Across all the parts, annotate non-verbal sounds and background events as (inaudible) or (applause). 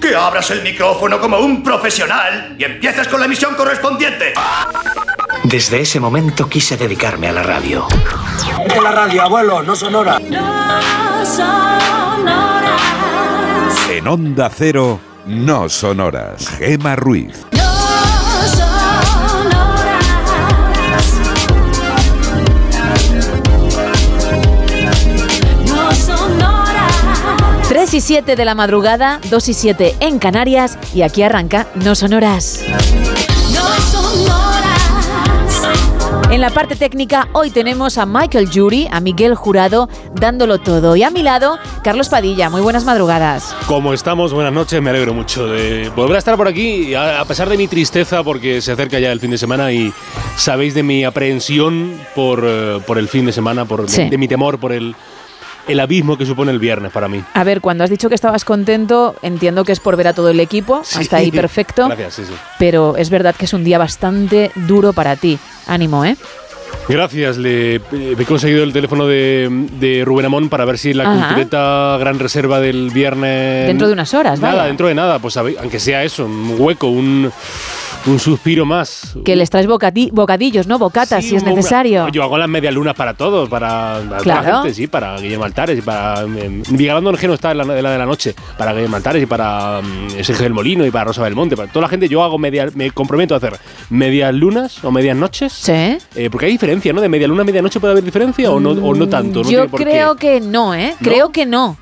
que abras el micrófono como un profesional y empieces con la emisión correspondiente. Desde ese momento quise dedicarme a la radio. De la radio, abuelo, no sonora. En Onda Cero, no sonoras. Gema Ruiz. 3 y 7 de la madrugada, 2 y 7 en Canarias y aquí arranca No Sonoras. En la parte técnica hoy tenemos a Michael Jury, a Miguel Jurado, dándolo todo. Y a mi lado, Carlos Padilla. Muy buenas madrugadas. ¿Cómo estamos? Buenas noches. Me alegro mucho de volver a estar por aquí, a pesar de mi tristeza porque se acerca ya el fin de semana y sabéis de mi aprehensión por, eh, por el fin de semana, por, Sí. de, de mi temor por el, el abismo que supone el viernes para mí. A ver, cuando has dicho que estabas contento, entiendo que es por ver a todo el equipo. Sí. Hasta ahí perfecto. Gracias, sí, sí. Pero es verdad que es un día bastante duro para ti. Ánimo, ¿eh? Gracias, le, eh, he conseguido el teléfono de, de Rubén Amón para ver si la Ajá. cultureta gran reserva del viernes... Dentro de unas horas, Nada, vaya. dentro de nada, pues aunque sea eso, un hueco, un, un suspiro más. Que les traes bocati- bocadillos, ¿no? Bocatas, Sí, si es necesario. Yo hago las medias lunas para todos, para, para Claro. la gente, sí, para Guillermo Altares y para. Eh, Vigalondo no está en la, de la de la noche, para Guillermo Altares y para mm, Sergio del Molino y para Rosa Belmonte, para toda la gente. Yo hago media, me comprometo a hacer medias lunas o medias noches. Sí. Eh, porque hay diferencia, ¿no? De media luna a medianoche puede haber diferencia o no, o no tanto. No Yo creo que no, ¿eh? Creo que no.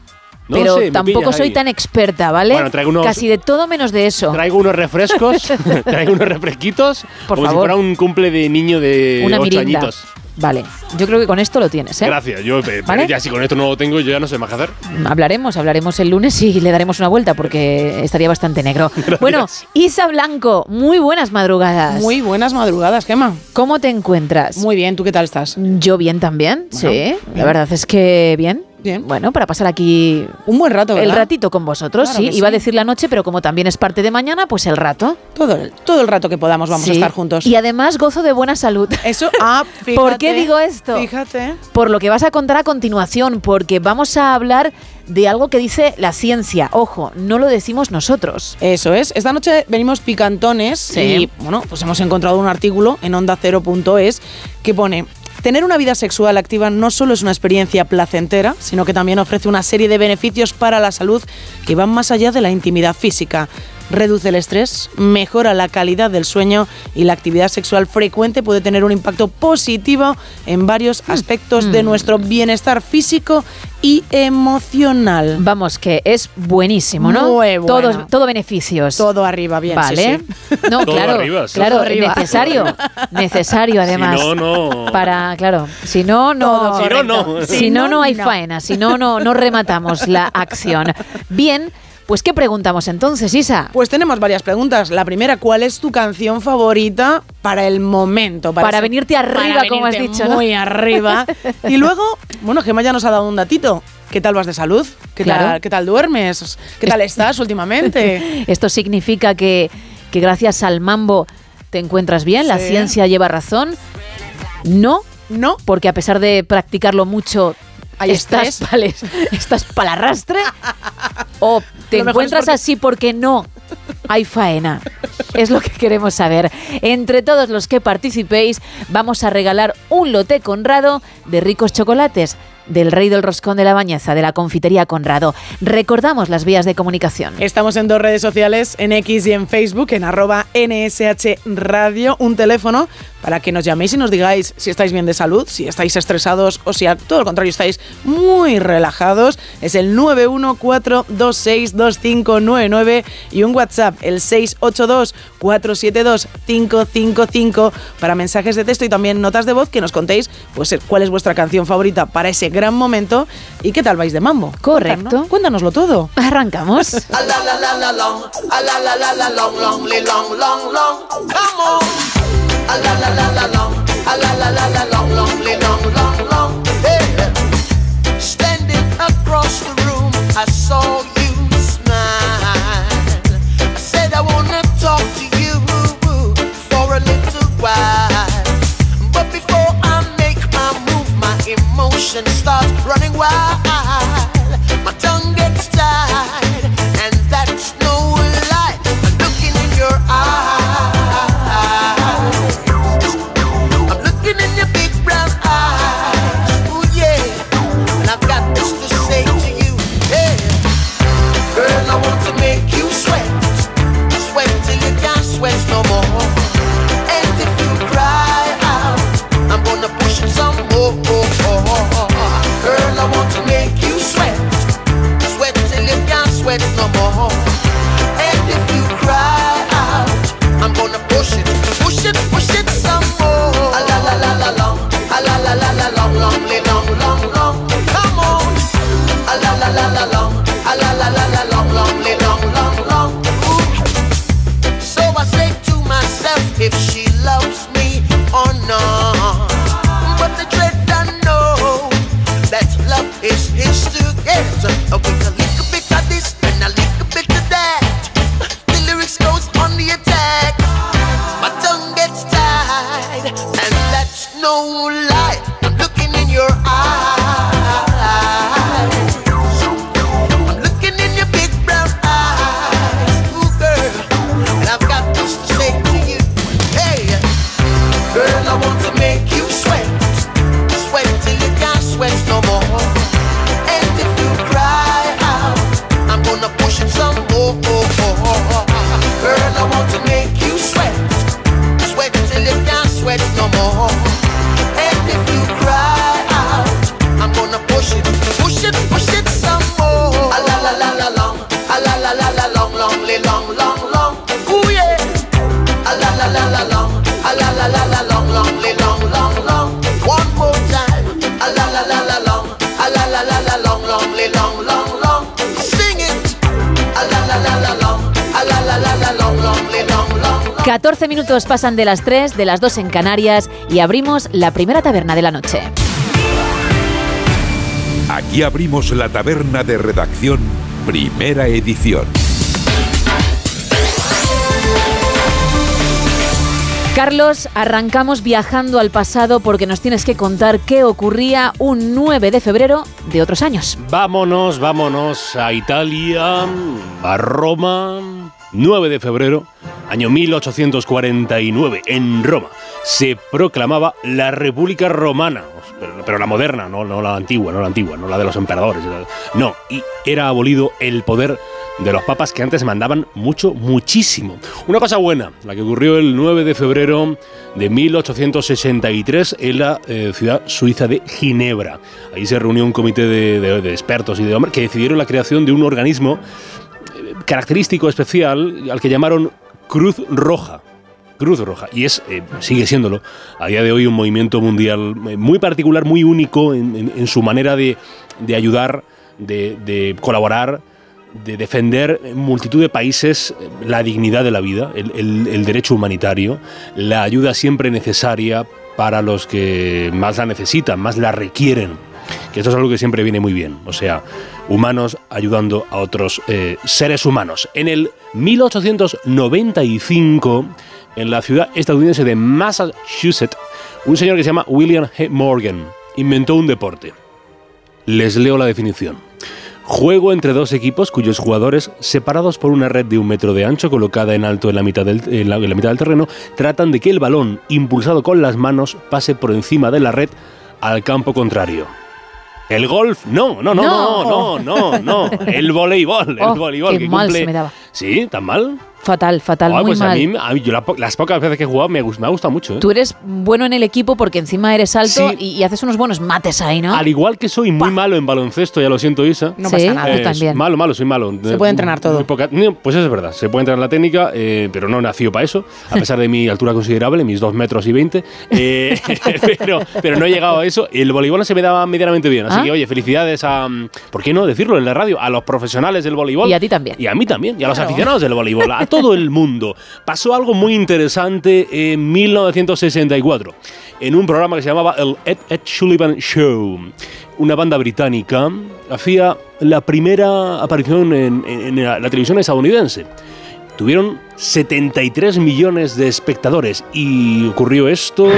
No pero sé, tampoco soy ahí. tan experta, ¿vale? Bueno, traigo unos- Casi de todo menos de eso. Traigo unos refrescos, (laughs) (laughs) traigo unos refresquitos, Por como favor. si fuera un cumple de niño de Una 8 mirinda. añitos. Vale, yo creo que con esto lo tienes, ¿eh? Gracias, yo, eh, ¿Vale? ya si con esto no lo tengo, yo ya no sé más qué hacer. Hablaremos, hablaremos el lunes y le daremos una vuelta porque estaría bastante negro. (laughs) Bueno, Isa Blanco, muy buenas madrugadas. Muy buenas madrugadas, Gemma. ¿Cómo te encuentras? Muy bien, ¿tú qué tal estás? Yo bien también, Bueno, sí. La verdad es que bien. Bien. Bueno, para pasar aquí Un buen rato, el ¿verdad? ratito con vosotros, Claro sí. Iba a decir la noche, pero como también es parte de mañana, pues el rato. Todo el, todo el rato que podamos vamos Sí. a estar juntos. Y además gozo de buena salud. Eso, (laughs) ah, fíjate. ¿Por qué digo esto? Fíjate. Por lo que vas a contar a continuación, porque vamos a hablar de algo que dice la ciencia. Ojo, no lo decimos nosotros. Eso es. Esta noche venimos picantones Sí. y, bueno, pues hemos encontrado un artículo en ondacero.es que pone... Tener una vida sexual activa no solo es una experiencia placentera, sino que también ofrece una serie de beneficios para la salud que van más allá de la intimidad física. Reduce el estrés, mejora la calidad del sueño y la actividad sexual frecuente puede tener un impacto positivo en varios aspectos de nuestro bienestar físico y emocional. Vamos, que es buenísimo, ¿no? Muy bueno. Todo, todo beneficios. Todo arriba, bien. Vale. sí. No, Todo claro, arriba, sí. claro, Todo arriba. necesario, necesario además. Si no, no. Para, claro, si no, no. Todo Si no, no. correcto. Si no, no hay faena, si no, no, no rematamos la acción. Bien, pues ¿qué preguntamos entonces, Isa? Pues tenemos varias preguntas. La primera, ¿cuál es tu canción favorita para el momento? Para venirte arriba, para como has dicho, ¿no? Muy arriba. (laughs) Y luego, bueno, Gemma ya nos ha dado un datito. ¿Qué tal vas de salud? ¿Qué, Claro. tal, ¿Qué tal duermes? ¿Qué tal estás últimamente? (laughs) Esto significa que, que gracias al mambo te encuentras bien, la ciencia lleva razón. No, ¿No? porque a pesar de practicarlo mucho, Hay estás estrés. pales- estás para arrastre. (laughs) o te encuentras porque- así porque no hay faena. Es lo que queremos saber. Entre todos los que participéis, vamos a regalar un lote conrado de ricos chocolates. del Rey del Roscón de la Bañeza, de la Confitería Conrado. Recordamos las vías de comunicación. Estamos en dos redes sociales, en X y en Facebook, en arroba NSH Radio, un teléfono para que nos llaméis y nos digáis si estáis bien de salud, si estáis estresados o si a todo lo contrario estáis muy relajados. Es el 914262599 y un WhatsApp, el 682472555 para mensajes de texto y también notas de voz que nos contéis pues cuál es vuestra canción favorita para ese gran momento y qué tal vais de mambo. Correcto. Cuéntanoslo todo. Arrancamos. A la a la la la la long, long, long, long, long. Hey. Standing across the room, I saw you pasan de las 3, de las 2 en Canarias y abrimos la primera taberna de la noche. Aquí abrimos la taberna de redacción, primera edición. Carlos, arrancamos viajando al pasado porque nos tienes que contar qué ocurría un 9 de febrero de otros años. Vámonos, vámonos a Italia, a Roma. 9 de febrero, año 1849, en Roma, se proclamaba la República Romana, pero, la moderna, no, no la antigua, no la antigua, no la de los emperadores. No, y era abolido el poder de los papas que antes mandaban mucho, muchísimo. Una cosa buena, la que ocurrió el 9 de febrero de 1863 en la eh, ciudad suiza de Ginebra. Ahí se reunió un comité de expertos y de hombres que decidieron la creación de un organismo eh, característico, especial, al que llamaron Cruz Roja. Cruz Roja. Y es, eh, sigue siéndolo, a día de hoy un movimiento mundial eh, muy particular, muy único en, su manera de, de ayudar, de, colaborar, de defender en multitud de países eh, la dignidad de la vida, el derecho humanitario, la ayuda siempre necesaria para los que más la necesitan, más la requieren. Que esto es algo que siempre viene muy bien. O sea, humanos ayudando a otros eh, seres humanos. En el 1895, en la ciudad estadounidense de Massachusetts, un señor que se llama William H. Morgan inventó un deporte. Les leo la definición. Juego entre dos equipos cuyos jugadores, separados por una red de un metro de ancho colocada en alto en la, mitad del, en la- en la mitad del terreno, tratan de que el balón, impulsado con las manos, pase por encima de la red al campo contrario. El golf, no, no, no, no, no, no, no. El voleibol, el Oh, voleibol. qué que mal cumple- se me daba. Sí, tan mal. Fatal, fatal, Ay, muy pues mal. a mí, a mí- yo la po- las pocas veces que he jugado me, me ha gustado mucho. ¿eh? Tú eres bueno en el equipo porque encima eres alto Sí. y, y haces unos buenos mates ahí, ¿no? Al igual que soy muy malo en baloncesto, ya lo siento, Isa. No pasa nada. yo Eh, también. Malo, malo, soy malo. Se puede entrenar todo. Poca- pues eso es verdad, se puede entrenar la técnica, eh, pero no nació para eso, a (laughs) pesar de mi altura considerable, mis 2 metros y 20. eh, (laughs) pero, pero no he llegado a eso. El voleibol se me daba medianamente bien. Así Ah. que, oye, felicidades a. ¿Por qué no decirlo en la radio? A los profesionales del voleibol. Y a ti también. Y a mí también. Y a los aficionados del voleibol. Todo el mundo. Pasó algo muy interesante en 1964. En un programa que se llamaba el Ed, Sullivan Show. Una banda británica hacía la primera aparición en, la televisión estadounidense. Tuvieron 73 millones de espectadores y ocurrió esto.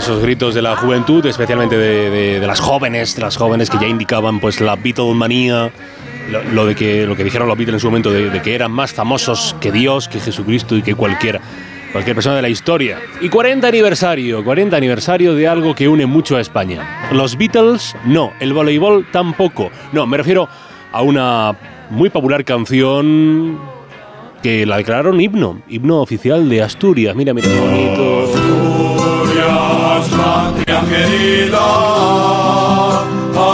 Esos gritos de la juventud, especialmente de, de- de las jóvenes, de las jóvenes que ya indicaban pues la Beatlemanía, lo, lo de que lo que dijeron los Beatles en su momento de, de que eran más famosos que Dios, que Jesucristo y que cualquiera, cualquier persona de la historia. Y 40 aniversario, 40 aniversario de algo que une mucho a España. Los Beatles no, el voleibol tampoco. No, me refiero a una muy popular canción que la declararon himno, himno oficial de Asturias. Mira, mira qué bonito. Patria querida,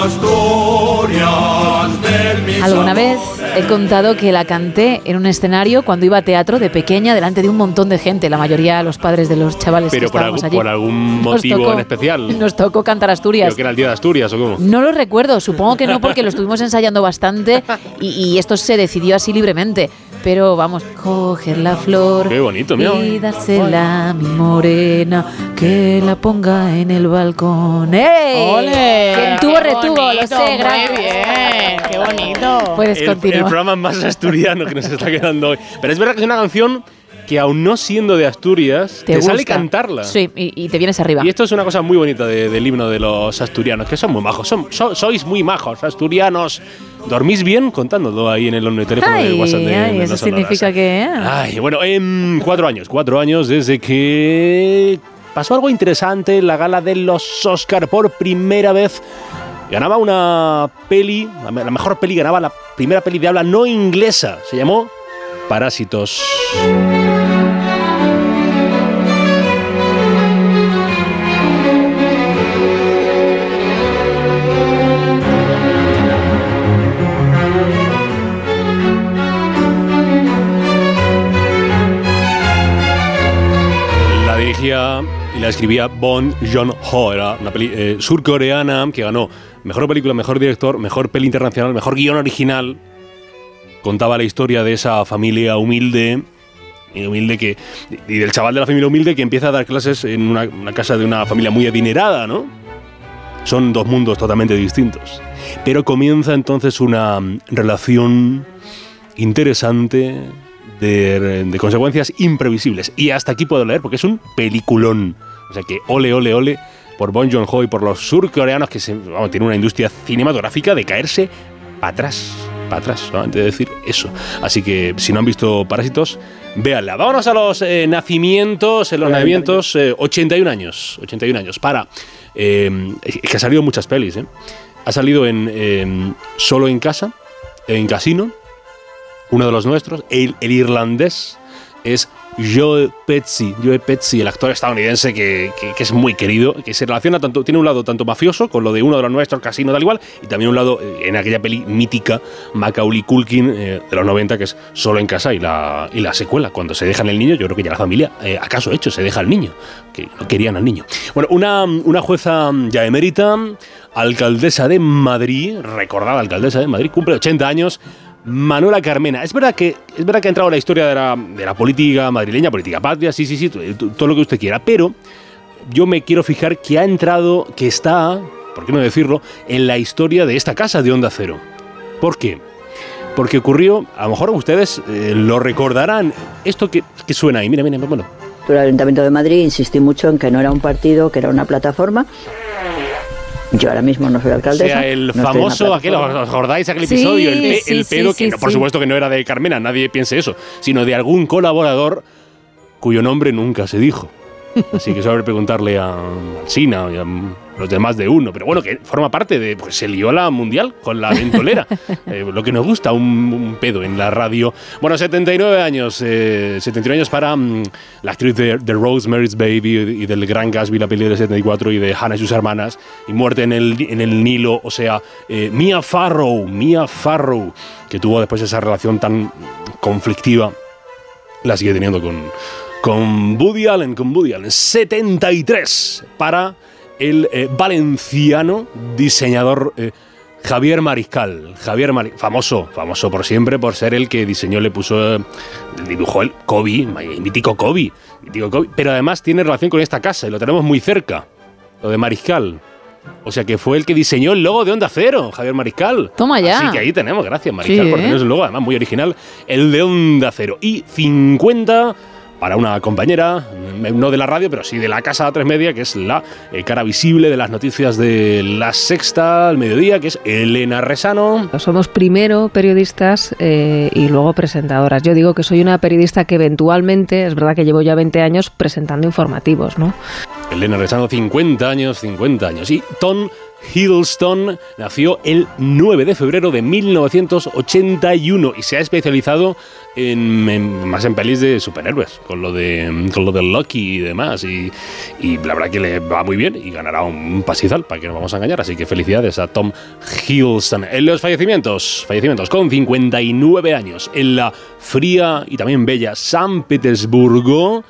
Asturias de mis Alguna vez he contado que la canté en un escenario cuando iba a teatro de pequeña delante de un montón de gente, la mayoría los padres de los chavales Pero que por, estábamos algún- allí. por algún Nos motivo tocó- en especial. Nos tocó cantar Asturias. Creo que era el día de Asturias o cómo. No lo recuerdo, supongo que no porque lo estuvimos ensayando bastante y, y esto se decidió así libremente. Pero vamos, coger la flor Qué bonito, mira. y dársela a mi morena, que la ponga en el balcón. ¡Ey! ¡Ole! Quien tuvo ¡Qué retuvo, lo bonito! sé, Muy gracias. bien, qué bonito. Puedes El, el continuar. programa más asturiano que nos está quedando hoy. Pero es verdad que es una canción que aún no siendo de Asturias, te, sale cantarla. Sí, y, y te vienes arriba. Y esto es una cosa muy bonita de- del himno de los asturianos, que son muy majos. Son, so- sois muy majos, asturianos. ¿Dormís bien? Contándolo ahí en el, en el teléfono de WhatsApp de, ay, de eso significa que... ah. Ay, bueno, en cuatro años, cuatro años desde que pasó algo interesante en la gala de los Oscar por primera vez. Ganaba una peli, la mejor peli ganaba la primera peli de habla no inglesa. Se llamó Parásitos. La dirigía y la escribía Bon Joon-ho. Era una peli eh, surcoreana que ganó mejor película, mejor director, mejor peli internacional, mejor guion original. Contaba la historia de esa familia humilde humilde que y del chaval de la familia humilde que empieza a dar clases en una, casa de una familia muy adinerada, ¿no? Son dos mundos totalmente distintos. Pero comienza entonces una relación interesante de, consecuencias imprevisibles. Y hasta aquí puedo leer porque es un peliculón. O sea que ole, ole, ole por Bon Joon-ho y por los surcoreanos que tienen una industria cinematográfica de caerse atrás. Para atrás, solamente decir eso. Así que si no han visto Parásitos, véanla. Vámonos a los eh, nacimientos. En los nacimientos, eh, 81 años. 81 años. Para. eh, es que ha salido muchas pelis, ¿eh? Ha salido en eh, Solo en Casa, en Casino, uno de los nuestros, el, el irlandés, es Joe Pesci. Joe Pesci, el actor estadounidense que, es muy querido, que se relaciona tanto, tiene un lado tanto mafioso con lo de uno de los nuestros, Casino, tal igual, y también un lado eh, en aquella peli mítica, Macaulay Culkin, eh, de los 90, que es Solo en Casa, y la, y la secuela, cuando se dejan el niño, yo creo que ya la familia, eh, acaso hecho, se deja al niño, que no querían al niño. Bueno, una, una jueza ya emérita, alcaldesa de Madrid, recordada alcaldesa de Madrid, cumple 80 años, Manuela Carmena. Es verdad que, es verdad que ha entrado en la historia de la, política madrileña, política patria, sí, sí, sí, todo lo que usted quiera, pero yo me quiero fijar que ha entrado, que está, por qué no decirlo, en la historia de esta casa de Onda Cero. ¿Por qué? porque ocurrió, a lo mejor ustedes eh, lo recordarán, esto que, que suena ahí, mira, mira, bueno. El Ayuntamiento de Madrid insistí mucho en que no era un partido, que era una plataforma. Yo ahora mismo no soy O alcaldesa. sea, el no famoso, aquel. ¿os acordáis aquel Sí, episodio? El, pe- sí, el pedo, sí, que no, por sí. supuesto que no era de Carmena, nadie piense eso, sino de algún colaborador cuyo nombre nunca se dijo. Así que sobre preguntarle a Sina y a los demás de uno. Pero bueno, que forma parte de. Pues se lió la mundial con la ventolera. (laughs) Eh, lo que nos gusta, un, un pedo en la radio. Bueno, 79 años. eh, 79 años para mm, la actriz de, de Rosemary's Baby y del Gran Gatsby, la peli del 74, y de Hannah y sus hermanas. Y muerte en el, en el Nilo. O sea, eh, Mia Farrow. Mia Farrow. Que tuvo después esa relación tan conflictiva la sigue teniendo con, con Woody Allen, con Woody Allen. 73 para el eh, valenciano diseñador eh, Javier Mariscal. Javier Mari- famoso, famoso por siempre por ser el que diseñó, le puso, eh, dibujó el Kobe, mítico Kobe, mítico Kobe, pero además tiene relación con esta casa y lo tenemos muy cerca, lo de Mariscal. O sea que fue el que diseñó el logo de Onda Cero, Javier Mariscal. Toma ya. Así que ahí tenemos, gracias Mariscal Sí, por ¿eh? tener un logo además muy original, el de Onda Cero. Y 50 para una compañera, mm, no de la radio, pero sí de la Casa Tres Media, que es la eh, cara visible de las noticias de La Sexta al mediodía, que es Elena Resano. Somos primero periodistas eh, y luego presentadoras. Yo digo que soy una periodista que eventualmente, es verdad que llevo ya 20 años presentando informativos, ¿no? Elena Resano, 50 años, 50 años. Y Tom Hiddleston nació el 9 de febrero de 1981 y se ha especializado en, más en pelis de superhéroes, con lo de, con lo de Loki y demás. Y, la verdad que le va muy bien y ganará un pastizal, para que no vamos a engañar. Así que felicidades a Tom Hiddleston. En los fallecimientos, fallecimientos con 59 años en la fría y también bella San Petersburgo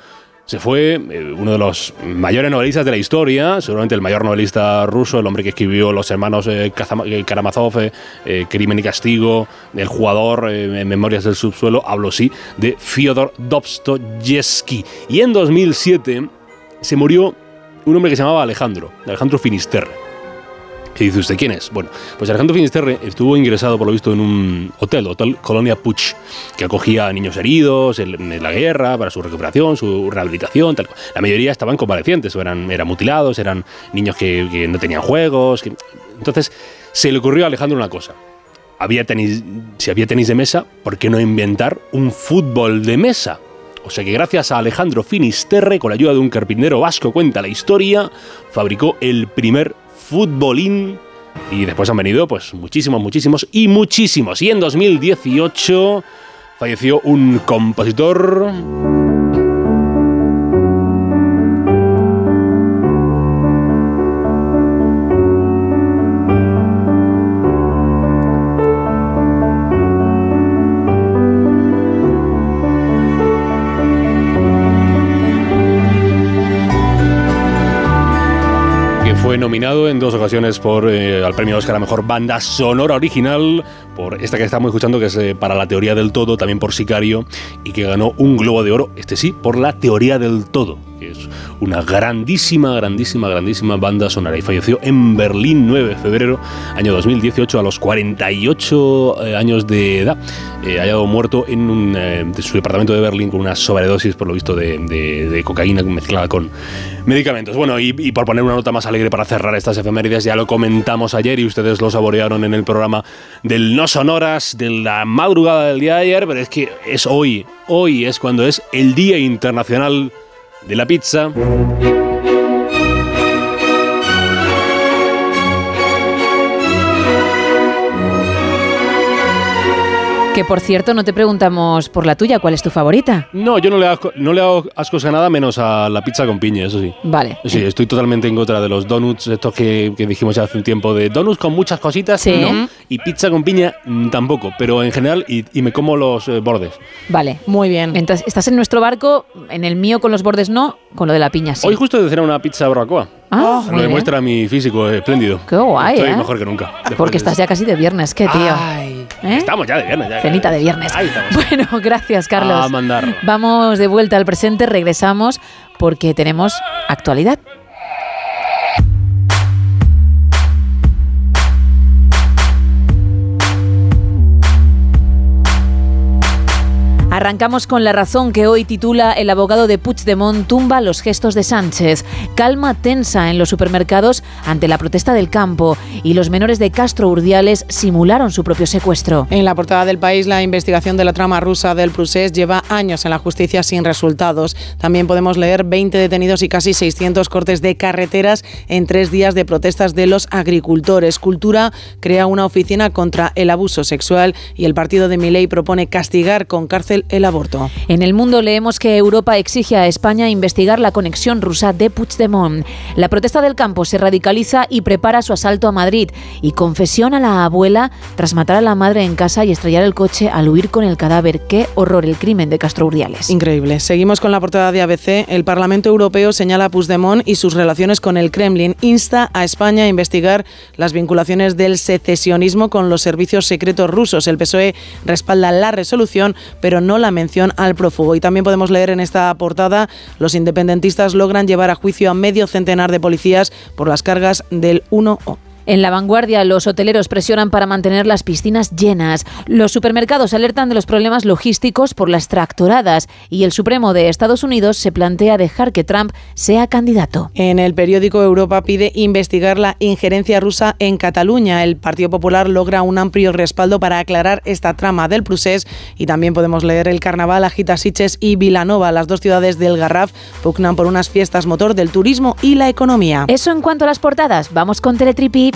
se fue eh, uno de los mayores novelistas de la historia, seguramente el mayor novelista ruso, el hombre que escribió Los hermanos eh, eh, Karamazov, Crimen y Castigo, El jugador, en Memorias del subsuelo, hablo sí de Fyodor Dostoyevsky. Y en 2007 se murió un hombre que se llamaba Alejandro, Alejandro Finisterre. ¿Qué dice usted? ¿Quién es? Bueno, pues Alejandro Finisterre estuvo ingresado, por lo visto, en un hotel, Hotel Colonia Puig, que acogía a niños heridos en, la guerra para su recuperación, su rehabilitación. Tal. La mayoría estaban convalecientes, o eran, eran mutilados, eran niños que, no tenían juegos. Entonces, se le ocurrió a Alejandro una cosa. Había tenis, si había tenis de mesa, ¿por qué no inventar un fútbol de mesa? O sea que gracias a Alejandro Finisterre, con la ayuda de un carpintero vasco, cuenta la historia, fabricó el primer futbolín y después han venido pues muchísimos, muchísimos y muchísimos. Y en 2018 falleció un compositor nominado en dos ocasiones por, eh, al premio Oscar a Mejor Banda Sonora Original, por esta que estamos escuchando, que es eh, para la teoría del todo, también por Sicario, y que ganó un Globo de Oro, este sí, por la teoría del todo, que es una grandísima, grandísima, grandísima banda sonora. Y falleció en Berlín 9 de febrero, año 2018, a los 48 eh, años de edad. Eh, hallado muerto en eh, su departamento de Berlín con una sobredosis, por lo visto, de cocaína mezclada con medicamentos. Bueno, y, y por poner una nota más alegre para cerrar estas efemérides, ya lo comentamos ayer y ustedes lo saborearon en el programa del No Sonoras de la madrugada del día de ayer, pero es que es hoy, hoy es cuando es el Día Internacional de la Pizza. Que por cierto, no te preguntamos por la tuya, ¿cuál es tu favorita? No, yo no le, hago, no le hago ascos a nada menos a la pizza con piña, eso sí. Vale. Sí, estoy totalmente en contra de los donuts, estos que, que dijimos ya hace un tiempo, de donuts con muchas cositas, Sí. no. Y pizza con piña mm, tampoco, pero en general, y, y me como los eh, bordes. Vale. Muy bien. Entonces, estás en nuestro barco, en el mío con los bordes no, con lo de la piña sí. Hoy justo de cenar una pizza barbacoa. Ah, Lo bien. demuestra mi físico espléndido. Qué guay, Estoy ¿eh? mejor que nunca. después Porque estás ya casi de viernes, qué tío. ¿Eh? Estamos ya de viernes. Ya, Cenita de viernes. Ahí. Bueno, (laughs) gracias, Carlos. A mandar. Vamos de vuelta al presente, regresamos porque tenemos actualidad. Arrancamos con la razón que hoy titula El abogado de Puigdemont tumba los gestos de Sánchez. Calma tensa en los supermercados ante la protesta del campo y los menores de Castro Urdiales simularon su propio secuestro. En la portada del país, la investigación de la trama rusa del Prusés lleva años en la justicia sin resultados. También podemos leer 20 detenidos y casi 600 cortes de carreteras en tres días de protestas de los agricultores. Cultura crea una oficina contra el abuso sexual y el partido de Milei propone castigar con cárcel el aborto. En el mundo leemos que Europa exige a España investigar la conexión rusa de Puigdemont. La protesta del campo se radicaliza y prepara su asalto a Madrid y confesión a la abuela tras matar a la madre en casa y estrellar el coche al huir con el cadáver. Qué horror el crimen de Castro Urdiales. Increíble. Seguimos con la portada de ABC. El Parlamento Europeo señala a Puigdemont y sus relaciones con el Kremlin. Insta a España a investigar las vinculaciones del secesionismo con los servicios secretos rusos. El PSOE respalda la resolución, pero no la mención al prófugo. Y también podemos leer en esta portada, los independentistas logran llevar a juicio a medio centenar de policías por las cargas del 1O. En la vanguardia, los hoteleros presionan para mantener las piscinas llenas. Los supermercados alertan de los problemas logísticos por las tractoradas. Y el Supremo de Estados Unidos se plantea dejar que Trump sea candidato. En el periódico Europa pide investigar la injerencia rusa en Cataluña. El Partido Popular logra un amplio respaldo para aclarar esta trama del Prusés. Y también podemos leer el carnaval, agita Siches y Vilanova. Las dos ciudades del Garraf pugnan por unas fiestas motor del turismo y la economía. Eso en cuanto a las portadas. Vamos con Teletripi.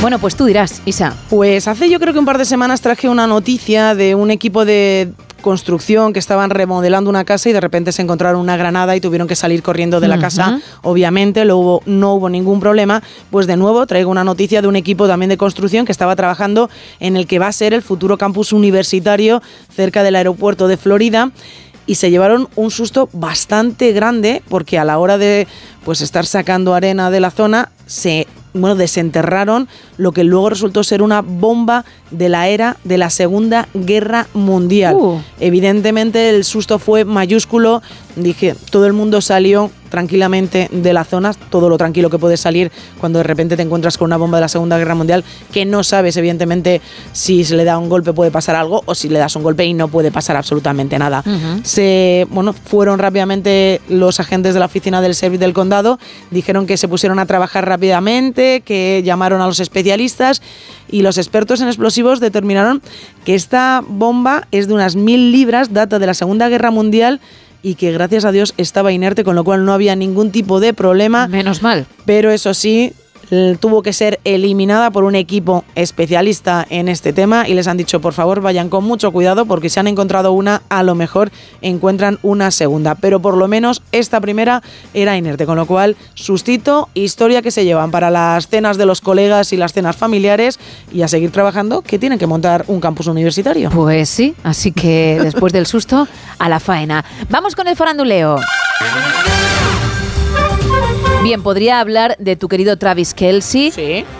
Bueno, pues tú dirás, Isa. Pues hace yo creo que un par de semanas traje una noticia de un equipo de construcción que estaban remodelando una casa y de repente se encontraron una granada y tuvieron que salir corriendo de la casa. Obviamente lo hubo, no hubo ningún problema. Pues de nuevo traigo una noticia de un equipo también de construcción que estaba trabajando en el que va a ser el futuro campus universitario cerca del aeropuerto de Florida y se llevaron un susto bastante grande porque a la hora de pues estar sacando arena de la zona se bueno, desenterraron lo que luego resultó ser una bomba de la era de la Segunda Guerra Mundial. Uh. Evidentemente el susto fue mayúsculo, dije, todo el mundo salió tranquilamente de la zona, todo lo tranquilo que puedes salir cuando de repente te encuentras con una bomba de la Segunda Guerra Mundial que no sabes evidentemente si se le da un golpe puede pasar algo o si le das un golpe y no puede pasar absolutamente nada. Se, bueno, fueron rápidamente los agentes de la oficina del servicio del condado, dijeron que se pusieron a trabajar rápidamente, que llamaron a los especialistas y los expertos en explosivos determinaron que esta bomba es de unas mil libras, data de la Segunda Guerra Mundial y que gracias a Dios estaba inerte, con lo cual no había ningún tipo de problema. Menos mal. Pero eso sí, tuvo que ser eliminada por un equipo especialista en este tema y les han dicho, por favor, vayan con mucho cuidado porque si han encontrado una, a lo mejor encuentran una segunda. Pero por lo menos esta primera era inerte, con lo cual, sustito, historia que se llevan para las cenas de los colegas y las cenas familiares y a seguir trabajando, que tienen que montar un campus universitario. Pues sí, así que después del susto, a la faena. Vamos con el faranduleo. Bien, podría hablar de tu querido Travis Kelsey,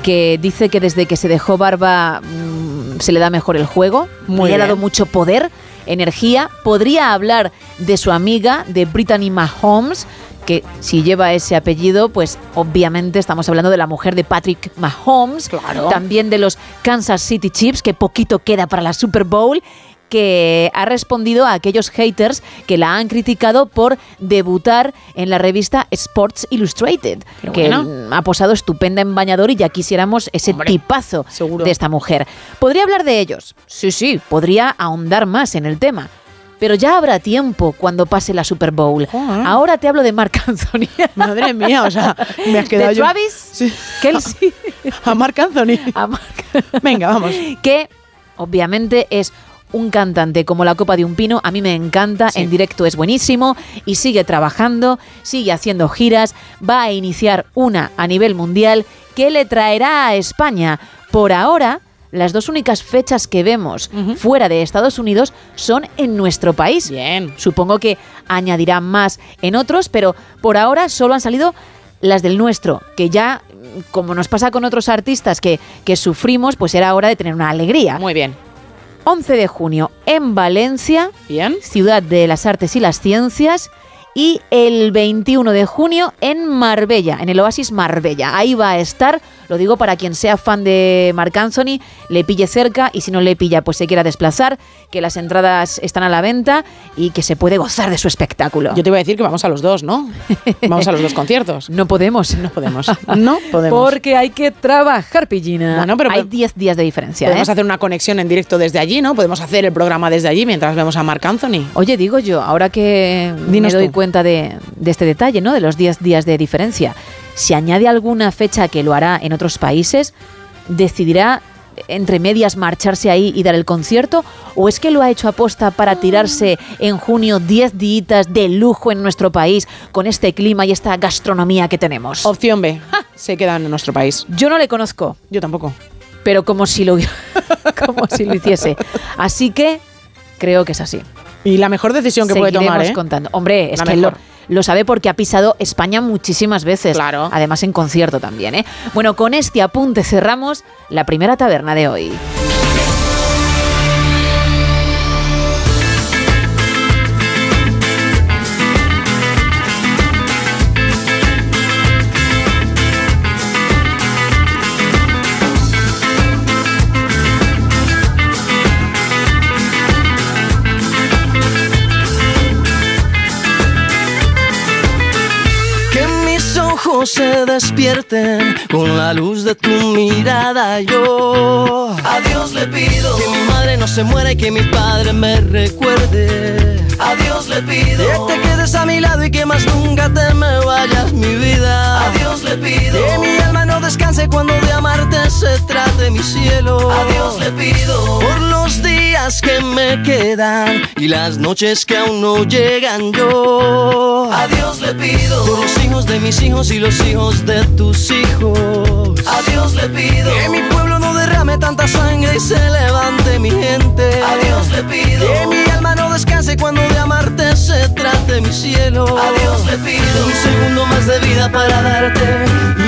que dice que desde que se dejó barba mm, se le da mejor el juego, Muy le ha dado mucho poder, energía. Podría hablar de su amiga, de Brittany Mahomes, que si lleva ese apellido, pues obviamente estamos hablando de la mujer de Patrick Mahomes, también de los Kansas City Chiefs, que poquito queda para la Super Bowl que ha respondido a aquellos haters que la han criticado por debutar en la revista Sports Illustrated, Pero que bueno. mm, ha posado estupenda en bañador y ya quisiéramos ese tipazo de esta mujer. ¿Podría hablar de ellos? Sí, sí, podría ahondar más en el tema. Pero ya habrá tiempo cuando pase la Super Bowl. Ahora te hablo de Marc Anthony. Madre mía, o sea, me has (laughs) quedado ¿De yo- Travis? Kelsey. (laughs) A Marc Anthony. Venga, vamos. (laughs) que obviamente es un cantante como la copa de un pino, a mí me encanta, en directo es buenísimo y sigue trabajando, sigue haciendo giras, va a iniciar una a nivel mundial que le traerá a España. Por ahora, las dos únicas fechas que vemos fuera de Estados Unidos son en nuestro país. Bien. Supongo que añadirán más en otros, pero por ahora solo han salido las del nuestro, que ya, como nos pasa con otros artistas que, que sufrimos, pues era hora de tener una alegría. Muy bien. 11 de junio en Valencia, Bien. ciudad de las artes y las ciencias, y el 21 de junio en Marbella, en el Oasis Marbella. Ahí va a estar Lo digo para quien sea fan de Marc Anthony, le pille cerca y si no le pilla, pues se quiera desplazar, que las entradas están a la venta y que se puede gozar de su espectáculo. Yo te iba a decir que vamos a los dos, ¿no? Vamos a los dos (laughs) conciertos. No podemos. No podemos. (laughs) No podemos. Porque hay que trabajar, pillina. Bueno, pero hay 10 días de diferencia. Podemos ¿eh? hacer una conexión en directo desde allí, ¿no? Podemos hacer el programa desde allí mientras vemos a Marc Anthony. Oye, digo yo, ahora que Dinos me doy tú. cuenta de, de este detalle, ¿no? De los 10 días de diferencia. Si añade alguna fecha que lo hará en otros países, decidirá entre medias marcharse ahí y dar el concierto? ¿O es que lo ha hecho aposta para tirarse en junio 10 días de lujo en nuestro país con este clima y esta gastronomía que tenemos? Opción B. Se quedan en nuestro país. Yo no le conozco. Yo tampoco. Pero como si lo, (laughs) como si lo hiciese. Así que creo que es así. Y la mejor decisión que puede tomar, Seguiremos ¿eh? contando. Hombre, es La que lo. Lo sabe porque ha pisado España muchísimas veces. Claro. Además en concierto también, ¿eh? Bueno, con este apunte cerramos la primera taberna de hoy. Ojos se despierten con la luz de tu mirada. Yo a Dios le pido que mi madre no se muera y que mi padre me recuerde. A Dios le pido que te quedes a mi lado y que más nunca te me vayas, mi vida. A Dios le pido que mi no descanse cuando de amarte se trate mi cielo. A Dios le pido por los días que me quedan y las noches que aún no llegan. Yo a Dios le pido por los hijos de mis hijos y los hijos de tus hijos. A Dios le pido que mi pueblo no derrame tanta sangre y se levante mi gente. A Dios le pido que mi alma no descanse cuando de amarte se trate mi cielo. A Dios le pido un segundo más de vida para darte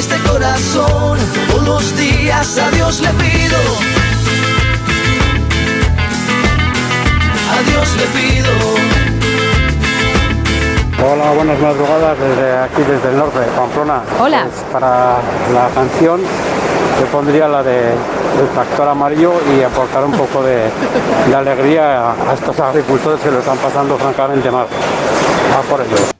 este corazón. Todos los días a Dios le pido. A Dios le pido. Hola, buenas madrugadas desde aquí, desde el norte, Pamplona. Hola. Pues para la canción yo pondría la de El Tractor Amarillo y aportar un poco de, de alegría a estos agricultores que lo están pasando francamente mal. A por ellos.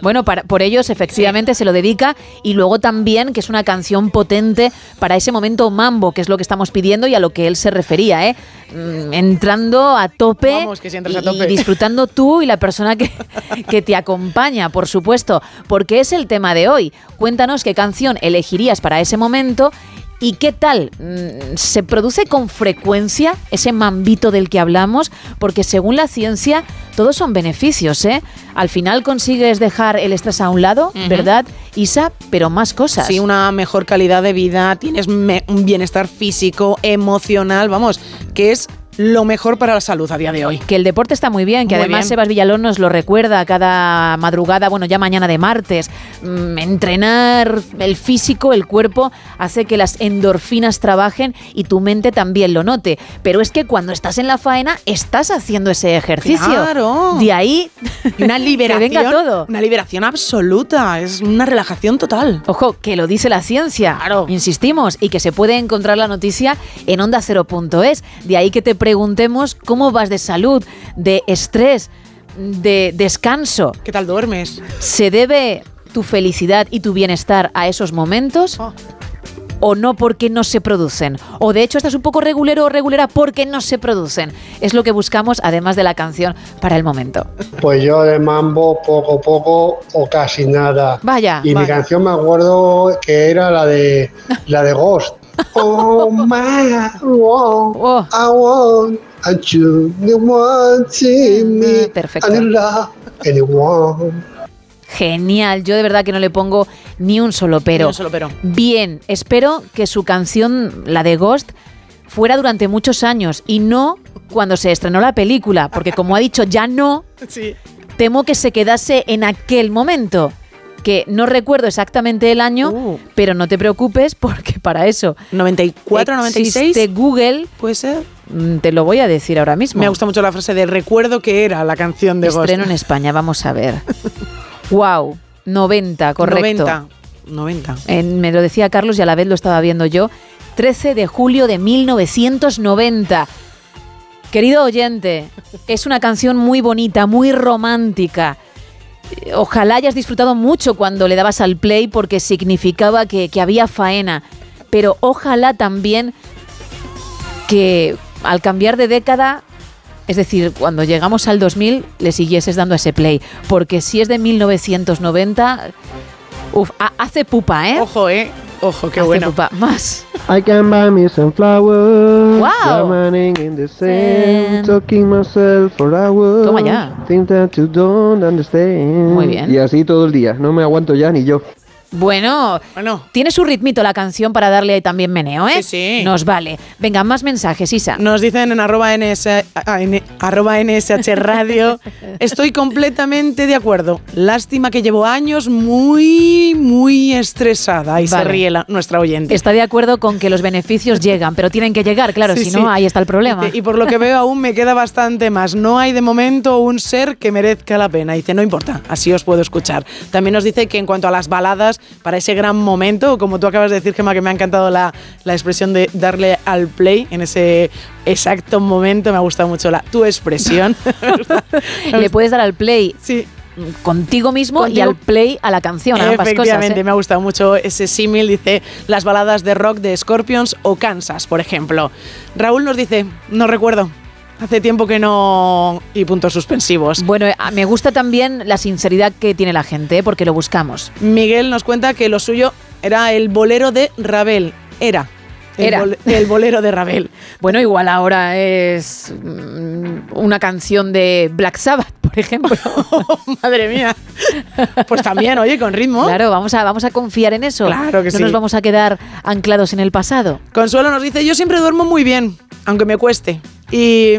Bueno, para, por ellos efectivamente se lo dedica y luego también que es una canción potente para ese momento mambo, que es lo que estamos pidiendo y a lo que él se refería, ¿eh? Mm, entrando a tope, Vamos, que si entras a y- tope. y disfrutando tú y la persona que, (laughs) que te acompaña, por supuesto, porque es el tema de hoy. Cuéntanos qué canción elegirías para ese momento ¿Y qué tal? Mm, ¿Se produce con frecuencia ese mambito del que hablamos? Porque según la ciencia, todos son beneficios, ¿eh? Al final consigues dejar el estrés a un lado. ¿verdad, Isa? Pero más cosas. Sí, una mejor calidad de vida, tienes un bienestar físico, emocional, vamos, que es lo mejor para la salud a día de hoy. Que el deporte está muy bien, que Muy además bien. Sebas Villalón nos lo recuerda cada madrugada, bueno, ya mañana de martes. Mm, entrenar el físico, el cuerpo, hace que las endorfinas trabajen y tu mente también lo note. Pero es que cuando estás en la faena, estás haciendo ese ejercicio. Claro. De ahí una liberación, (laughs) que venga todo. una liberación absoluta, es una relajación total. Ojo, que lo dice la ciencia. Insistimos, y que se puede encontrar la noticia en onda es. De ahí que te preguntemos cómo vas de salud, de estrés, de descanso. ¿Qué tal duermes? ¿Se debe tu felicidad y tu bienestar a esos momentos? ¿O no porque no se producen? ¿O de hecho estás un poco regulero o regulera porque no se producen? Es lo que buscamos, además de la canción, para el momento. Pues yo de mambo poco poco o casi nada. Vaya, Y mi canción me acuerdo que era la de la de Ghost. Oh my Oh. I want the one to me perfecto. love anyone. genial. Yo de verdad que no le pongo ni un solo pero. Ni un solo pero. Bien, espero que su canción, la de Ghost, fuera durante muchos años y no cuando se estrenó la película, porque como ha dicho ya no, (laughs) Sí. temo que se quedase en aquel momento. Que no recuerdo exactamente el año, Uh. pero no te preocupes porque para eso 94, 96. existe Google. Puede ser. Mm, Te lo voy a decir ahora mismo. Me gusta mucho la frase de recuerdo que era la canción de Ghost. Estreno en España, vamos a ver. (laughs) wow, 90, correcto. 90. 90. En- me lo decía Carlos y a la vez lo estaba viendo yo. 13 de julio de 1990. Querido oyente, es una canción muy bonita, muy romántica. Ojalá hayas disfrutado mucho cuando le dabas al play porque significaba que, había faena. Pero ojalá también que al cambiar de década, es decir, cuando llegamos al 2000, le siguieses dando ese play. Porque si es de 1990, uf, ha- hace pupa, ¿eh? Ojo, ¿eh? Ojo, qué Hace bueno. pupa. Más. I can buy me some flowers. Wow. Running in the sand, talking myself for hours. Toma ya. Think that you don't understand. Muy bien. Y así todo el día. No me aguanto ya ni yo. Bueno, tiene su ritmito la canción para darle ahí también meneo, ¿eh? Sí, sí. Nos vale. Venga, más mensajes, Isa. Nos dicen en arroba, NS, ah, N- arroba NSH Radio. (laughs) Estoy completamente de acuerdo. Lástima que llevo años muy, muy estresada. Y se Vale. ríe la- nuestra oyente. Está de acuerdo con que los beneficios llegan, pero tienen que llegar, claro, Sí, si no, ahí está el problema. Y por lo que veo aún me queda bastante más. No hay de momento un ser que merezca la pena. Dice, no importa, así os puedo escuchar. También nos dice que en cuanto a las baladas, para ese gran momento, como tú acabas de decir, Gemma, que me ha encantado la, la expresión de darle al play en ese exacto momento, me ha gustado mucho la, tu expresión. (laughs) Le puedes dar al play sí. contigo mismo y al play a la canción, a ambas cosas. Efectivamente, ¿eh? me ha gustado mucho ese símil, dice las baladas de rock de Scorpions o Kansas, por ejemplo. Raúl nos dice, no recuerdo, hace tiempo que no... y puntos suspensivos. Bueno, eh, me gusta también la sinceridad que tiene la gente, ¿eh? porque lo buscamos. Miguel nos cuenta que lo suyo era el bolero de Ravel. Era. El, Era. bol- el bolero de Ravel. (laughs) Bueno, igual ahora es mm, una canción de Black Sabbath, por ejemplo. (laughs) Madre mía. Pues también, oye, con ritmo. Claro, vamos a, vamos a confiar en eso. Claro que no sí. nos vamos a quedar anclados en el pasado. Consuelo nos dice, yo siempre duermo muy bien, aunque me cueste. Y,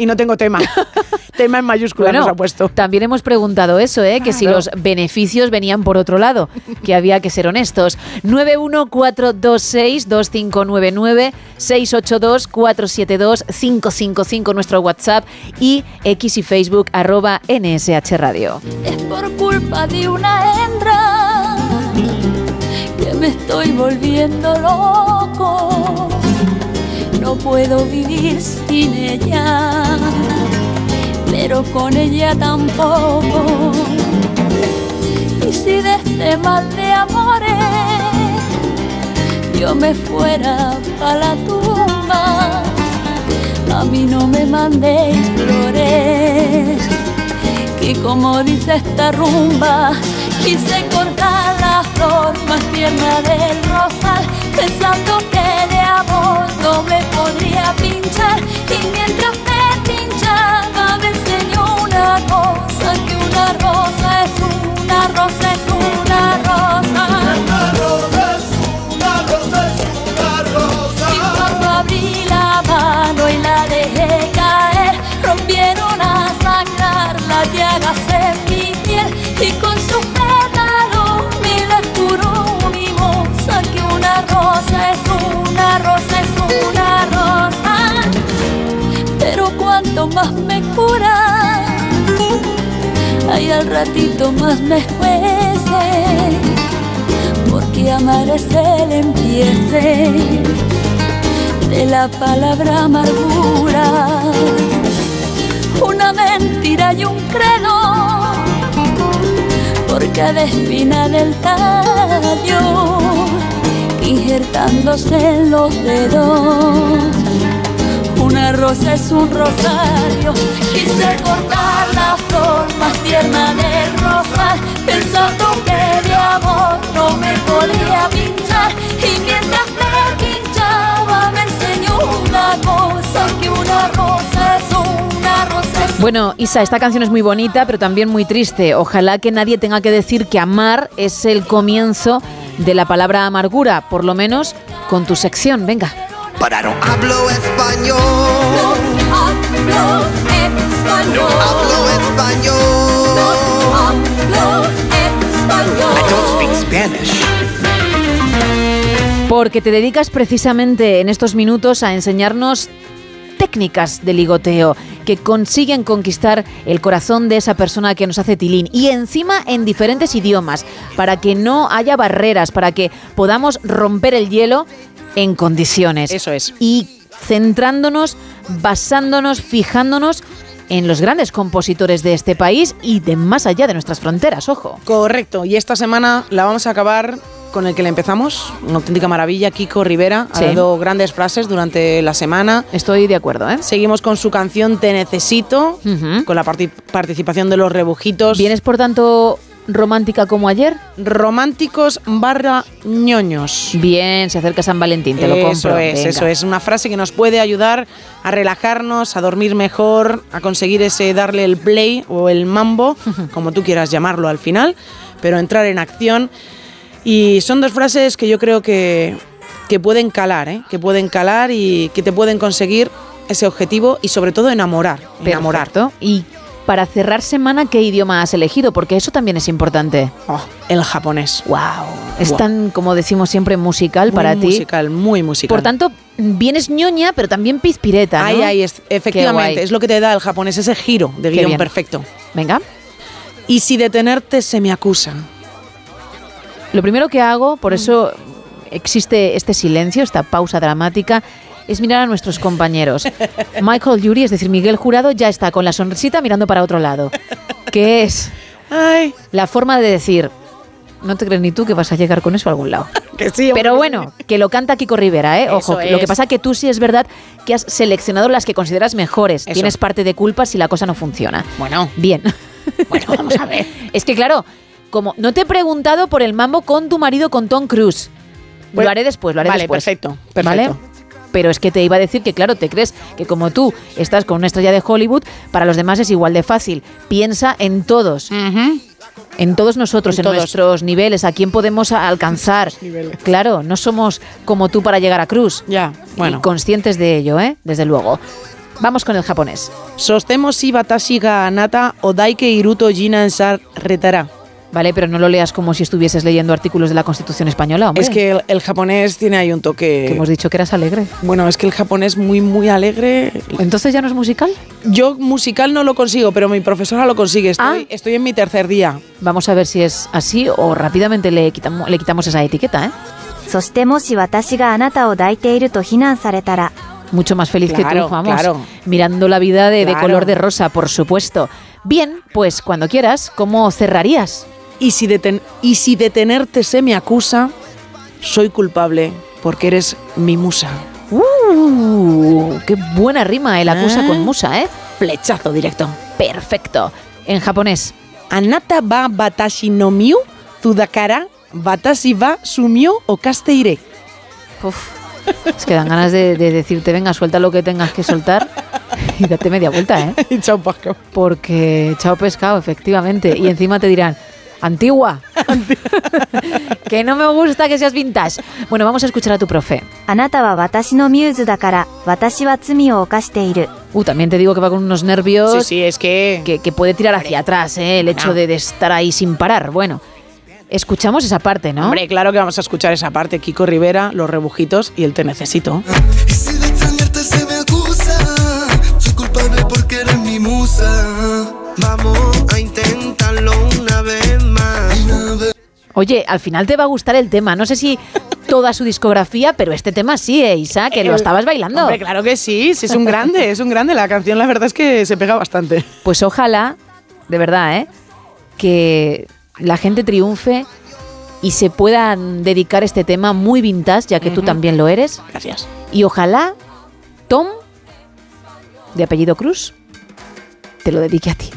y no tengo tema. (laughs) tema en mayúsculas nos ha puesto. también hemos preguntado eso, ¿eh? que si Claro. los beneficios venían por otro lado, que había que ser honestos. 914262599, 682472555 nuestro WhatsApp y X y Facebook arroba NSH Radio. Es por culpa de una hembra que me estoy volviendo loco. No puedo vivir sin ella, pero con ella tampoco. Y si de este mal de amores yo me fuera para la tumba, a mí no me mandéis flores que como dice esta rumba, quise cortar la flor más tierna del rosal, pensando no me podría pinchar. Y mientras me pinchaba me enseñó una cosa, que una rosa es una rosa, es una rosa. Una rosa es una rosa, es una rosa. Y cuando abrí la mano y la dejé caer, rompieron a sangrar las llagas en mi piel y con al ratito más me juece porque amar es el empiece de la palabra amargura. Una mentira y un credo por cada espina del tallo injertándose en los dedos. Una rosa es un rosario quise cortar más tierna del rosal pensando que de amor no me podía pinchar y mientras me pinchaba me enseñó una cosa que una rosa es una rosa es Bueno, Isa, esta canción es muy bonita, pero también muy triste. Ojalá que nadie tenga que decir que amar es el comienzo de la palabra amargura, por lo menos con tu sección. Venga. Para no hablo español. hablo español. No hablo español. Porque te dedicas precisamente en estos minutos a enseñarnos técnicas de ligoteo que consiguen conquistar el corazón de esa persona que nos hace tilín y encima en diferentes idiomas para que no haya barreras, para que podamos romper el hielo en condiciones. Eso es. Y centrándonos, basándonos, fijándonos en los grandes compositores de este país y de más allá de nuestras fronteras, ojo. Correcto, y esta semana la vamos a acabar con el que le empezamos, una auténtica maravilla, Kiko Rivera, Sí. ha dado grandes frases durante la semana. Estoy de acuerdo, ¿eh? Seguimos con su canción Te Necesito, con la parti- participación de los rebujitos. ¿Vienes por tanto romántica como ayer? Románticos barra ñoños. Bien, se acerca San Valentín, te lo compro. Eso es, Venga. eso es. Una frase que nos puede ayudar a relajarnos, a dormir mejor, a conseguir ese darle el play o el mambo, (laughs) como tú quieras llamarlo al final, pero entrar en acción. Y son dos frases que yo creo que, que pueden calar, ¿eh? que pueden calar y que te pueden conseguir ese objetivo y sobre todo enamorar. Enamorar. Perfecto. Y para cerrar semana, ¿qué idioma has elegido? Porque eso también es importante. Oh, el japonés. Wow. Es Wow. tan, como decimos siempre, musical Muy para ti. musical, muy musical. Por tanto, vienes ñoña, pero también pizpireta, es- Qué efectivamente, es lo que te da el japonés, ese giro de guion perfecto. Venga. Y si detenerte se me acusa. Lo primero que hago, por eso existe este silencio, esta pausa dramática, es mirar a nuestros compañeros. (laughs) Michael Yuri, es decir, Miguel Jurado, ya está con la sonrisita mirando para otro lado. Que es la forma de decir, no te crees ni tú que vas a llegar con eso a algún lado. (laughs) Que sí, Pero bueno, que lo canta Kiko Rivera, ¿eh? Ojo, lo que es. pasa que tú sí es verdad que has seleccionado las que consideras mejores. Eso. Tienes parte de culpa si la cosa no funciona. Bueno. Bien. Bueno, vamos a ver. (laughs) Es que claro, como no te he preguntado por el mambo con tu marido con Tom Cruise. Lo haré después, lo haré vale, después. perfecto, ¿Vale? Pero es que te iba a decir que, claro, te crees que como tú estás con una estrella de Hollywood, para los demás es igual de fácil. Piensa en todos. En todos nosotros, En en, todos. nuestros niveles, a quién podemos alcanzar. Claro, no somos como tú para llegar a Cruz. Ya, bueno. Y conscientes de ello, ¿eh? Desde luego. Vamos con el japonés. Sostemos si batashi ga anata o daike iruto jinan sar retara. Vale, pero no lo leas como si estuvieses leyendo artículos de la Constitución española, hombre. Es que el, el japonés tiene ahí un toque. Que hemos dicho que eras alegre. Bueno, es que el japonés muy, muy alegre. ¿Entonces ya no es musical? Yo musical no lo consigo, pero mi profesora lo consigue. Estoy, Ah. estoy en mi tercer día. Vamos a ver si es así o rápidamente le quitamos, le quitamos esa etiqueta, ¿eh? そしてもし私があなたを抱いていると非難されたら Mucho más feliz que Claro, tú, vamos. claro. Mirando la vida de, de Claro. color de rosa, por supuesto. Bien, pues cuando quieras, ¿cómo cerrarías? Y si, deten- y si detenerte se me acusa, soy culpable porque eres mi musa. ¡Uh! ¡Qué buena rima! El acusa con musa, ¿eh? Flechazo directo. Perfecto. En japonés. Anata ba batashi no miu, tudakara, batashi ba sumiu o kasteire. Uf, es que dan ganas de, de decirte, venga, suelta lo que tengas que soltar y date media vuelta, ¿eh? (laughs) Y chao, Paco. Porque chao pescado, efectivamente. Y encima te dirán, antigua. (laughs) que no me gusta que seas vintage. Bueno, vamos a escuchar a tu profe. Uh, también te digo que va con unos nervios. Sí, sí, es que. Que, puede tirar hacia atrás. ¿eh? El hecho de, estar ahí sin parar. Bueno. Escuchamos esa parte, ¿no? Hombre, claro que vamos a escuchar esa parte. Kiko Rivera, Los Rebujitos y el Te Necesito. Se me acusa, soy culpable. Vamos a intentarlo Oye, al final te va a gustar el tema. No sé si toda su discografía, pero este tema sí, ¿eh, Isa? Que lo estabas bailando. Hombre, claro que sí, sí, es un grande, es un grande. La canción, la verdad es que se pega bastante. Pues ojalá, de verdad, ¿eh? que la gente triunfe y se puedan dedicar este tema muy vintage, ya que tú también lo eres. Gracias. Y ojalá Tom, de apellido Cruz, te lo dedique a ti.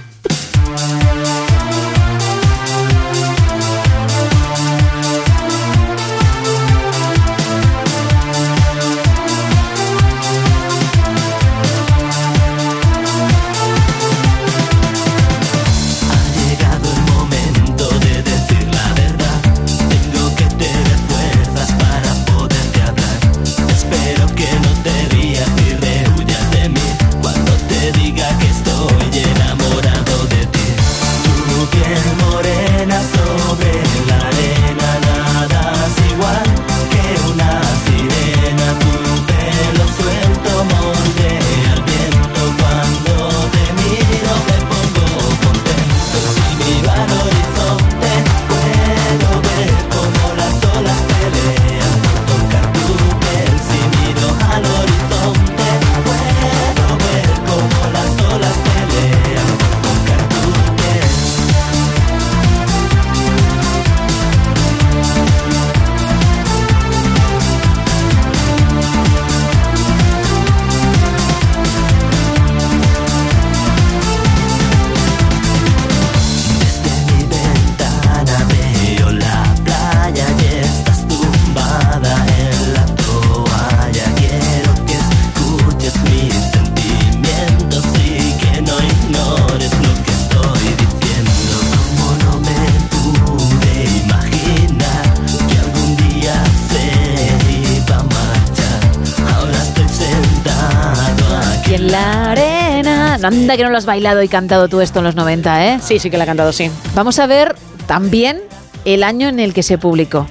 Anda que no lo has bailado y cantado tú esto en los 90, ¿eh? Sí, sí que la he cantado, sí. Vamos a ver también el año en el que se publicó.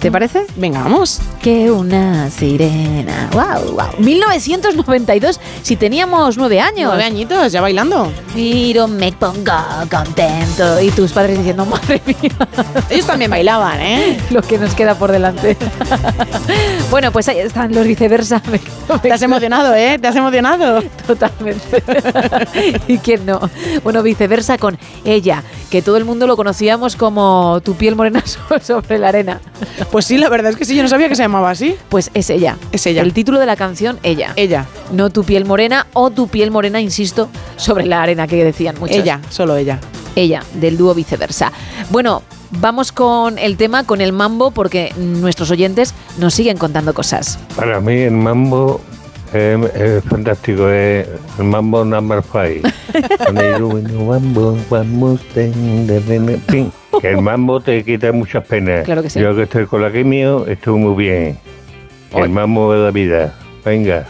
¿Te parece? Venga, vamos. Que una sirena. Wow, wow. 1992, si teníamos nueve años. Nueve añitos, ya bailando. Miro, me pongo contento. Y tus padres diciendo, madre mía. Ellos también bailaban, ¿eh? (laughs) Lo que nos queda por delante. (laughs) bueno, pues ahí están los viceversa. (laughs) Te has emocionado, ¿eh? Te has emocionado. Totalmente. ¿Y quién no? Bueno, viceversa con ella, que todo el mundo lo conocíamos como tu piel morena sobre la arena. Pues sí, la verdad es que sí, yo no sabía que se llamaba así. Pues es ella. Es ella. El título de la canción, ella. Ella. No tu piel morena o tu piel morena, insisto, sobre la arena que decían muchos. Ella, solo ella. Ella, del dúo viceversa. Bueno, vamos con el tema, con el mambo, porque nuestros oyentes nos siguen contando cosas. Para mí el mambo es, es fantástico, es el mambo number five. Que el mambo te quita muchas penas. Claro que sí. Yo que estoy con la quimio, estoy muy bien. El mambo de la vida. Venga.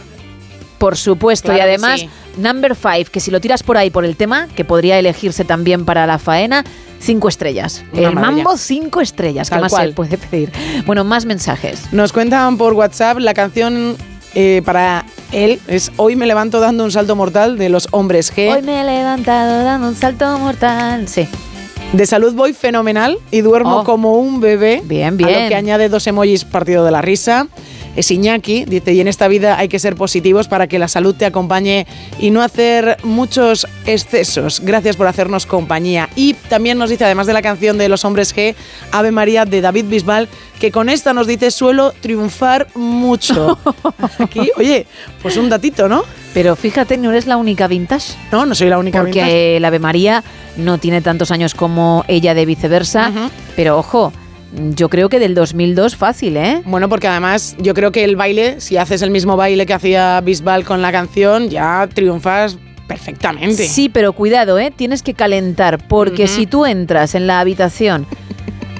Por supuesto, Claro y que además, sí. Number Five, que si lo tiras por ahí por el tema, que podría elegirse también para la faena, cinco estrellas. Una el maravilla. mambo, cinco estrellas. ¿Qué Tal más cual. se puede pedir? Bueno, más mensajes. Nos cuentan por WhatsApp la canción eh, para él es Hoy me levanto dando un salto mortal de los hombres G. Hoy me he levantado dando un salto mortal. Sí. De salud voy fenomenal y duermo Oh. como un bebé. Bien, A bien. lo que añade dos emojis partido de la risa. Es Iñaki, dice, y en esta vida hay que ser positivos para que la salud te acompañe y no hacer muchos excesos. Gracias por hacernos compañía. Y también nos dice, además de la canción de los hombres G, Ave María de David Bisbal, que con esta nos dice, suelo triunfar mucho. (laughs) Aquí, oye, pues un datito, ¿no? Pero fíjate, no eres la única vintage. No, no soy la única Porque vintage. la Ave María no tiene tantos años como ella de viceversa. Pero ojo, yo creo que del 2002 fácil, ¿eh? Bueno, porque además yo creo que el baile, si haces el mismo baile que hacía Bisbal con la canción, ya triunfas perfectamente. Sí, pero cuidado, ¿eh? Tienes que calentar, porque si tú entras en la habitación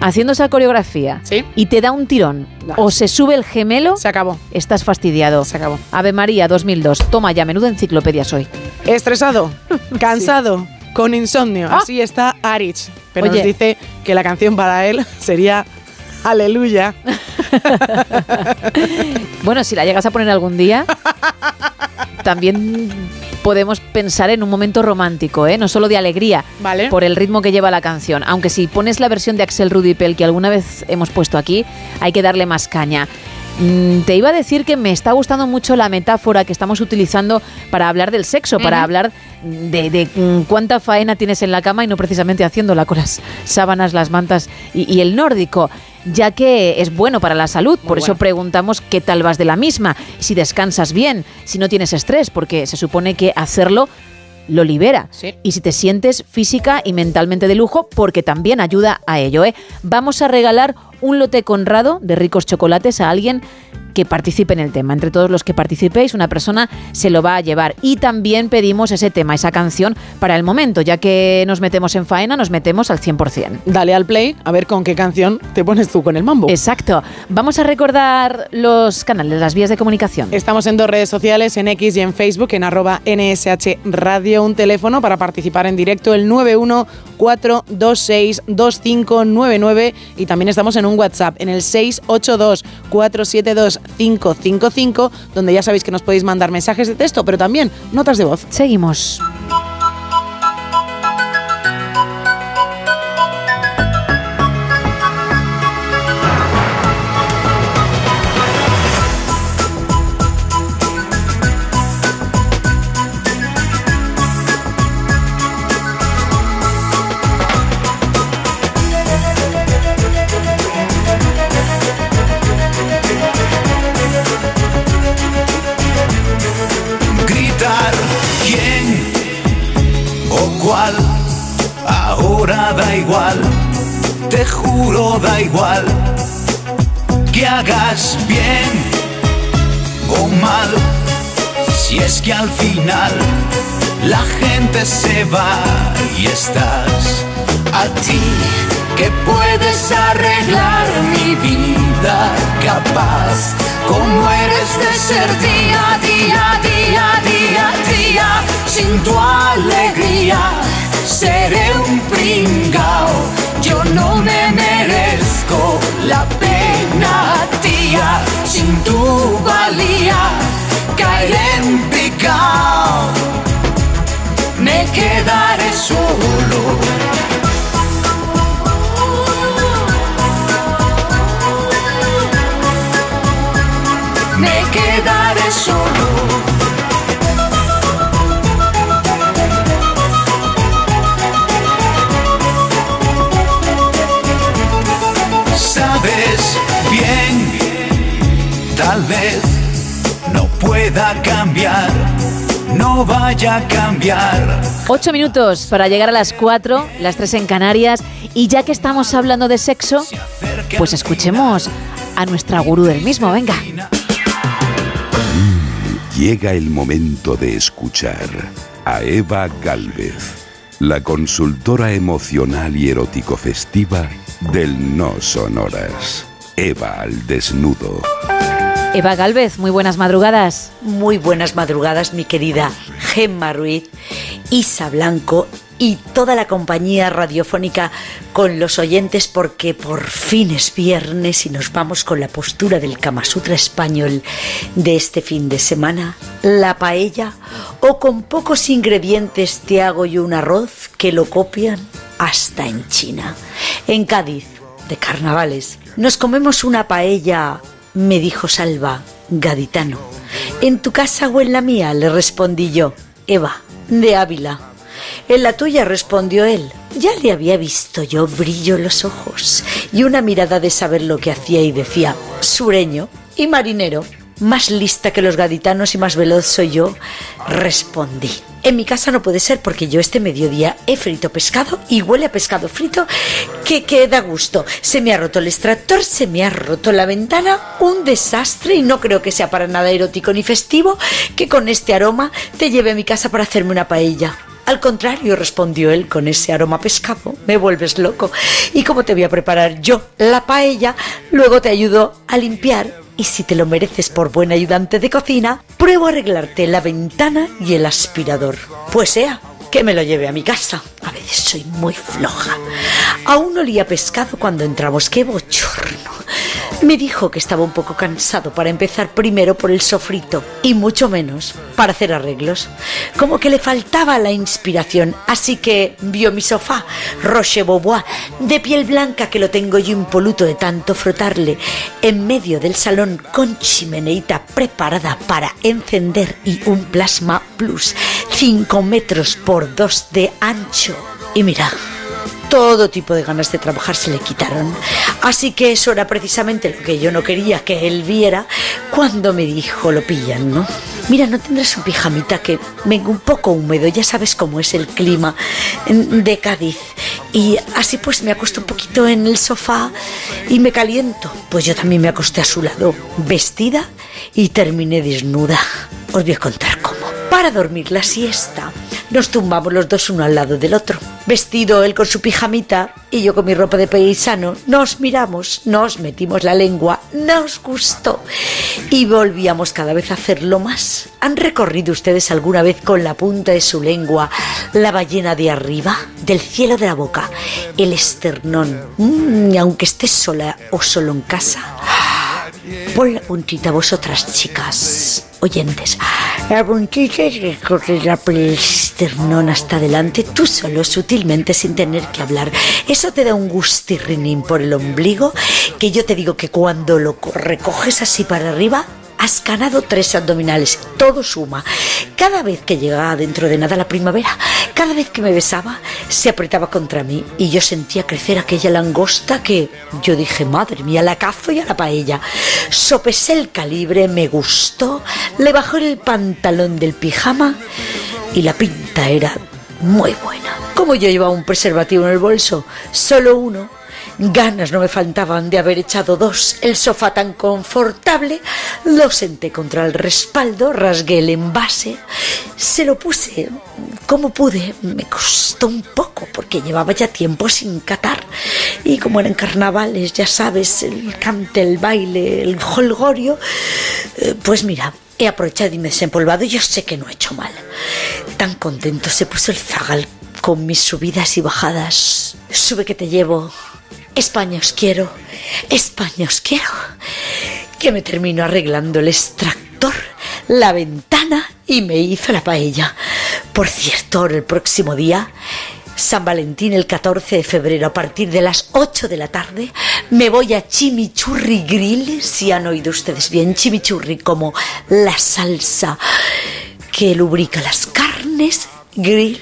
haciendo esa coreografía y te da un tirón o se sube el gemelo, se acabó. Estás fastidiado. Se acabó. Ave María 2002. Toma ya, menuda enciclopedia soy. Estresado, (laughs) cansado, con insomnio. Así está Arich. Pero Ah. Oye. nos dice que la canción para él sería Aleluya. (laughs) Bueno, si la llegas a poner algún día, también podemos pensar en un momento romántico, ¿eh? no solo de alegría, Vale. por el ritmo que lleva la canción. Aunque si pones la versión de Axel Rudipel que alguna vez hemos puesto aquí, hay que darle más caña. Mm, Te iba a decir que me está gustando mucho la metáfora que estamos utilizando para hablar del sexo, para hablar de, de, cuánta faena tienes en la cama y no precisamente haciéndola con las sábanas, las mantas y, y el nórdico, ya que es bueno para la salud. Por eso preguntamos qué tal vas de la misma, si descansas bien, si no tienes estrés, porque se supone que hacerlo lo libera. Y si te sientes física y mentalmente de lujo, porque también ayuda a ello. ¿eh? Vamos a regalar un lote conrado de ricos chocolates a alguien que participe en el tema. Entre todos los que participéis, una persona se lo va a llevar. Y también pedimos ese tema, esa canción, para el momento, ya que nos metemos en faena, nos metemos al 100%. Dale al play a ver con qué canción te pones tú con el mambo. Exacto. Vamos a recordar los canales, las vías de comunicación. Estamos en dos redes sociales, en X y en Facebook, en arroba NSH Radio, un teléfono para participar en directo, el 914262599 y también estamos en un WhatsApp, en el 682472555, donde ya sabéis que nos podéis mandar mensajes de texto, pero también notas de voz. Seguimos. Cuál, ahora da igual, te juro da igual, que hagas bien o mal, si es que al final la gente se va y estás a ti que puedes arreglar mi vida capaz como eres de ser día, día, día, día, día, sin tu alegría seré un pringao. Yo no me merezco la pena, tía, sin tu valía caeré en picao. Me quedaré solo. Quedaré solo. Sabes bien, tal vez no pueda cambiar, no vaya a cambiar. Ocho minutos para llegar a las cuatro, las tres en Canarias. Y ya que estamos hablando de sexo, pues escuchemos a nuestra gurú del mismo. Venga. Llega el momento de escuchar a Eva Galvez, la consultora emocional y erótico festiva del No Sonoras. Eva al desnudo. Eva Galvez, muy buenas madrugadas. Muy buenas madrugadas, mi querida Gemma Ruiz, Isa Blanco y toda la compañía radiofónica con los oyentes porque por fin es viernes y nos vamos con la postura del Kama Sutra español de este fin de semana, la paella o con pocos ingredientes te hago yo un arroz que lo copian hasta en China. En Cádiz, de carnavales, nos comemos una paella, me dijo Salva, gaditano. ¿En tu casa o en la mía? le respondí yo. Eva, de Ávila. En la tuya respondió él. Ya le había visto yo brillo en los ojos y una mirada de saber lo que hacía y decía, sureño y marinero. Más lista que los gaditanos y más veloz soy yo, respondí. En mi casa no puede ser porque yo este mediodía he frito pescado y huele a pescado frito que, que da gusto. Se me ha roto el extractor, se me ha roto la ventana, un desastre y no creo que sea para nada erótico ni festivo que con este aroma te lleve a mi casa para hacerme una paella. Al contrario, respondió él con ese aroma pescado, me vuelves loco. ¿Y cómo te voy a preparar yo la paella? Luego te ayudo a limpiar y si te lo mereces por buen ayudante de cocina, pruebo a arreglarte la ventana y el aspirador. Pues sea, que me lo lleve a mi casa. A veces soy muy floja. Aún olía pescado cuando entramos. ¡Qué bochorno! Me dijo que estaba un poco cansado para empezar primero por el sofrito y mucho menos para hacer arreglos. Como que le faltaba la inspiración, así que vio mi sofá, Roche Beaubois, de piel blanca que lo tengo yo impoluto de tanto frotarle, en medio del salón con chimeneita preparada para encender y un plasma plus, 5 metros por 2 de ancho. Y mira, todo tipo de ganas de trabajar se le quitaron. Así que eso era precisamente lo que yo no quería que él viera cuando me dijo lo pillan, ¿no? Mira, no tendrás un pijamita que venga un poco húmedo, ya sabes cómo es el clima de Cádiz. Y así pues me acuesto un poquito en el sofá y me caliento. Pues yo también me acosté a su lado, vestida y terminé desnuda. Os voy a contar. Para dormir la siesta, nos tumbamos los dos uno al lado del otro. Vestido él con su pijamita y yo con mi ropa de paisano, nos miramos, nos metimos la lengua, nos gustó y volvíamos cada vez a hacerlo más. ¿Han recorrido ustedes alguna vez con la punta de su lengua la ballena de arriba, del cielo de la boca, el esternón? Mm, aunque estés sola o solo en casa. Pon la puntita vosotras, chicas, oyentes. La puntita recorre la por el esternón hasta adelante, tú solo, sutilmente, sin tener que hablar. Eso te da un gustirrinín por el ombligo, que yo te digo que cuando lo co- recoges así para arriba, has ganado tres abdominales, todo suma. Cada vez que llegaba dentro de nada la primavera, cada vez que me besaba, se apretaba contra mí y yo sentía crecer aquella langosta que yo dije, madre mía, la cazo y a la paella. Sopesé el calibre, me gustó, le bajó el pantalón del pijama y la pinta era muy buena. Como yo llevaba un preservativo en el bolso, solo uno, Ganas no me faltaban de haber echado dos. El sofá tan confortable, lo senté contra el respaldo, rasgué el envase, se lo puse como pude. Me costó un poco porque llevaba ya tiempo sin catar. Y como eran carnavales, ya sabes, el cante, el baile, el holgorio, eh, pues mira, he aprovechado y me he desempolvado y yo sé que no he hecho mal. Tan contento se puso el zagal con mis subidas y bajadas. Sube que te llevo. España os quiero. España os quiero. Que me termino arreglando el extractor, la ventana y me hizo la paella. Por cierto, el próximo día, San Valentín el 14 de febrero, a partir de las 8 de la tarde, me voy a Chimichurri Grill, si han oído ustedes bien, Chimichurri como la salsa que lubrica las carnes, grill,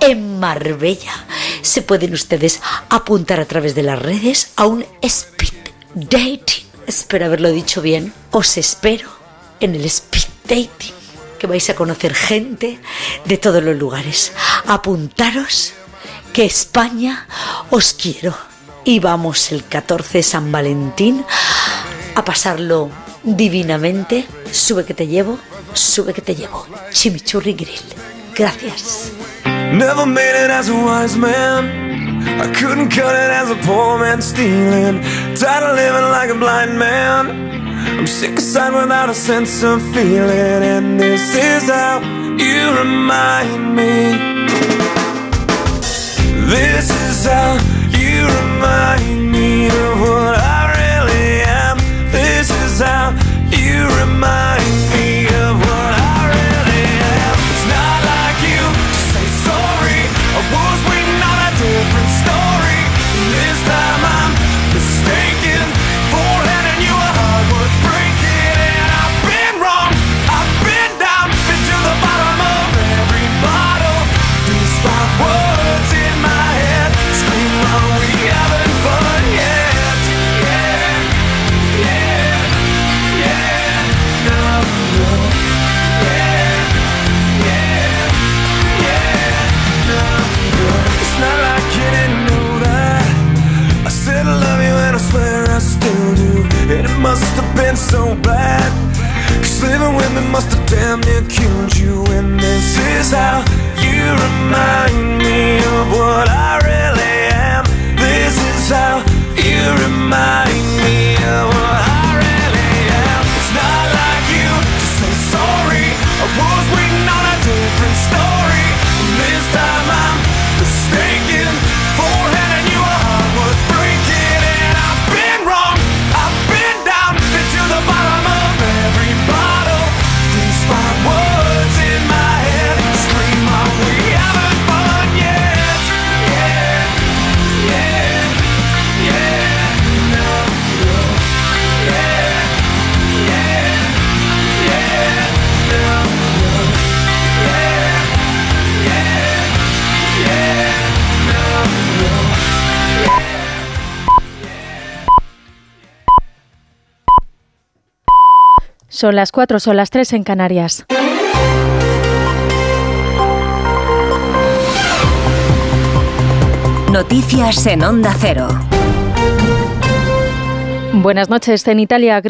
en Marbella. Se pueden ustedes apuntar a través de las redes a un speed dating. Espero haberlo dicho bien. Os espero en el speed dating, que vais a conocer gente de todos los lugares. Apuntaros que España os quiero. Y vamos el 14 de San Valentín a pasarlo divinamente. Sube que te llevo, sube que te llevo. Chimichurri Grill. Gracias. Never made it as a wise man. I couldn't cut it as a poor man stealing. Tired of living like a blind man. I'm sick of aside without a sense of feeling. And this is how you remind me. This is how you remind me of what I really am. This is how you remind so bad. Cause living with me must have damn near killed you. And this is how you remind me of what I really am. This is how you remind Son las 4, son las 3 en Canarias. Noticias en Onda Cero. Buenas noches. En Italia,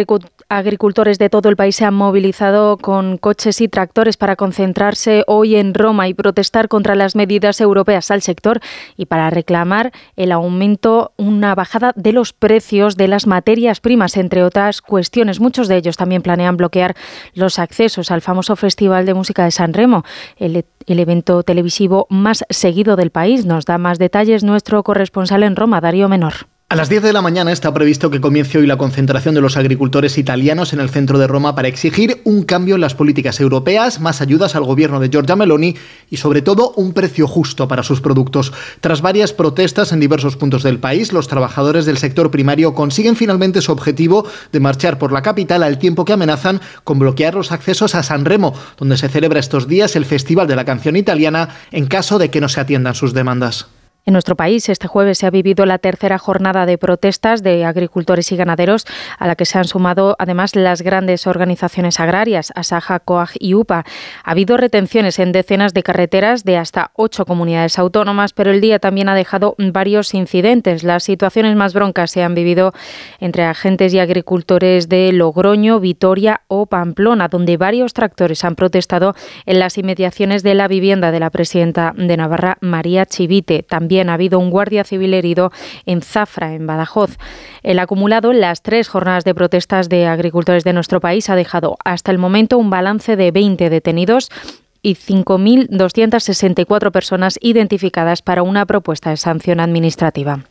agricultores de todo el país se han movilizado con coches y tractores para concentrarse hoy en Roma y protestar contra las medidas europeas al sector y para reclamar el aumento, una bajada de los precios de las materias primas, entre otras cuestiones. Muchos de ellos también planean bloquear los accesos al famoso Festival de Música de San Remo, el, evento televisivo más seguido del país. Nos da más detalles nuestro corresponsal en Roma, Darío Menor. A las 10 de la mañana está previsto que comience hoy la concentración de los agricultores italianos en el centro de Roma para exigir un cambio en las políticas europeas, más ayudas al gobierno de Giorgia Meloni y sobre todo un precio justo para sus productos. Tras varias protestas en diversos puntos del país, los trabajadores del sector primario consiguen finalmente su objetivo de marchar por la capital al tiempo que amenazan con bloquear los accesos a San Remo, donde se celebra estos días el Festival de la Canción Italiana en caso de que no se atiendan sus demandas. En nuestro país, este jueves se ha vivido la tercera jornada de protestas de agricultores y ganaderos, a la que se han sumado además las grandes organizaciones agrarias, Asaja, COAG y UPA. Ha habido retenciones en decenas de carreteras de hasta ocho comunidades autónomas, pero el día también ha dejado varios incidentes. Las situaciones más broncas se han vivido entre agentes y agricultores de Logroño, Vitoria o Pamplona, donde varios tractores han protestado en las inmediaciones de la vivienda de la presidenta de Navarra, María Chivite. También ha habido un guardia civil herido en Zafra, en Badajoz. El acumulado en las tres jornadas de protestas de agricultores de nuestro país ha dejado hasta el momento un balance de 20 detenidos y 5.264 personas identificadas para una propuesta de sanción administrativa.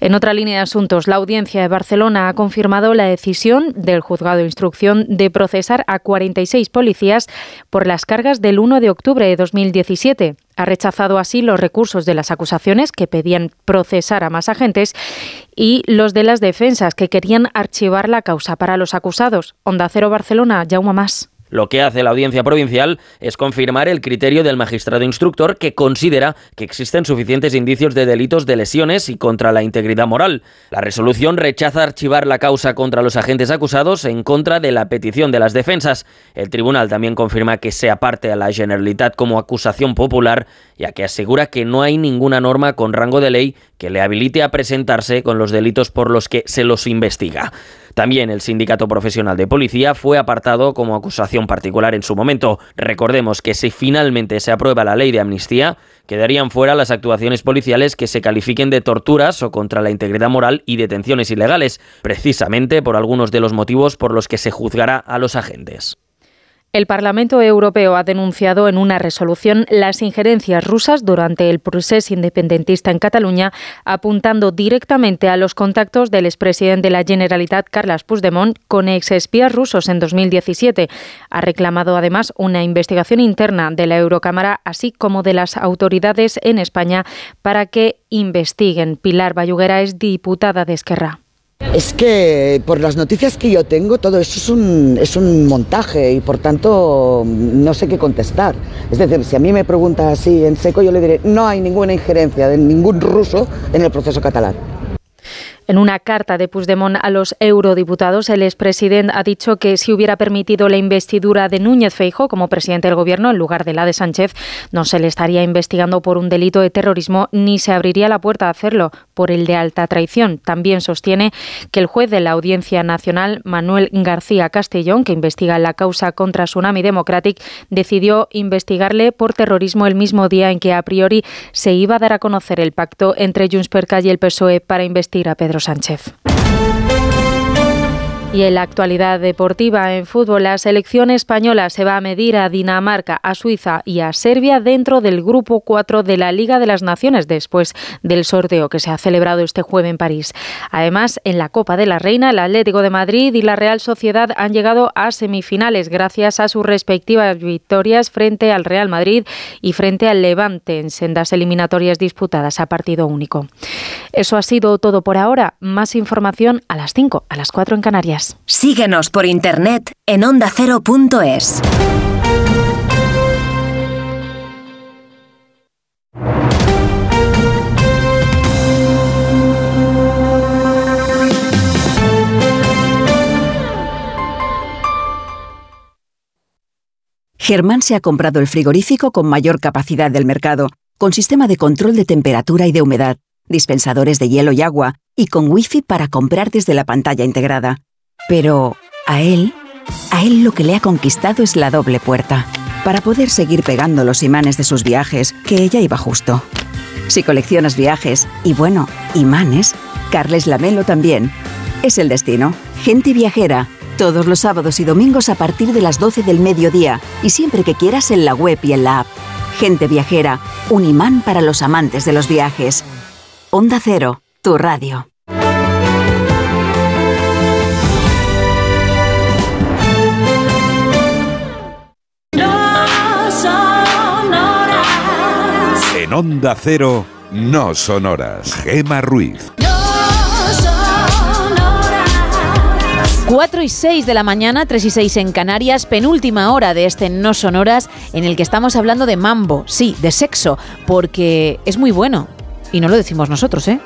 En otra línea de asuntos, la audiencia de Barcelona ha confirmado la decisión del juzgado de instrucción de procesar a 46 policías por las cargas del 1 de octubre de 2017. Ha rechazado así los recursos de las acusaciones que pedían procesar a más agentes y los de las defensas que querían archivar la causa para los acusados. Onda Cero Barcelona, Jaume Más. Lo que hace la audiencia provincial es confirmar el criterio del magistrado instructor que considera que existen suficientes indicios de delitos de lesiones y contra la integridad moral. La resolución rechaza archivar la causa contra los agentes acusados en contra de la petición de las defensas. El tribunal también confirma que se aparte a la Generalitat como acusación popular, ya que asegura que no hay ninguna norma con rango de ley que le habilite a presentarse con los delitos por los que se los investiga. También el Sindicato Profesional de Policía fue apartado como acusación particular en su momento. Recordemos que si finalmente se aprueba la ley de amnistía, quedarían fuera las actuaciones policiales que se califiquen de torturas o contra la integridad moral y detenciones ilegales, precisamente por algunos de los motivos por los que se juzgará a los agentes. El Parlamento Europeo ha denunciado en una resolución las injerencias rusas durante el proceso independentista en Cataluña, apuntando directamente a los contactos del expresidente de la Generalitat, Carles Puigdemont, con exespías rusos en 2017. Ha reclamado además una investigación interna de la Eurocámara, así como de las autoridades en España, para que investiguen. Pilar Bayuguera es diputada de Esquerra. Es que por las noticias que yo tengo, todo eso es un, es un montaje y por tanto no sé qué contestar. Es decir, si a mí me pregunta así en seco, yo le diré, no hay ninguna injerencia de ningún ruso en el proceso catalán. En una carta de Puigdemont a los eurodiputados, el expresidente ha dicho que si hubiera permitido la investidura de Núñez Feijo como presidente del gobierno en lugar de la de Sánchez, no se le estaría investigando por un delito de terrorismo ni se abriría la puerta a hacerlo por el de alta traición. También sostiene que el juez de la Audiencia Nacional, Manuel García Castellón, que investiga la causa contra Tsunami Democratic, decidió investigarle por terrorismo el mismo día en que a priori se iba a dar a conocer el pacto entre Junts per y el PSOE para investir a Pedro Sánchez. Y en la actualidad deportiva en fútbol, la selección española se va a medir a Dinamarca, a Suiza y a Serbia dentro del grupo 4 de la Liga de las Naciones después del sorteo que se ha celebrado este jueves en París. Además, en la Copa de la Reina, el Atlético de Madrid y la Real Sociedad han llegado a semifinales gracias a sus respectivas victorias frente al Real Madrid y frente al Levante en sendas eliminatorias disputadas a partido único. Eso ha sido todo por ahora. Más información a las 5, a las 4 en Canarias. Síguenos por internet en ondacero.es. Germán se ha comprado el frigorífico con mayor capacidad del mercado, con sistema de control de temperatura y de humedad, dispensadores de hielo y agua, y con wifi para comprar desde la pantalla integrada. Pero a él, a él lo que le ha conquistado es la doble puerta, para poder seguir pegando los imanes de sus viajes, que ella iba justo. Si coleccionas viajes y bueno, imanes, Carles Lamelo también. Es el destino. Gente viajera. Todos los sábados y domingos a partir de las 12 del mediodía y siempre que quieras en la web y en la app. Gente viajera, un imán para los amantes de los viajes. Onda Cero, tu radio. En Onda Cero, no sonoras. Gema Ruiz. 4 y 6 de la mañana, 3 y 6 en Canarias, penúltima hora de este No Sonoras, en el que estamos hablando de mambo, sí, de sexo, porque es muy bueno. Y no lo decimos nosotros, ¿eh?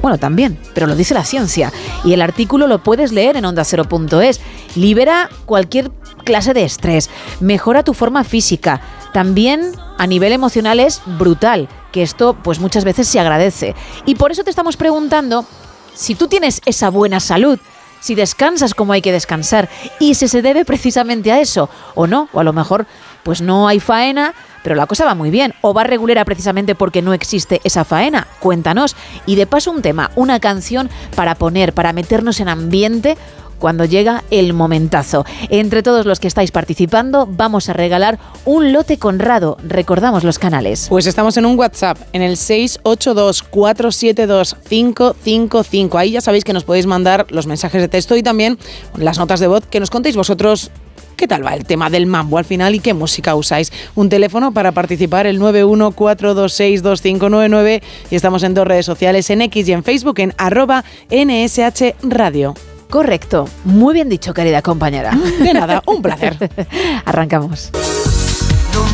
Bueno, también, pero lo dice la ciencia. Y el artículo lo puedes leer en ondacero.es. Libera cualquier clase de estrés, mejora tu forma física. También a nivel emocional es brutal, que esto pues muchas veces se agradece. Y por eso te estamos preguntando si tú tienes esa buena salud, si descansas como hay que descansar y si se debe precisamente a eso o no, o a lo mejor pues no hay faena, pero la cosa va muy bien, o va regulera precisamente porque no existe esa faena. Cuéntanos. Y de paso un tema, una canción para poner, para meternos en ambiente cuando llega el momentazo. Entre todos los que estáis participando, vamos a regalar un lote conrado. Recordamos los canales. Pues estamos en un WhatsApp, en el 682-472-555. Ahí ya sabéis que nos podéis mandar los mensajes de texto y también las notas de voz que nos contéis vosotros. ¿Qué tal va el tema del mambo al final y qué música usáis? Un teléfono para participar, el 914262599 y estamos en dos redes sociales, en X y en Facebook, en arroba NSH Radio. Correcto. Muy bien dicho, querida compañera. De nada, un placer. (laughs) Arrancamos. No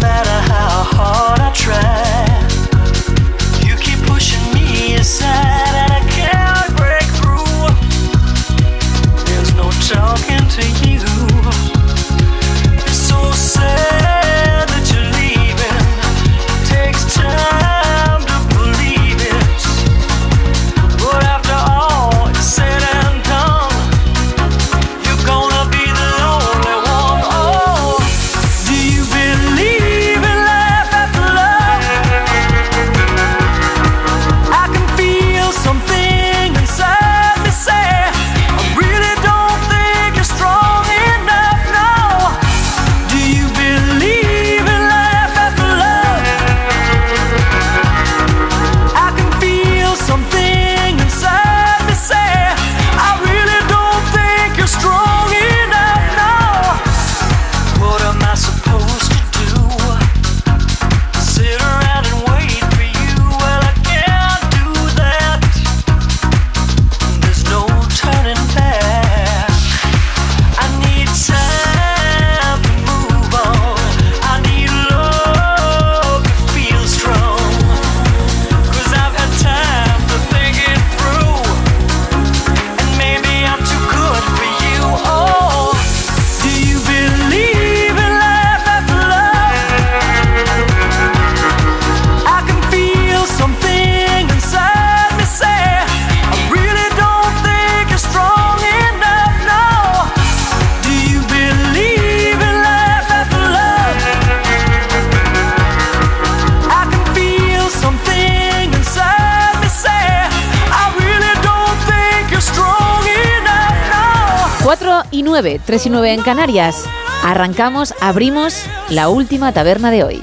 9, 3 y 9 en Canarias. Arrancamos, abrimos la última taberna de hoy.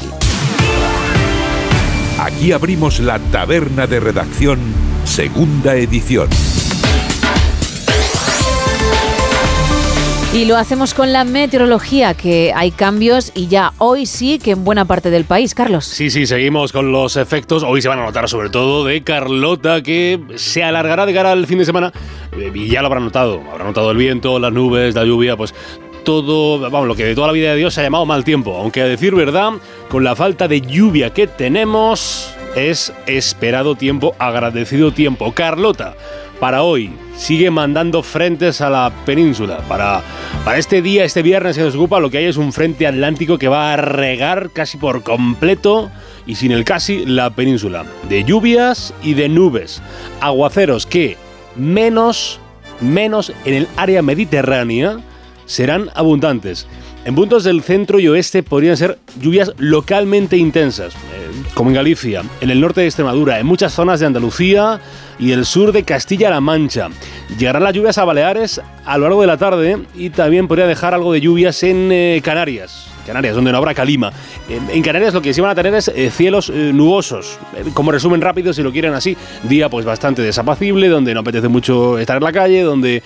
Aquí abrimos la taberna de redacción, segunda edición. Y lo hacemos con la meteorología, que hay cambios y ya hoy sí que en buena parte del país, Carlos. Sí, sí, seguimos con los efectos. Hoy se van a notar sobre todo de Carlota, que se alargará de cara al fin de semana. Eh, Y ya lo habrán notado. Habrá notado el viento, las nubes, la lluvia, pues todo, vamos, lo que de toda la vida de Dios se ha llamado mal tiempo. Aunque a decir verdad, con la falta de lluvia que tenemos, es esperado tiempo, agradecido tiempo. Carlota, para hoy, sigue mandando frentes a la península. Para, para este día, este viernes que nos ocupa, lo que hay es un frente atlántico que va a regar casi por completo y sin el casi la península. De lluvias y de nubes. Aguaceros que menos, menos en el área mediterránea serán abundantes. En puntos del centro y oeste podrían ser lluvias localmente intensas, eh, como en Galicia, en el norte de Extremadura, en muchas zonas de Andalucía y el sur de Castilla-La Mancha. Llegarán las lluvias a Baleares a lo largo de la tarde y también podría dejar algo de lluvias en eh, Canarias. Canarias, donde no habrá calima. En, Canarias lo que sí van a tener es eh, cielos eh, nubosos. Eh, como resumen rápido, si lo quieren así, día pues bastante desapacible, donde no apetece mucho estar en la calle, donde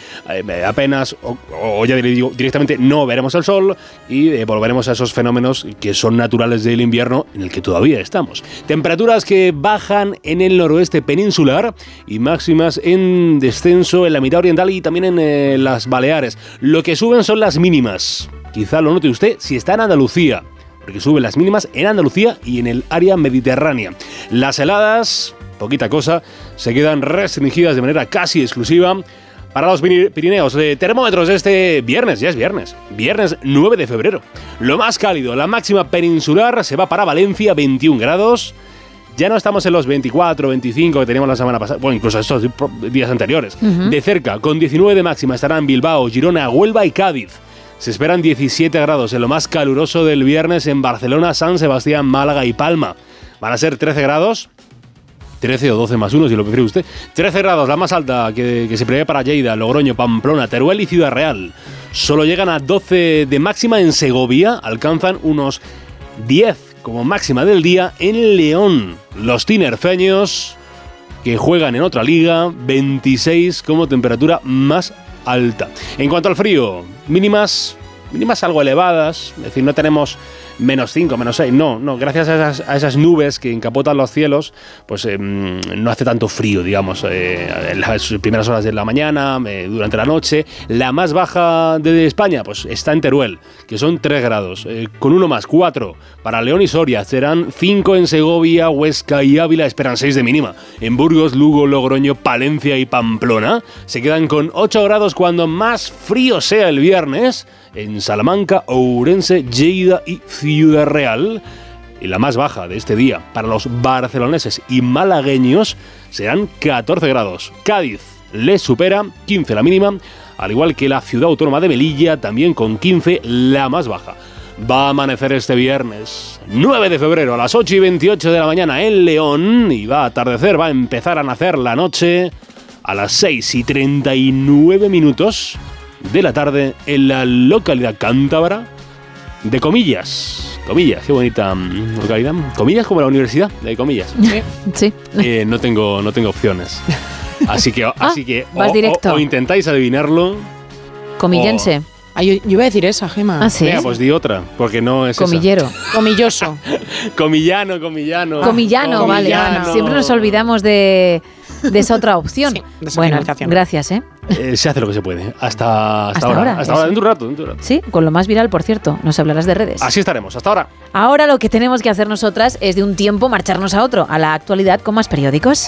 apenas o, ya directamente no veremos el sol y volveremos a esos fenómenos que son naturales del invierno en el que todavía estamos. Temperaturas que bajan en el noroeste peninsular y máximas en descenso en la mitad oriental y también en las Baleares. Lo que suben son las mínimas. Quizá lo note usted si está en Andalucía, porque suben las mínimas en Andalucía y en el área mediterránea. Las heladas poquita cosa, se quedan restringidas de manera casi exclusiva para los Piri- Pirineos. De termómetros este viernes, ya es viernes, viernes 9 de febrero. Lo más cálido, la máxima peninsular se va para Valencia, 21 grados. Ya no estamos en los 24, 25 que teníamos la semana pasada, bueno, incluso estos días anteriores. De cerca, con 19 de máxima estarán Bilbao, Girona, Huelva y Cádiz. Se esperan 17 grados en lo más caluroso del viernes en Barcelona, San Sebastián, Málaga y Palma. Van a ser 13 grados 13 o 12 más 1, si lo prefiere usted. 13 grados, la más alta que, que se prevé para Lleida, Logroño, Pamplona, Teruel y Ciudad Real. Solo llegan a 12 de máxima en Segovia, alcanzan unos 10 como máxima del día en León. Los tinerfeños, que juegan en otra liga, 26 como temperatura más alta. En cuanto al frío, mínimas, mínimas algo elevadas, es decir, no tenemos menos 5, menos 6, no, no, gracias a esas, nubes que encapotan los cielos, pues mm, no hace tanto frío, digamos, eh, en las primeras horas de la mañana, eh, durante la noche. La más baja de España, pues está en Teruel, que son 3 grados, eh, con uno más, 4 para León y Soria, serán 5 en Segovia, Huesca y Ávila, esperan 6 de mínima. En Burgos, Lugo, Logroño, Palencia y Pamplona se quedan con 8 grados cuando más frío sea el viernes. En Salamanca, Ourense, Lleida y Ciudad Real. Y la más baja de este día para los barceloneses y malagueños serán 14 grados. Cádiz les supera 15 la mínima, al igual que la ciudad autónoma de Melilla, también con 15 la más baja. Va a amanecer este viernes, 9 de febrero, a las 8 y 28 de la mañana en León, y va a atardecer, va a empezar a nacer la noche a las 6 y 39 minutos de la tarde en la localidad cántabra de Comillas. Comillas, qué bonita mm, localidad. Comillas como la universidad de Comillas. Sí. Eh, no tengo, no tengo opciones. Así que, (laughs) así que Ah, vas o- directo. O, o intentáis adivinarlo. Comillense. Ah, yo, yo iba a decir esa, Gema. Ah, sí. Venga, pues di otra, porque no es esa. Comillero. Comilloso. (laughs) Comillano, comillano. Comillano, vale. Comillano. Siempre nos olvidamos de, (laughs) de esa otra opción. esa bueno, gracias, ¿eh? Eh, se hace lo que se puede. Hasta, hasta, Hasta ahora. ahora, Hasta ahora, dentro de un rato, dentro de un rato. Sí, con lo más viral, por cierto. Nos hablarás de redes. Así estaremos. Hasta ahora. Ahora lo que tenemos que hacer nosotras es de un tiempo marcharnos a otro, a la actualidad con más periódicos.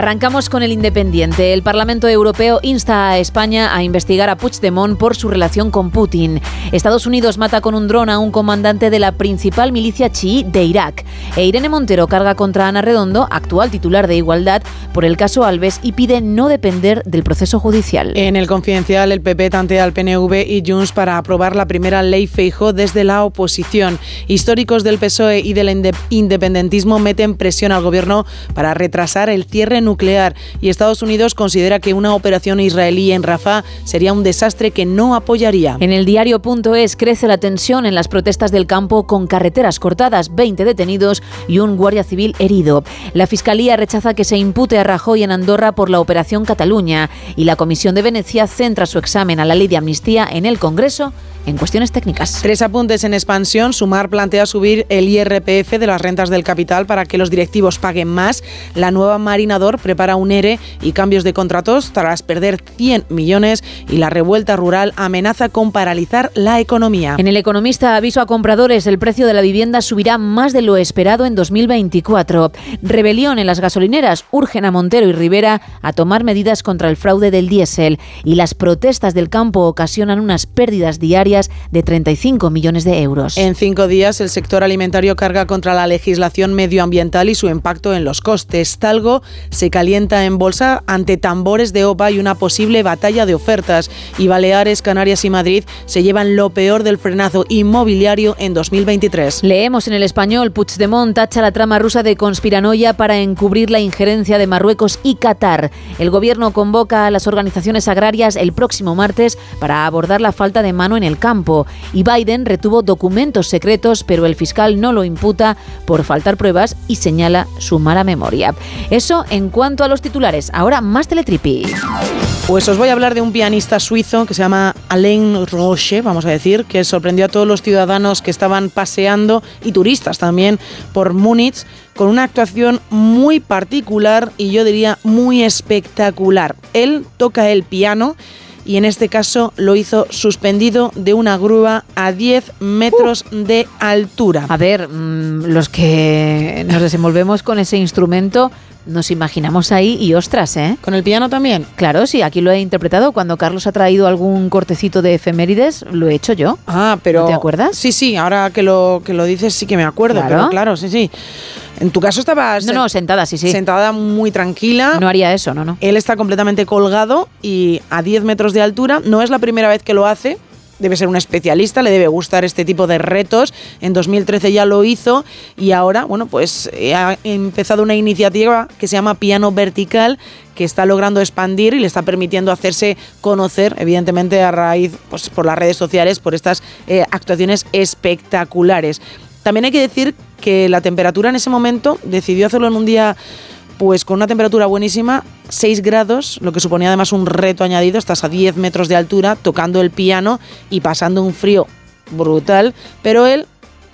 Arrancamos con el Independiente. El Parlamento Europeo insta a España a investigar a Puigdemont por su relación con Putin. Estados Unidos mata con un dron a un comandante de la principal milicia chií de Irak. E Irene Montero carga contra Ana Redondo, actual titular de Igualdad, por el caso Alves y pide no depender del proceso judicial. En el confidencial, el PP tantea al PNV y Junts para aprobar la primera ley Feijo desde la oposición. Históricos del PSOE y del inde- independentismo meten presión al gobierno para retrasar el cierre nuclear y Estados Unidos considera que una operación israelí en Rafah sería un desastre que no apoyaría. En el diario.es crece la tensión en las protestas del campo con carreteras cortadas, 20 detenidos y un guardia civil herido. La Fiscalía rechaza que se impute a Rajoy en Andorra por la Operación Cataluña y la Comisión de Venecia centra su examen a la ley de amnistía en el Congreso en cuestiones técnicas. Tres apuntes en expansión. Sumar plantea subir el IRPF de las rentas del capital para que los directivos paguen más. La nueva Marinador prepara un ERE y cambios de contratos tras perder 100 millones. Y la revuelta rural amenaza con paralizar la economía. En el Economista aviso a compradores, el precio de la vivienda subirá más de lo esperado en 2024. Rebelión en las gasolineras urgen a Montero y Rivera a tomar medidas contra el fraude del diésel y las protestas del campo ocasionan unas pérdidas diarias de 35 millones de euros. En cinco días, el sector alimentario carga contra la legislación medioambiental y su impacto en los costes. Talgo calienta en bolsa ante tambores de OPA y una posible batalla de ofertas. Y Baleares, Canarias y Madrid se llevan lo peor del frenazo inmobiliario en 2023. Leemos en el español, Puigdemont tacha la trama rusa de conspiranoia para encubrir la injerencia de Marruecos y Qatar. El gobierno convoca a las organizaciones agrarias el próximo martes para abordar la falta de mano en el campo. Y Biden retuvo documentos secretos, pero el fiscal no lo imputa por faltar pruebas y señala su mala memoria. Eso en cuanto a los titulares. Ahora más teletripi. Pues os voy a hablar de un pianista suizo que se llama Alain Roche, vamos a decir, que sorprendió a todos los ciudadanos que estaban paseando y turistas también por Múnich con una actuación muy particular y yo diría muy espectacular. Él toca el piano y en este caso lo hizo suspendido de una grúa a 10 metros de altura. A ver, mm, los que nos desenvolvemos con ese instrumento nos imaginamos ahí y ostras, ¿eh? ¿Con el piano también? Claro, sí, aquí lo he interpretado. Cuando Carlos ha traído algún cortecito de efemérides, lo he hecho yo. Ah, pero... ¿No te acuerdas? Sí, sí, ahora que lo, que lo dices sí que me acuerdo, Claro. pero claro, sí, sí. En tu caso estabas... No, no, sentada, sí, sí. Sentada muy tranquila. No haría eso, no, no. Él está completamente colgado y a 10 metros de altura. No es la primera vez que lo hace. Debe ser un especialista, le debe gustar este tipo de retos. En 2013 ya lo hizo y ahora, bueno, pues eh, ha empezado una iniciativa que se llama Piano Vertical que está logrando expandir y le está permitiendo hacerse conocer, evidentemente a raíz, pues por las redes sociales, por estas eh, actuaciones espectaculares. También hay que decir que la temperatura en ese momento decidió hacerlo en un día pues con una temperatura buenísima, 6 grados, lo que suponía además un reto añadido, estás a 10 metros de altura tocando el piano y pasando un frío brutal, pero él,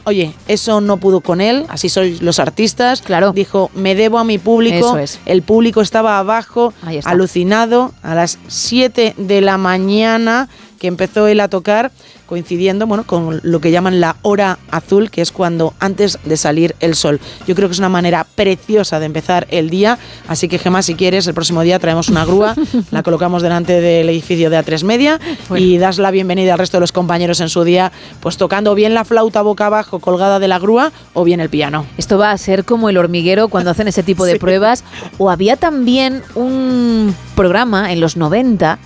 oye, eso no pudo con él, así sois los artistas, claro. dijo, me debo a mi público, Eso es. el público estaba abajo, alucinado, a las 7 de la mañana que empezó él a tocar, coincidiendo bueno, con lo que llaman la hora azul, que es cuando antes de salir el sol. Yo creo que es una manera preciosa de empezar el día, así que Gemma, si quieres, el próximo día traemos una grúa, (laughs) la colocamos delante del edificio de A3 Media y das la bienvenida al resto de los compañeros en su día, pues tocando bien la flauta boca abajo colgada de la grúa o bien el piano. Esto va a ser como el hormiguero cuando hacen ese tipo de (laughs) Sí. pruebas. O había también un programa en los 90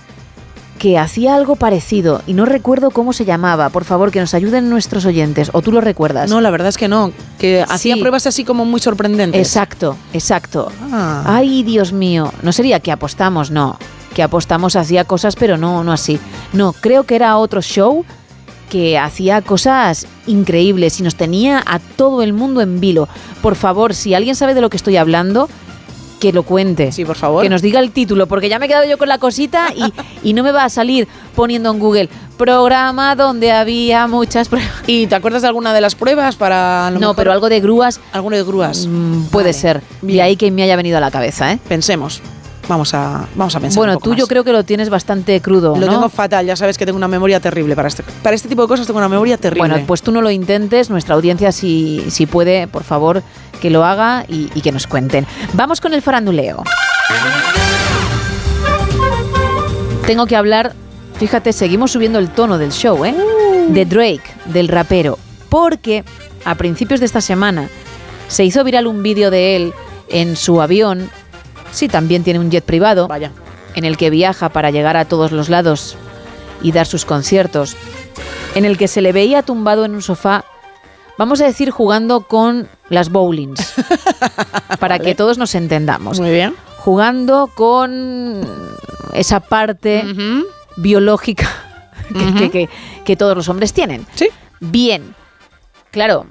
que hacía algo parecido y no recuerdo cómo se llamaba. Por favor, que nos ayuden nuestros oyentes. ¿O tú lo recuerdas? No, la verdad es que no, que hacía pruebas así como muy sorprendentes. Exacto, exacto. Ah. Ay, Dios mío. No sería que apostamos, no. Que apostamos hacía cosas, pero no, no así. No, creo que era otro show que hacía cosas increíbles y nos tenía a todo el mundo en vilo. Por favor, si alguien sabe de lo que estoy hablando, que lo cuente. Sí, por favor. Que nos diga el título, porque ya me he quedado yo con la cosita y, y no me va a salir poniendo en Google programa donde había muchas pruebas. ¿Y te acuerdas de alguna de las pruebas para No, mejor- pero algo de grúas. Alguno de grúas. mm, puede Vale. ser. Y ahí que me haya venido a la cabeza, ¿eh? Pensemos. Vamos a, vamos a pensar. Bueno, un poco tú yo creo que lo tienes bastante crudo, Lo ¿no? tengo fatal, ya sabes que tengo una memoria terrible para este, para este tipo de cosas tengo una memoria terrible. Bueno, pues tú no lo intentes, nuestra audiencia si, si puede, por favor, que lo haga y, y que nos cuenten. Vamos con el faranduleo. Tengo que hablar, fíjate, seguimos subiendo el tono del show, ¿eh? De Drake, del rapero, porque a principios de esta semana se hizo viral un vídeo de él en su avión, sí, también tiene un jet privado, Vaya. en el que viaja para llegar a todos los lados y dar sus conciertos, en el que se le veía tumbado en un sofá, vamos a decir jugando con las bowlings, (laughs) para que todos nos entendamos. Muy bien. Jugando con esa parte biológica (laughs) que, que- que- que todos los hombres tienen. Sí. Bien, claro,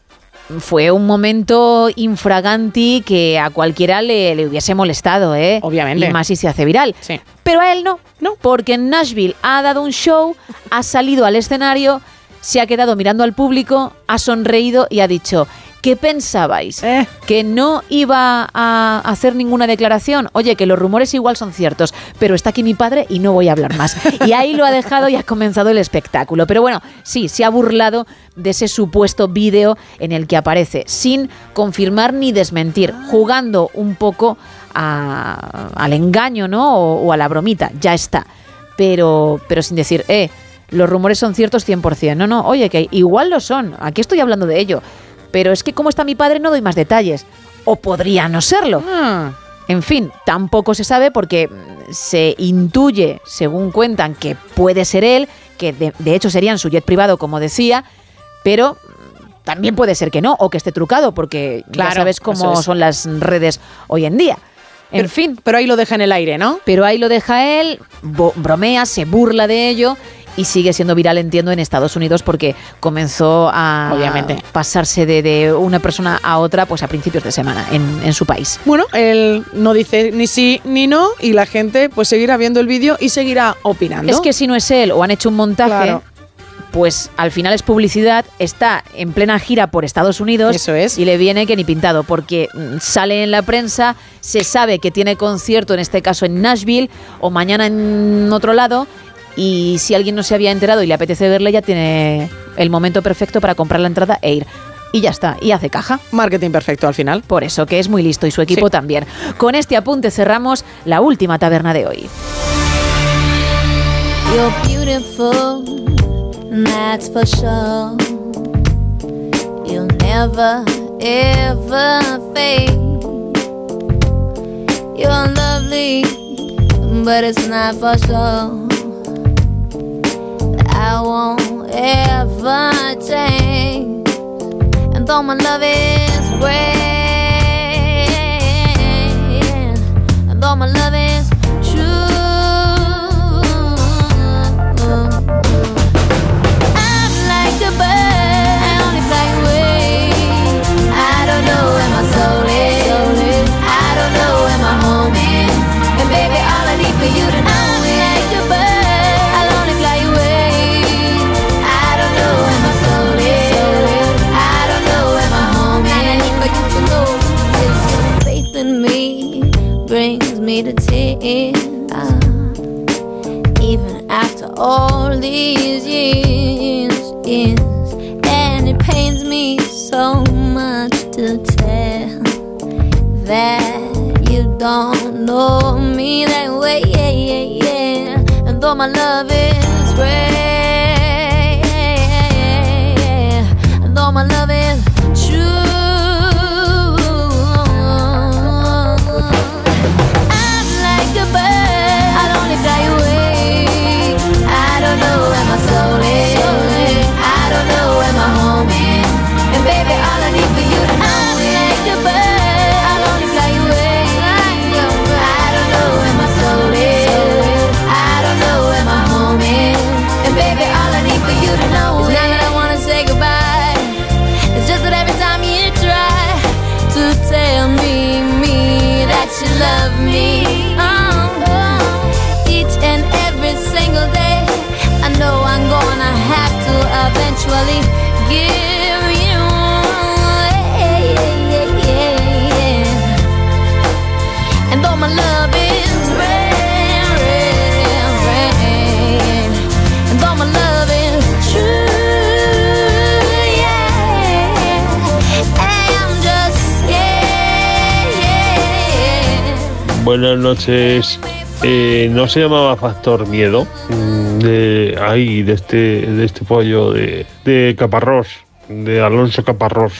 fue un momento infraganti que a cualquiera le, le hubiese molestado, ¿eh? Obviamente. Y más si se hace viral. Sí. Pero a él no. No. Porque en Nashville ha dado un show, ha salido al escenario, se ha quedado mirando al público, ha sonreído y ha dicho. ¿Qué pensabais? Eh. ¿Que no iba a hacer ninguna declaración? Oye, que los rumores igual son ciertos, pero está aquí mi padre y no voy a hablar más. (laughs) Y ahí lo ha dejado y ha comenzado el espectáculo. Pero bueno, sí, se ha burlado de ese supuesto vídeo en el que aparece, sin confirmar ni desmentir, jugando un poco a- al engaño, ¿no? O, o a la bromita, ya está. Pero, pero sin decir, eh, los rumores son ciertos 100%. No, no, oye, que igual lo son. Aquí estoy hablando de ello. Pero es que como está mi padre no doy más detalles. O podría no serlo. Ah. En fin, tampoco se sabe porque se intuye, según cuentan, que puede ser él, que de, de hecho sería en su jet privado, como decía, pero también puede ser que no, o que esté trucado, porque Claro, ya sabes cómo es. son las redes hoy en día. En Pero- fin, Pero ahí lo deja en el aire, ¿no? pero ahí lo deja él, bromea, se burla de ello y sigue siendo viral, entiendo, en Estados Unidos porque comenzó a Obviamente. pasarse de, de una persona a otra pues a principios de semana en, en su país. Bueno, él no dice ni sí ni no y la gente pues seguirá viendo el vídeo y seguirá opinando. Es que si no es él o han hecho un montaje, Claro. pues al final es publicidad, está en plena gira por Estados Unidos Eso es. y le viene que ni pintado, porque mm, sale en la prensa, se sabe que tiene concierto, en este caso en Nashville, o mañana en otro lado, y si alguien no se había enterado y le apetece verle, ya tiene el momento perfecto para comprar la entrada e ir. Y ya está, y hace caja. Marketing perfecto al final. Por eso, que es muy listo y su equipo Sí. también. Con este apunte cerramos la última taberna de hoy. You're beautiful, and that's for sure. You'll never, ever fade. You're lovely, but it's not for sure. I won't ever change. And though my love is great, and though my love is eventually give you. yeah, yeah, yeah, yeah. And though my love is rare, rare, rare, and though my love is true, yeah, I'm just scared. Buenas noches. Eh, ¿No se llamaba Factor Miedo? Mm, De ahí, de este, de este pollo de, de Caparrós, de Alonso Caparrós.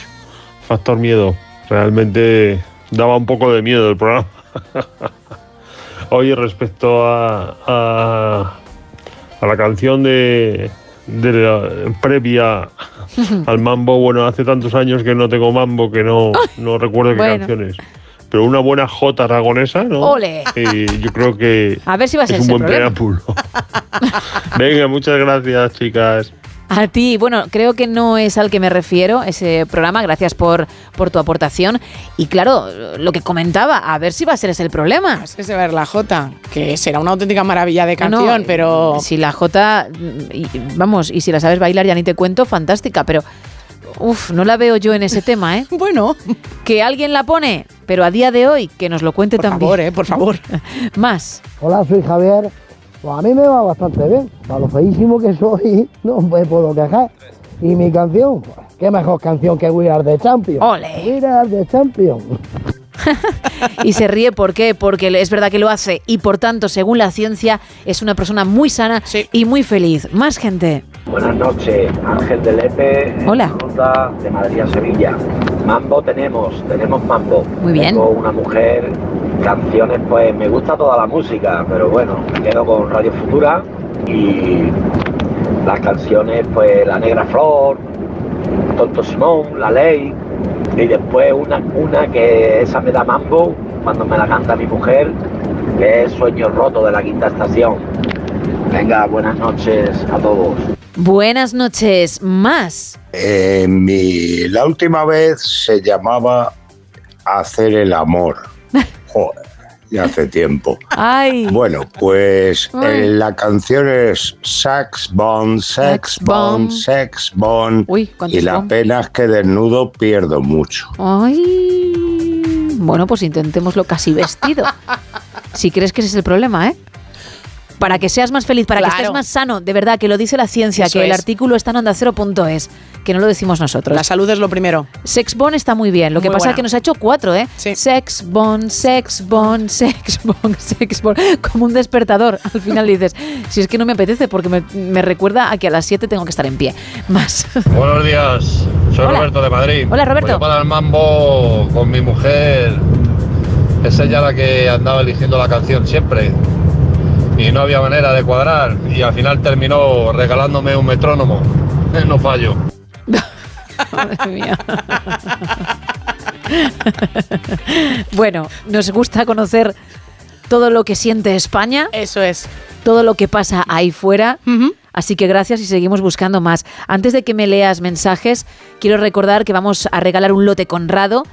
Factor Miedo. Realmente daba un poco de miedo el programa. (laughs) Oye, respecto a, a, a la canción de, de la- previa (laughs) al mambo, bueno, hace tantos años que no tengo mambo que no, no recuerdo qué Bueno. canciones. Pero una buena jota aragonesa, ¿no? Ole. Eh, yo creo que A ver si va a ser es un ese buen problema. preámbulo. (laughs) Venga, muchas gracias, chicas. A ti, bueno, creo que no es al que me refiero ese programa, gracias por, por tu aportación. Y claro, lo que comentaba, a ver si va a ser ese el problema. Es que se ver la Jota, que será una auténtica maravilla de no, canción, pero... Si la J, y- vamos, y si la sabes bailar ya ni te cuento, fantástica, pero... Uf, no la veo yo en ese tema, ¿eh? (laughs) Bueno. Que alguien la pone, pero a día de hoy, que nos lo cuente también. favor, ¿eh? Por favor. (laughs) Más. Hola, soy Javier. Pues a mí me va bastante bien. Para lo feísimo que soy, (laughs) no me puedo quejar. Y mi canción, pues, qué mejor canción que We Are the Champion. ¡Ole! We Are the Champion. (laughs) Y se ríe, ¿por qué? Porque es verdad que lo hace y por tanto, según la ciencia, es una persona muy sana y muy feliz. Más gente. Buenas noches, Ángel de Lepe, Hola. ruta de Madrid a Sevilla. Mambo tenemos, tenemos mambo. Muy bien. Tengo una mujer, canciones, pues me gusta toda la música, pero bueno, me quedo con Radio Futura y las canciones, pues La Negra Flor, Tonto Simón, La Ley, y después una, una que esa me da mambo cuando me la canta mi mujer, que es Sueño Roto de la Quinta Estación. Venga, buenas noches a todos. Buenas noches. Más. Eh, mi, la última vez se llamaba Hacer el amor. (laughs) Joder, hace tiempo. Ay. Bueno, pues eh, la canción es Bomb, Sex Bomb, Sex Bomb. ¿cuántos y la pena es que desnudo pierdo mucho. Ay. Bueno, pues intentémoslo casi vestido. si crees que ese es el problema, ¿eh? Para que seas más feliz, para que estés más sano, de verdad, que lo dice la ciencia, Eso que el artículo está en onda cero.es, que no lo decimos nosotros. La salud es lo primero. Sex Bond está muy bien. Lo que pasa buena. es que nos ha hecho cuatro, ¿eh? Sex Bond, Sex Bond, (laughs) Sex Bond, Sex Bond. Como un despertador. Al final dices, si es que no me apetece porque me, me recuerda a que a las 7 tengo que estar en pie. Más. (laughs) Buenos días, soy Hola. Roberto de Madrid. Hola, Roberto. Voy para el mambo con mi mujer. Es ella la que andaba eligiendo la canción siempre. Y no había manera de cuadrar. Y al final terminó regalándome un metrónomo. No fallo. (laughs) Madre mía. bueno, nos gusta conocer todo lo que siente España. Eso es. Todo lo que pasa ahí fuera. Así que gracias y seguimos buscando más. Antes de que me leas mensajes, quiero recordar que vamos a regalar un lote Conrado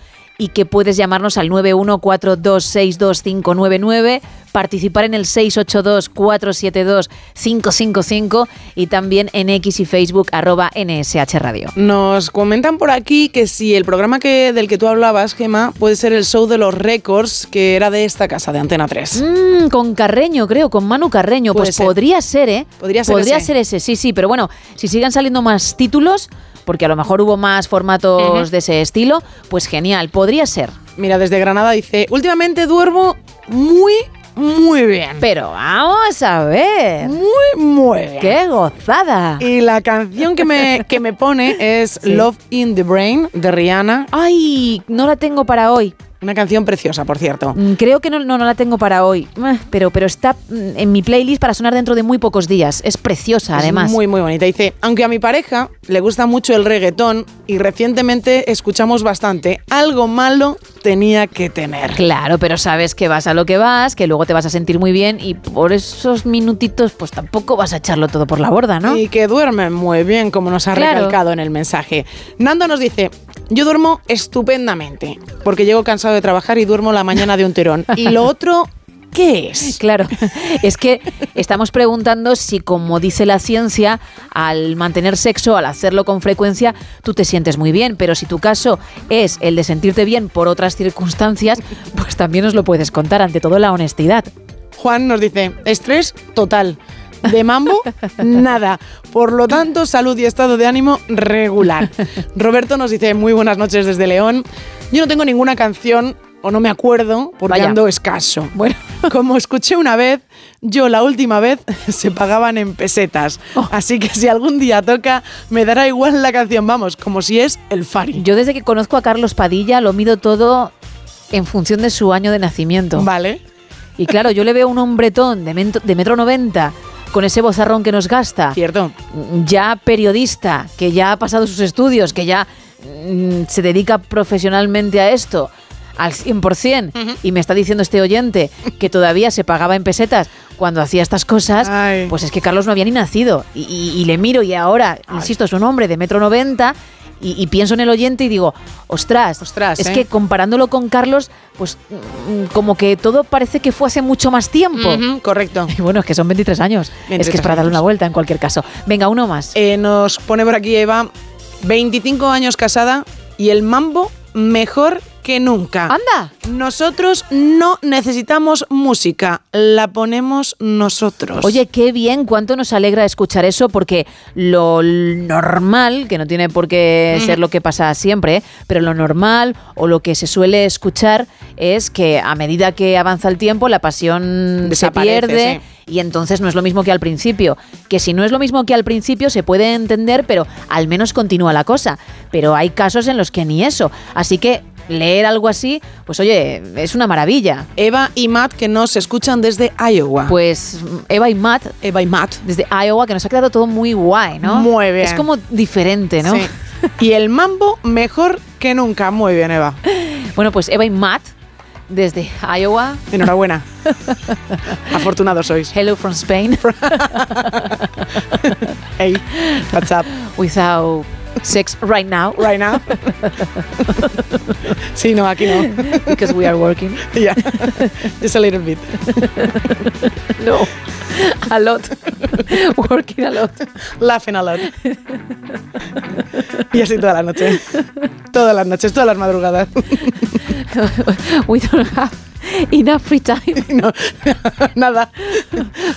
y que puedes llamarnos al 914262599, participar en el 682472555 y también en X y Facebook arroba NSH Radio. Nos comentan por aquí que si el programa que, del que tú hablabas, Gema, puede ser el show de los récords que era de esta casa, de Antena 3. Mm, con Carreño, creo, con Manu Carreño. Puede Pues ser. podría ser, ¿eh? Podría ser Podría ese. ser ese, sí, sí. Pero bueno, si siguen saliendo más títulos, porque a lo mejor hubo más formatos de ese estilo, pues genial, podría ser. Mira, desde Granada dice, últimamente duermo muy, muy bien. Pero vamos a ver. Muy, muy bien. ¡Qué gozada! Y la canción que me, que me pone es (laughs) Sí. Love in the Brain de Rihanna. ¡Ay! No la tengo para hoy. Una canción preciosa, por cierto. Mm, Creo que no, no, no la tengo para hoy, Eh, pero, pero está mm, en mi playlist para sonar dentro de muy pocos días. Es preciosa, Es además. muy, muy bonita. Dice, aunque a mi pareja le gusta mucho el reggaetón y recientemente escuchamos bastante, algo malo tenía que tener. Claro, pero sabes que vas a lo que vas, que luego te vas a sentir muy bien y por esos minutitos pues tampoco vas a echarlo todo por la borda, ¿no? Y que duermen muy bien, como nos ha Claro. recalcado en el mensaje. Nando nos dice, yo duermo estupendamente, porque llego cansado de trabajar y duermo la mañana de un tirón. Y lo otro, ¿qué es? (laughs) Claro, es que estamos preguntando si, como dice la ciencia, al mantener sexo, al hacerlo con frecuencia, tú te sientes muy bien, pero si tu caso es el de sentirte bien por otras circunstancias, pues también nos lo puedes contar, ante todo la honestidad. Juan nos dice, estrés total. De mambo, nada. Por lo tanto, salud y estado de ánimo regular. Roberto nos dice, muy buenas noches desde León. Yo no tengo ninguna canción, o no me acuerdo, porque Vaya. ando escaso. Bueno. (laughs) Como escuché una vez, yo la última vez (laughs) se pagaban en pesetas. Oh. Así que si algún día toca, me dará igual la canción, vamos, como si es el Fari. Yo desde que conozco a Carlos Padilla lo mido todo en función de su año de nacimiento. Vale. Y claro, yo le veo un hombretón de, de metro 90 con ese bozarrón que nos gasta. Cierto. Ya periodista, que ya ha pasado sus estudios, que ya mm, se dedica profesionalmente a esto al 100% y me está diciendo este oyente que todavía se pagaba en pesetas cuando hacía estas cosas, pues es que Carlos no había ni nacido. Y, y- y le miro y ahora, insisto, es un hombre de metro 90 y, y pienso en el oyente y digo, ostras, Ostras, es ¿eh? que comparándolo con Carlos, pues mm, como que todo parece que fue hace mucho más tiempo. Correcto. (laughs) Y bueno, es que son 23 años. es que 23 es para darle una vuelta en cualquier caso. Venga, uno más. Eh, nos pone por aquí Eva, 25 años casada y el mambo mejor que nunca. ¡Anda! Nosotros no necesitamos música, la ponemos nosotros. Oye, qué bien, cuánto nos alegra escuchar eso, porque lo normal, que no tiene por qué ser lo que pasa siempre, pero lo normal o lo que se suele escuchar es que a medida que avanza el tiempo, la pasión se pierde. Y entonces no es lo mismo que al principio. Que si no es lo mismo que al principio, se puede entender, pero al menos continúa la cosa. Pero hay casos en los que ni eso. Así que leer algo así, pues oye, es una maravilla. Eva y Matt que nos escuchan desde Iowa. Pues Eva y Matt. Eva y Matt. Desde Iowa, que nos ha quedado todo muy guay, ¿no? Muy bien. Es como diferente, ¿no? Sí. (laughs) Y el mambo mejor que nunca. Muy bien, Eva. Bueno, pues Eva y Matt, desde Iowa. Enhorabuena. (laughs) Afortunados sois. Hello from Spain. (laughs) hey, what's up? Without sex right now. Right now. (laughs) sí, no, aquí no. Because we are working. (laughs) Yeah, just a little bit. (laughs) No, a lot. Working a lot. Laughing a lot. Y así toda la noche. Todas las noches, todas las madrugadas. We don't have (laughs) Enough free time. (laughs) No, (laughs) nada.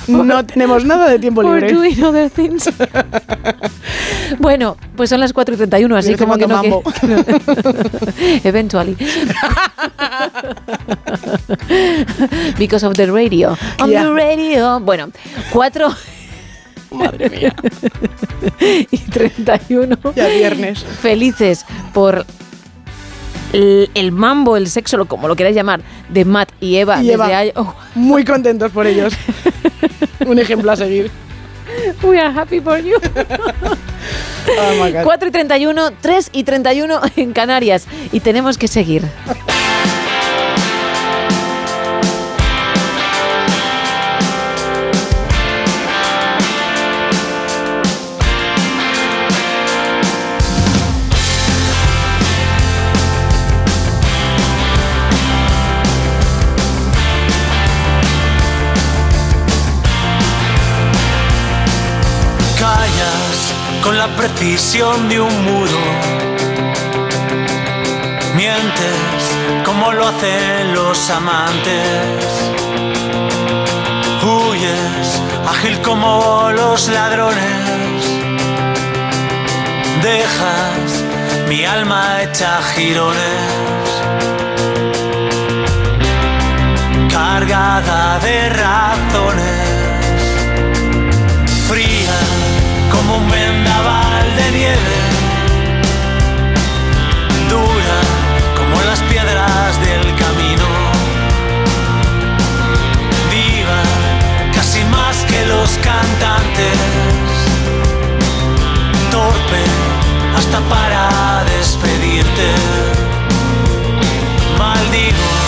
No tenemos nada de tiempo For libre. doing other things. bueno, pues son las 4 y 31, así como que no... que- que no- Eventually. Because of the radio. On Yeah. the radio. Bueno, 4... Madre mía. y 31. Ya viernes. Felices por el, el mambo, el sexo, lo- como lo queráis llamar, de Matt y Eva. Y desde Eva, ahí- oh, (laughs) muy contentos por ellos. (laughs) Un ejemplo a seguir. we are happy for you. (laughs) Oh my God. 4 y 31, 3 y 31 en Canarias. Y tenemos que seguir. Con la precisión de un muro. Mientes como lo hacen los amantes. Huyes ágil como los ladrones. Dejas mi alma hecha jirones. Cargada de razones como un vendaval de nieve, dura como las piedras del camino, viva casi más que los cantantes, torpe hasta para despedirte. Maldigo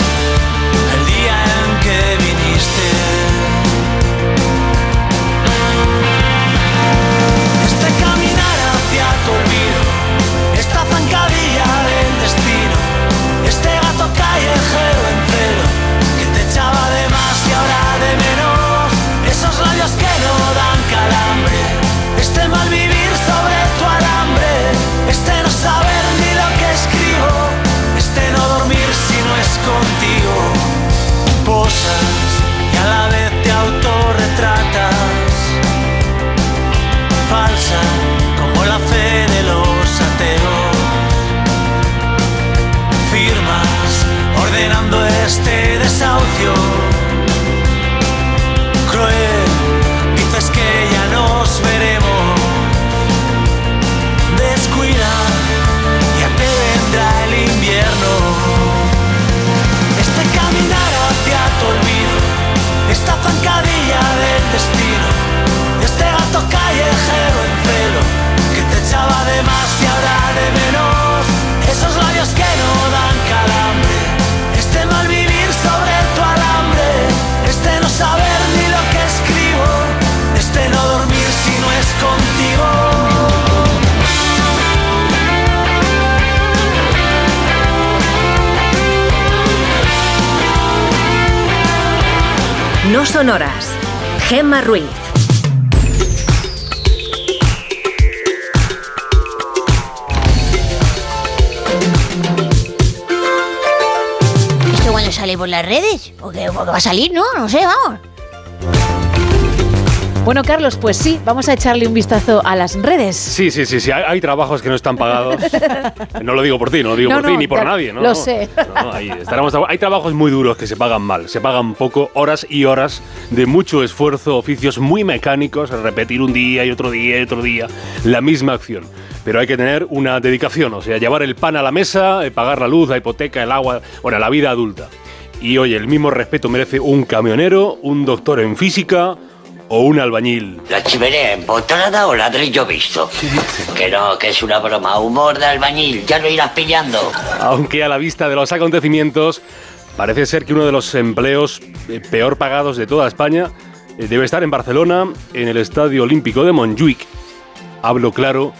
las redes? ¿O qué, o qué va a salir? No, no sé, vamos. Bueno, Carlos, pues sí, vamos a echarle un vistazo a las redes. Sí, sí, sí, sí. Hay, hay trabajos que no están pagados. (laughs) No lo digo por ti, no lo digo No, por ti no, ni por nadie. No, lo no. sé. No, ahí estaremos- hay trabajos muy duros que se pagan mal, se pagan poco, horas y horas de mucho esfuerzo, oficios muy mecánicos, repetir un día y otro día y otro día la misma acción. Pero hay que tener una dedicación, o sea, llevar el pan a la mesa, eh, pagar la luz, la hipoteca, el agua, bueno, la vida adulta. Y oye, el mismo respeto merece un camionero, un doctor en física o un albañil. ¿La chimenea empotrada o ladrillo visto? Que no, que es una broma. Humor de albañil, ya lo irás pillando. Aunque a la vista de los acontecimientos, parece ser que uno de los empleos eh, peor pagados de toda España eh, debe estar en Barcelona, en el Estadio Olímpico de Montjuic. Hablo claro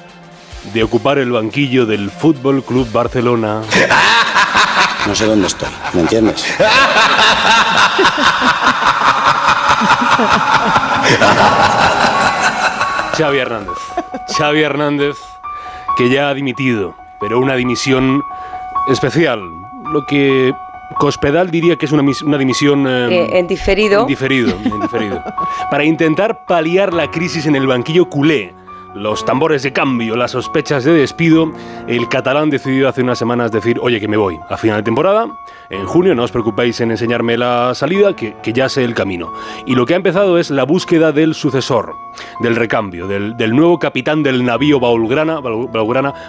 de ocupar el banquillo del Fútbol Club Barcelona. (laughs) No sé dónde estoy, ¿me entiendes? (laughs) Xavi Hernández. Xavi Hernández, que ya ha dimitido, pero una dimisión especial. Lo que Cospedal diría que es una, una dimisión... eh, Eh, en diferido. En diferido, en diferido. Para intentar paliar la crisis en el banquillo culé, los tambores de cambio, las sospechas de despido, el catalán decidió hace unas semanas decir, oye, que me voy a final de temporada, en junio, no os preocupéis en enseñarme la salida, que, que ya sé el camino. Y lo que ha empezado es la búsqueda del sucesor, del recambio, del, nuevo capitán del navío Baulgrana,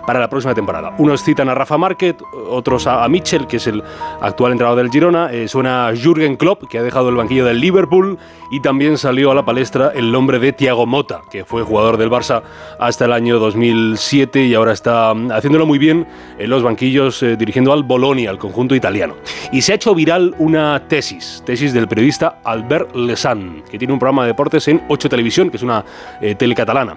para la próxima temporada. Unos citan a Rafa Márquez, otros a, Mitchell, que es el actual entrenador del Girona, eh, suena Jürgen Klopp, que ha dejado el banquillo del Liverpool, y también salió a la palestra el nombre de Thiago Mota, que fue jugador del Barça hasta el año 2007 y ahora está mm, haciéndolo muy bien en los banquillos eh, dirigiendo al Bolonia, al conjunto italiano. Y se ha hecho viral una tesis, tesis del periodista Albert Lesan, que tiene un programa de deportes en 8 Televisión, que es una eh, tele catalana,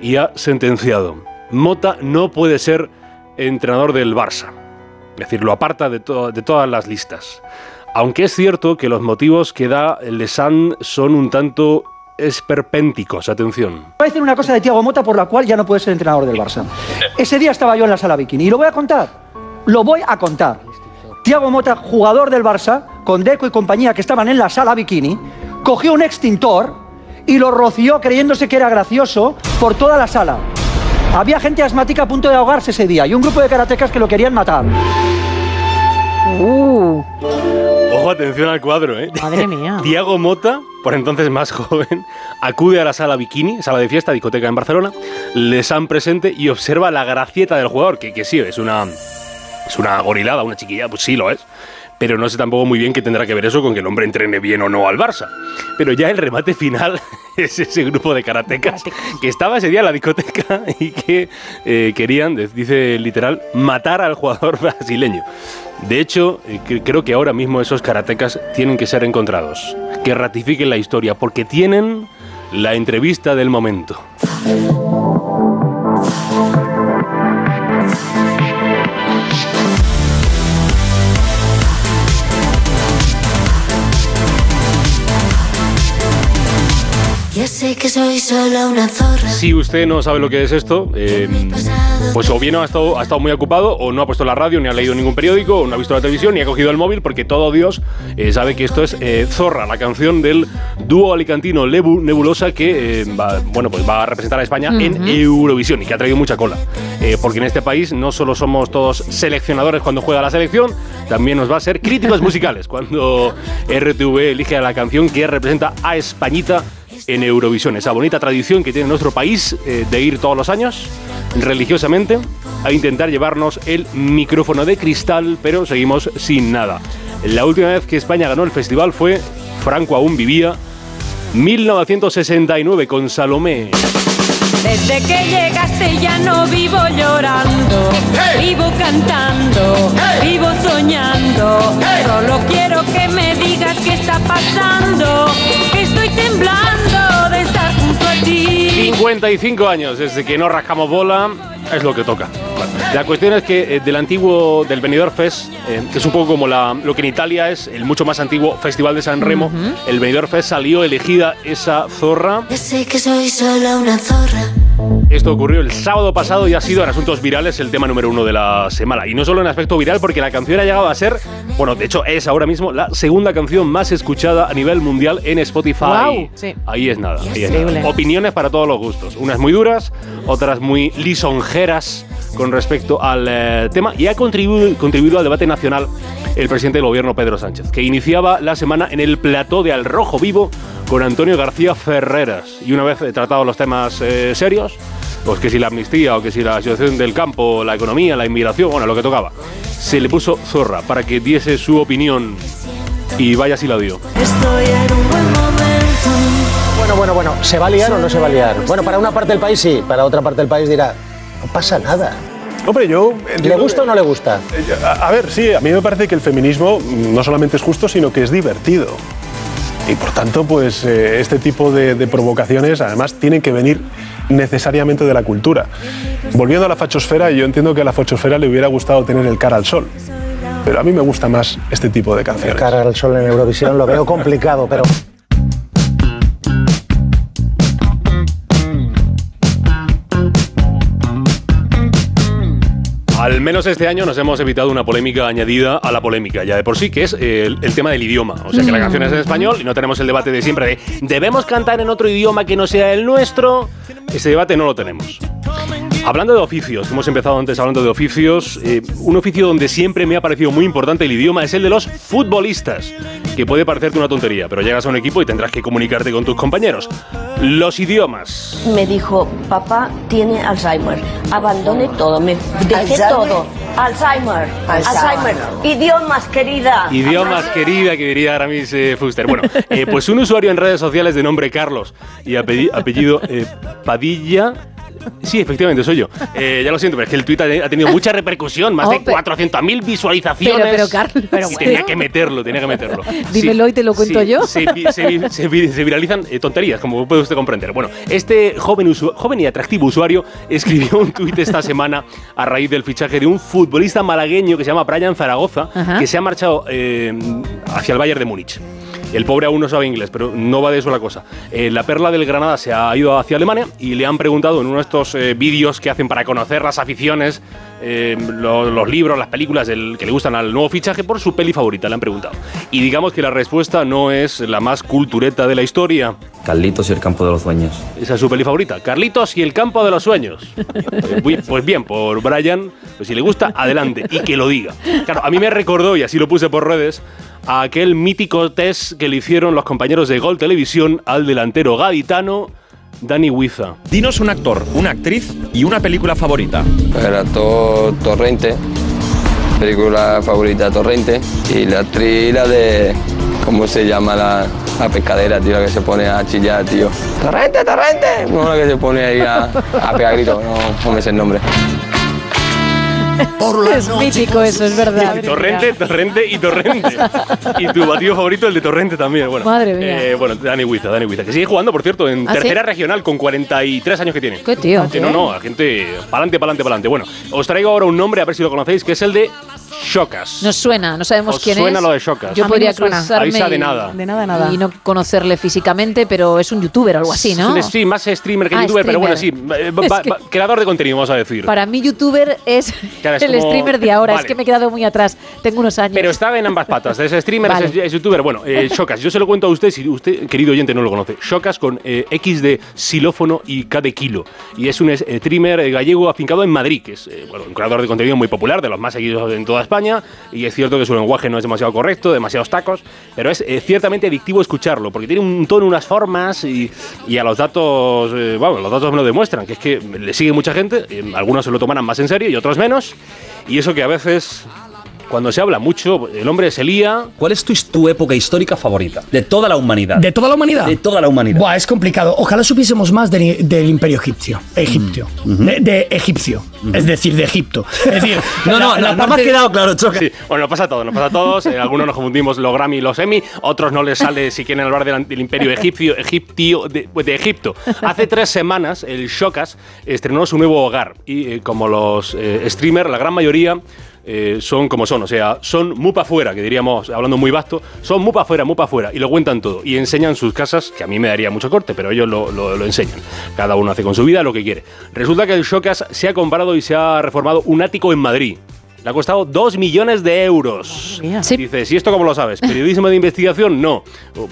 y ha sentenciado, Mota no puede ser entrenador del Barça. Es decir, lo aparta de todas las listas. Aunque es cierto que los motivos que da Lesan son un tanto esperpénticos, atención. Voy a decir una cosa de Tiago Mota por la cual ya no puede ser entrenador del Barça. Ese día estaba yo en la sala bikini y lo voy a contar. Lo voy a contar. Tiago Mota, jugador del Barça, con Deco y compañía que estaban en la sala bikini, cogió un extintor y lo roció creyéndose que era gracioso por toda la sala. Había gente asmática a punto de ahogarse ese día y un grupo de karatecas que lo querían matar. Ojo, atención al cuadro, ¿eh? Madre mía. (laughs) Tiago Mota, por entonces más joven, acude a la sala bikini, sala de fiesta, discoteca en Barcelona, les han presente y observa la gracieta del jugador, que, que sí, es una, es una gorilada, una chiquilla, pues sí lo es. Pero no sé tampoco muy bien qué tendrá que ver eso con que el hombre entrene bien o no al Barça. Pero ya el remate final (laughs) es ese grupo de karatecas que estaba ese día en la discoteca y que eh, querían, dice literal, matar al jugador (laughs) brasileño. De hecho, eh, cre- creo que ahora mismo esos karatecas tienen que ser encontrados, que ratifiquen la historia, porque tienen la entrevista del momento. Ya sé que soy solo una zorra. Si usted no sabe lo que es esto, eh, pues o bien ha estado, ha estado muy ocupado, o no ha puesto la radio, ni ha leído ningún periódico, o no ha visto la televisión, ni ha cogido el móvil, porque todo Dios eh, sabe que esto es eh, Zorra, la canción del dúo alicantino Lebu Nebulosa que eh, va, bueno, pues va a representar a España en. Eurovisión y que ha traído mucha cola. Eh, porque en este país no solo somos todos seleccionadores cuando juega la selección, también nos va a ser críticos musicales (laughs) cuando RTV elige a la canción que representa a Españita en Eurovisión. Esa bonita tradición que tiene nuestro país eh, de ir todos los años religiosamente a intentar llevarnos el micrófono de cristal, pero seguimos sin nada. La última vez que España ganó el festival fue, Franco aún vivía, 1969 con Salomé. Desde que llegaste ya no vivo llorando, vivo cantando, vivo soñando. Solo quiero que me digas qué está pasando, estoy temblando de estar junto a ti. 55 años desde que no rascamos bola, es lo que toca. La cuestión es que eh, del antiguo, del Benidorm Fest, eh, que es un poco como la, lo que en Italia es el mucho más antiguo Festival de San Remo, el Benidorm Fest salió elegida esa zorra. Ya sé que soy solo una zorra. Esto ocurrió el sábado pasado y ha sido en asuntos virales el tema número uno de la semana. Y no solo en aspecto viral, porque la canción ha llegado a ser, bueno, de hecho es ahora mismo la segunda canción más escuchada a nivel mundial en Spotify. Guau, sí. Ahí es nada. ahí es Increíble. nada. Opiniones para todos los gustos. Unas muy duras, otras muy lisonjeras con respecto al eh, tema. Y ha contribuido, contribuido al debate nacional el presidente del gobierno Pedro Sánchez, que iniciaba la semana en el plató de Al Rojo Vivo con Antonio García Ferreras. Y una vez tratados los temas eh, serios, pues que si la amnistía o que si la situación del campo, la economía, la inmigración, bueno, lo que tocaba, se le puso zorra para que diese su opinión. Y vaya si la dio. Estoy en un buen momento. Bueno, bueno, bueno, ¿se va a liar o no se va a liar? Bueno, para una parte del país sí, para otra parte del país dirá, no pasa nada. Hombre, yo... ¿Le gusta o no le gusta? A, a ver, sí, a mí me parece que el feminismo no solamente es justo, sino que es divertido. Y por tanto, pues eh, este tipo de, de provocaciones además tienen que venir necesariamente de la cultura. Volviendo a la fachosfera, yo entiendo que a la fachosfera le hubiera gustado tener el cara al sol. Pero a mí me gusta más este tipo de canciones. Cara al sol en Eurovisión lo veo complicado, pero... Al menos este año nos hemos evitado una polémica añadida a la polémica, ya de por sí, que es eh, el, el tema del idioma. O sea, que la Mm. canción es en español y no tenemos el debate de siempre de ¿debemos cantar en otro idioma que no sea el nuestro? Ese debate no lo tenemos. Hablando de oficios, hemos empezado antes hablando de oficios, eh, un oficio donde siempre me ha parecido muy importante el idioma es el de los futbolistas, que puede parecerte una tontería, pero llegas a un equipo y tendrás que comunicarte con tus compañeros. Los idiomas. Me dijo, papá tiene Alzheimer, abandone todo, me dejé ¿Alzheimer? todo. Alzheimer, Alzheimer, idiomas querida. Idiomas querida, que diría Aramis eh, Fuster. Bueno, eh, pues un usuario en redes sociales de nombre Carlos y apelli- apellido eh, Padilla. Sí, efectivamente, soy yo. Eh, ya lo siento, pero es que el tweet ha tenido mucha repercusión, más Oh, de pero- 400.000 visualizaciones. Pero, pero, Carlos, pero bueno. tenía que meterlo, tenía que meterlo. (laughs) Dímelo y te lo cuento sí, yo. Se, se se se viralizan eh, tonterías, como puede usted comprender. Bueno, este joven, joven y atractivo usuario escribió un tuit esta semana a raíz del fichaje de un futbolista malagueño que se llama Brian Zaragoza, Ajá. que se ha marchado eh, hacia el Bayern de Múnich. El pobre aún no sabe inglés, pero no va de eso la cosa. Eh, la perla del Granada se ha ido hacia Alemania y le han preguntado en uno de estos eh, vídeos que hacen para conocer las aficiones, eh, lo- los, libros, las películas del- que le gustan al nuevo fichaje por su peli favorita, le han preguntado. Y digamos que la respuesta no es la más cultureta de la historia. Carlitos y el campo de los sueños. Esa es su peli favorita. Carlitos y el campo de los sueños. Muy- (laughs) Pues bien, por Brian, pues si le gusta, adelante y que lo diga. Claro, a mí me recordó, y así lo puse por redes, a aquel mítico test que le hicieron los compañeros de Gol Televisión al delantero gaditano Dani Huiza. Dinos un actor, una actriz y una película favorita. El actor Torrente, película favorita Torrente, y la actriz la de. ¿Cómo se llama la, la pescadera, tío? La que se pone a chillar, tío. ¡Torrente, torrente! No, la que se pone ahí a, a pegar gritos, no, no me sé el nombre. Es mítico eso, es verdad. Torrente, Torrente y Torrente. y tu batido favorito, el de Torrente también. Bueno, Madre mía. eh, bueno, Dani Huiza, Dani Huiza, que sigue jugando, por cierto, en ¿Ah, sí? tercera regional con 43 años que tiene. ¿Qué tío? Que no, no, gente, pa'lante, pa'lante, pa'lante. Bueno, os traigo ahora un nombre, a ver si lo conocéis, que es el de Shokas. Nos suena, no sabemos ¿Os quién suena es. lo de Shokas? Yo A podría me suena. cruzarme Avisa de y- nada. De nada, nada. y no conocerle físicamente, pero es un youtuber o algo así, ¿no? Es un- Sí, más streamer que Ah, youtuber, pero bueno, sí, eh, va- (laughs) va- creador de contenido, vamos a decir. Para mí youtuber es Claro, es el como- streamer de ahora, Vale. es que me he quedado muy atrás, tengo unos años. Pero está en ambas patas, es streamer, Vale. es, es youtuber. Bueno, eh, Shokas, yo se lo cuento a usted si usted, querido oyente, no lo conoce. Shokas con eh, X de xilófono y K de kilo. Y es un streamer eh, gallego afincado en Madrid, que es eh, bueno, un creador de contenido muy popular, de los más seguidos en toda España. Y es cierto que su lenguaje no es demasiado correcto, demasiados tacos, pero es eh, ciertamente adictivo escucharlo, porque tiene un tono, unas formas y, y a los datos, eh, bueno, los datos me lo demuestran, que es que le sigue mucha gente, eh, algunos se lo tomarán más en serio y otros menos. Y eso que a veces cuando se habla mucho, el hombre se lía. ¿Cuál es tu, tu época histórica favorita? De toda la humanidad. ¿De toda la humanidad? De toda la humanidad. Buah, es complicado. Ojalá supiésemos más del, del imperio egipcio. Egipcio. de, de egipcio. Es decir, de Egipto. Es decir, (laughs) No, no, no, no me ha quedado claro, Choca. Sí, bueno, nos pasa a todos, nos pasa a todos. Eh, algunos nos confundimos los Grammy y los Emmy, otros no les sale si quieren hablar del, del imperio egipcio, egiptio, de, pues, de Egipto. Hace tres semanas, el Shokas estrenó su nuevo hogar y eh, como los eh, streamers, la gran mayoría eh, son como son, o sea, son muy para afuera, que diríamos, hablando muy vasto, son muy para afuera, muy para afuera, y lo cuentan todo, y enseñan sus casas, que a mí me daría mucho corte, pero ellos lo, enseñan. Cada uno hace con su vida lo que quiere. Resulta que el Shokas se ha comprado y se ha reformado un ático en Madrid. Le ha costado 2 millones de euros. Dices, ¿y esto cómo lo sabes? ¿Periodismo de investigación? No,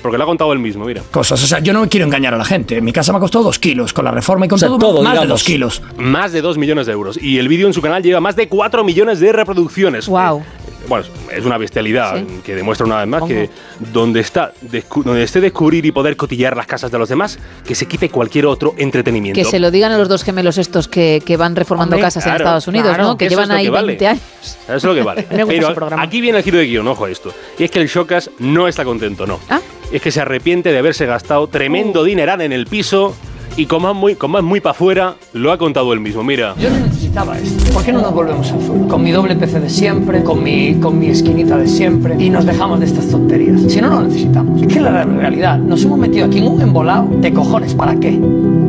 porque lo ha contado él mismo, mira. Cosas. O sea, yo no quiero engañar a la gente. Mi casa me ha costado dos kilos. Con la reforma y con O sea, todo, todo, más de digamos. dos kilos. Más de 2 millones de euros. Y el vídeo en su canal llega a más de 4 millones de reproducciones. Wow. Bueno, es una bestialidad Sí. que demuestra una vez más ¿Cómo? que donde está donde esté descubrir y poder cotillar las casas de los demás, que se quite cualquier otro entretenimiento. Que se lo digan a los dos gemelos estos que, que van reformando Hombre, casas en Estados Unidos, claro, ¿no? Que llevan ahí que vale. 20 años. Eso es lo que vale. (laughs) Me gusta Pero ese programa. aquí viene el giro de guion, ojo a esto. Y es que el Shokas no está contento, no. Ah. Es que se arrepiente de haberse gastado Uh. tremendo dineral en el piso y como es muy, como es muy para afuera, lo ha contado él mismo. Mira. Yo no necesitaba esto. ¿Por qué no nos volvemos al azul? Con mi doble PC de siempre, con mi, con mi esquinita de siempre y nos dejamos de estas tonterías. Si no, no lo necesitamos. Es que la realidad, nos hemos metido aquí en un embolado de cojones. ¿Para qué?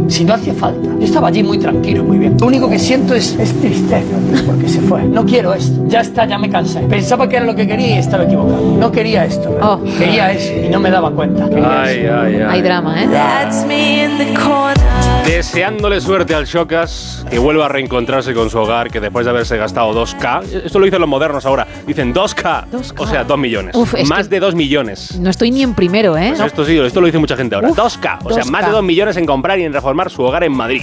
Si no hacía falta. Yo estaba allí muy tranquilo y muy bien. Lo único que siento es, es tristeza porque se fue. No quiero esto. Ya está, ya me cansé. Pensaba que era lo que quería y estaba equivocado. No quería esto. ¿verdad? Quería eso y no me daba cuenta. Ay, ay, ay. Hay drama, ¿eh? That's me in the corner. Deseándole suerte al Chocas, que vuelva a reencontrarse con su hogar, que después de haberse gastado 2K, esto lo dicen los modernos ahora, dicen 2K, o sea, 2 millones. Uf, más de 2 millones. No estoy ni en primero, ¿eh? Pues esto sí, esto lo dice mucha gente ahora. Uf, 2K, o sea, 2K. más de 2 millones en comprar y en reformar su hogar en Madrid.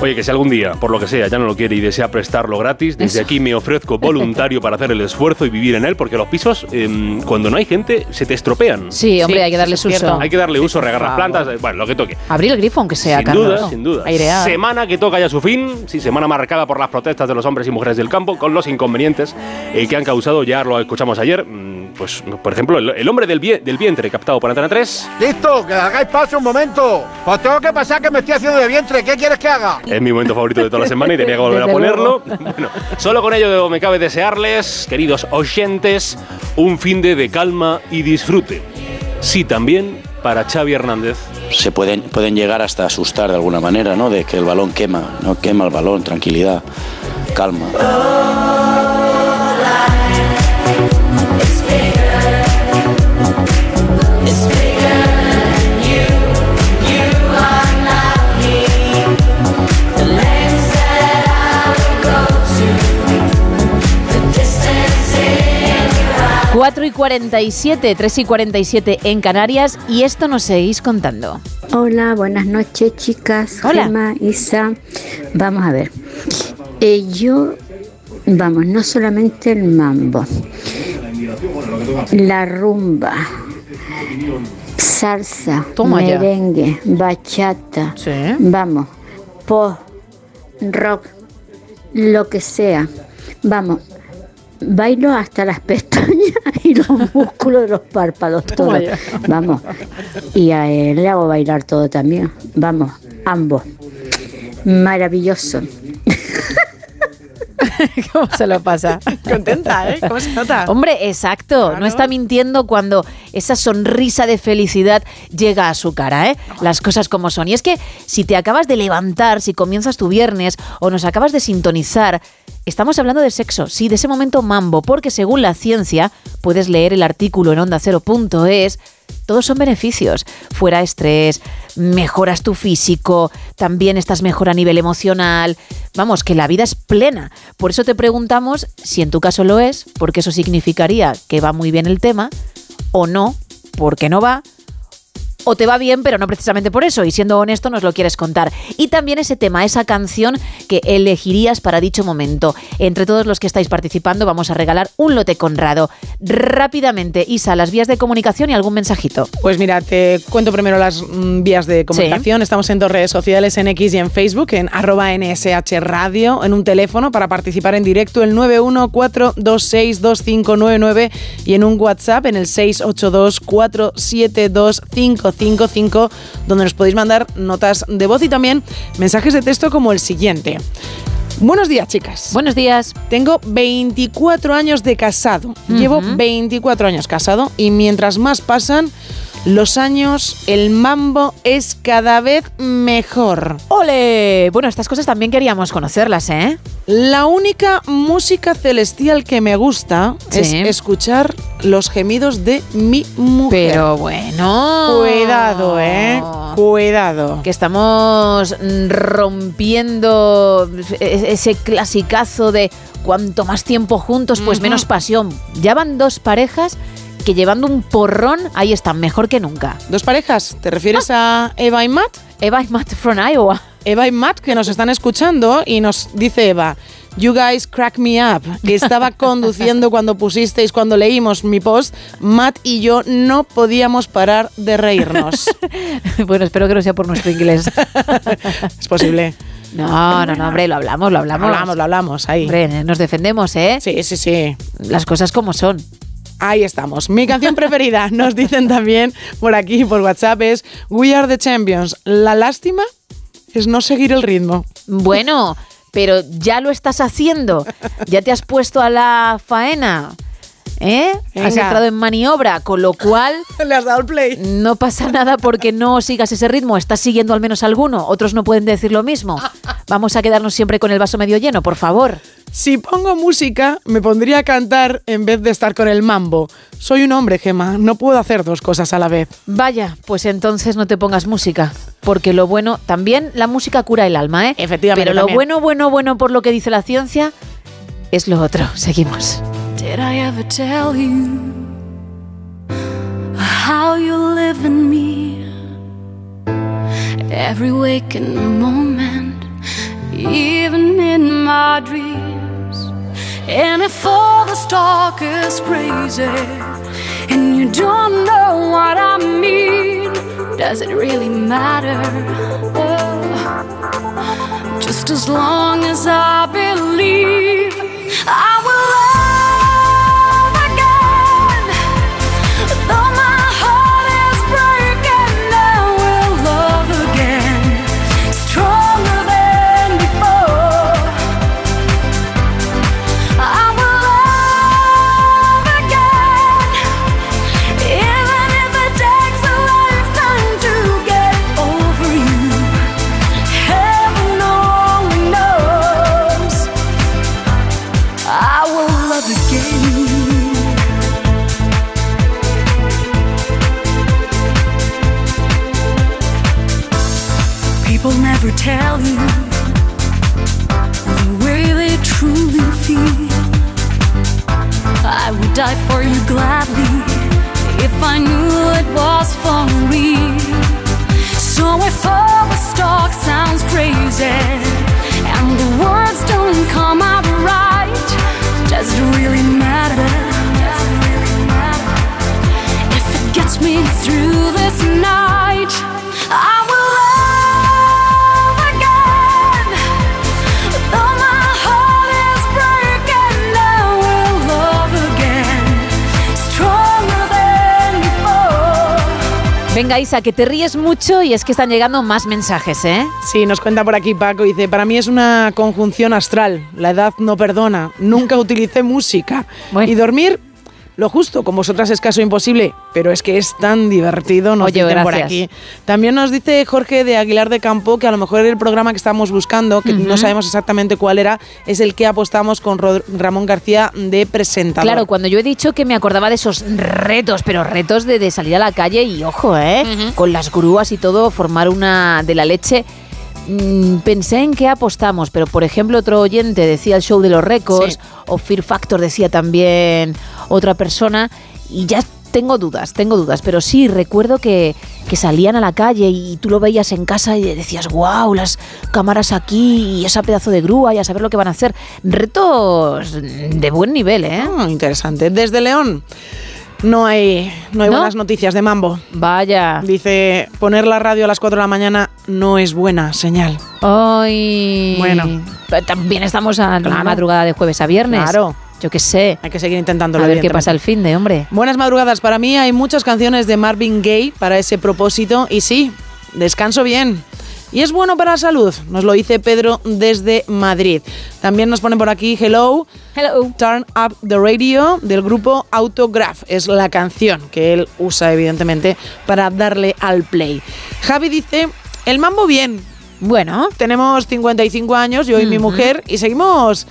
Oye, que si algún día, por lo que sea, ya no lo quiere y desea prestarlo gratis, desde Eso. aquí me ofrezco voluntario para hacer el esfuerzo y vivir en él, porque los pisos, em, cuando no hay gente, se te estropean. Sí, hombre, hay que darles uso. Hay que darle uso, regar las plantas, bueno, lo que toque. Abrir el grifo, aunque sea, Sin Carlos. duda, sin duda. Airear. Semana que toca ya su fin, sí, semana marcada por las protestas de los hombres y mujeres del campo, con los inconvenientes eh, que han causado, ya lo escuchamos ayer, mm, pues, por ejemplo, el, el hombre del, vie- del vientre captado por Antena 3, Listo, que hagáis paso un momento. Pues tengo que pasar que me estoy haciendo de vientre. ¿Qué quieres que haga? es mi momento favorito de toda la semana y tenía que volver a (laughs) ponerlo. Bueno, solo con ello me cabe desearles, queridos oyentes, un fin de, de calma y disfrute. Sí, también para Xavi Hernández. Se pueden, pueden llegar hasta asustar de alguna manera, ¿no? De que el balón quema, no quema el balón, tranquilidad, calma. Cuatro y 47, 3 y 47 en Canarias y esto nos seguís contando. Hola, buenas noches, chicas. Hola. Gemma, Isa. Vamos a ver. Eh, yo, vamos, no solamente el mambo, la rumba, salsa, Toma ya. merengue, bachata, vamos, pop, rock, lo que sea. Vamos, bailo hasta las (laughs) pestañas y los músculos de los párpados, (laughs) todo. Vamos, y a él le hago bailar todo también. Vamos, ambos. Maravilloso. (laughs) ¿Cómo se lo pasa? Contenta, ¿eh? ¿Cómo se nota? Hombre, exacto. No está mintiendo cuando esa sonrisa de felicidad llega a su cara, ¿eh? Las cosas como son. Y es que si te acabas de levantar, si comienzas tu viernes o nos acabas de sintonizar, estamos hablando de sexo, sí, de ese momento mambo, porque según la ciencia, puedes leer el artículo en onda0.es, todos son beneficios. Fuera estrés, mejoras tu físico, también estás mejor a nivel emocional. Vamos, que la vida es plena. Por eso te preguntamos si en tu caso lo es, porque eso significaría que va muy bien el tema, o no, porque no va, o te va bien, pero no precisamente por eso, y siendo honesto nos lo quieres contar. Y también ese tema, esa canción que elegirías para dicho momento. Entre todos los que estáis participando vamos a regalar un lote conrado. Rápidamente, Isa, las vías de comunicación y algún mensajito. Pues mira, te cuento primero las mm, vías de comunicación. Estamos en dos redes sociales, en X y en Facebook, en arroba NSH Radio, en un teléfono para participar en directo, el 914262599 y en un WhatsApp en el 682472555, donde nos podéis mandar notas de voz y también mensajes de texto como el siguiente. Buenos días, chicas. Buenos días. Tengo 24 años de casado. Llevo 24 años casado y mientras más pasan los años, el mambo es cada vez mejor. ¡Ole! Bueno, estas cosas también queríamos conocerlas, ¿eh? La única música celestial que me gusta Sí. es escuchar los gemidos de mi mujer. Pero bueno. Cuidado, ¿eh? Cuidado. Que estamos rompiendo ese clasicazo de cuanto más tiempo juntos, pues menos pasión. Ya van dos parejas que llevando un porrón, ahí están mejor que nunca. ¿Dos parejas? ¿Te refieres a Eva y Matt? Eva y Matt from Iowa. Eva y Matt que nos están escuchando y nos dice Eva, You guys crack me up. Que estaba (laughs) conduciendo cuando pusisteis, cuando leímos mi post, Matt y yo no podíamos parar de reírnos. (laughs) bueno, espero que no sea por nuestro inglés. (laughs) es posible. No, no, no, hombre, lo hablamos, lo hablamos. Lo hablamos, lo hablamos, ahí. Hombre, nos defendemos, ¿eh? Sí, sí, sí. Las cosas como son. Ahí estamos. Mi canción preferida, (laughs) nos dicen también por aquí, por WhatsApp, es We Are the Champions. La lástima es no seguir el ritmo. Bueno, pero ya lo estás haciendo. Ya te has puesto a la faena. ¿Eh? Has entrado en maniobra, con lo cual. (laughs) Le has dado el play. No pasa nada porque no sigas ese ritmo. Estás siguiendo al menos alguno. Otros no pueden decir lo mismo. (laughs) Vamos a quedarnos siempre con el vaso medio lleno, por favor. Si pongo música, me pondría a cantar en vez de estar con el mambo. Soy un hombre, Gema, no puedo hacer dos cosas a la vez. Vaya, pues entonces no te pongas música. Porque lo bueno, también la música cura el alma, ¿eh? Efectivamente. Pero lo también. bueno, bueno, bueno por lo que dice la ciencia es lo otro. Seguimos. Did I ever tell you how you live in me? Every waking moment, even in my dreams. And if all the talk is crazy and you don't know what I mean, does it really matter? Oh, just as long as I believe I will gladly if I knew it was for real. So if all the talk sounds crazy and the words don't come out right, does it really matter? If it gets me through this night, I will Venga, Isa, que te ríes mucho y es que están llegando más mensajes, ¿eh? Sí, nos cuenta por aquí Paco, dice, para mí es una conjunción astral, la edad no perdona, nunca (laughs) utilicé música. Y dormir, lo justo, con vosotras es caso imposible, pero es que es tan divertido, nos Oye, por aquí. También nos dice Jorge de Aguilar de Campo que a lo mejor el programa que estamos buscando, que no sabemos exactamente cuál era, es el que apostamos con Rod- Ramón García de presentador. Claro, cuando yo he dicho que me acordaba de esos retos, pero retos de, de salir a la calle y ojo, ¿eh? Con las grúas y todo, formar una de la leche. Mm, pensé en qué apostamos, pero por ejemplo otro oyente decía el show de los récords, Sí. o Fear Factor decía también otra persona, y ya tengo dudas, tengo dudas, pero sí recuerdo que, que salían a la calle y tú lo veías en casa y decías, wow, las cámaras aquí y ese pedazo de grúa y a saber lo que van a hacer. Retos de buen nivel, ¿eh? Ah, interesante. Desde León. No hay, no hay ¿No? buenas noticias de Mambo. Vaya. Dice, poner la radio a las 4 de la mañana no es buena señal. Ay. Bueno. También estamos a la Claro. madrugada de jueves a viernes. Claro. Yo qué sé. Hay que seguir intentándolo. A ver qué pasa el fin de, hombre. Buenas madrugadas. Para mí hay muchas canciones de Marvin Gaye para ese propósito. Y sí, descanso bien. Y es bueno para la salud. Nos lo dice Pedro desde Madrid. También nos ponen por aquí Hello. Hello. Turn Up the Radio del grupo Autograph. Es la canción que él usa, evidentemente, para darle al play. Javi dice: El mambo bien. Bueno. Tenemos 55 años, yo y mi mujer, y seguimos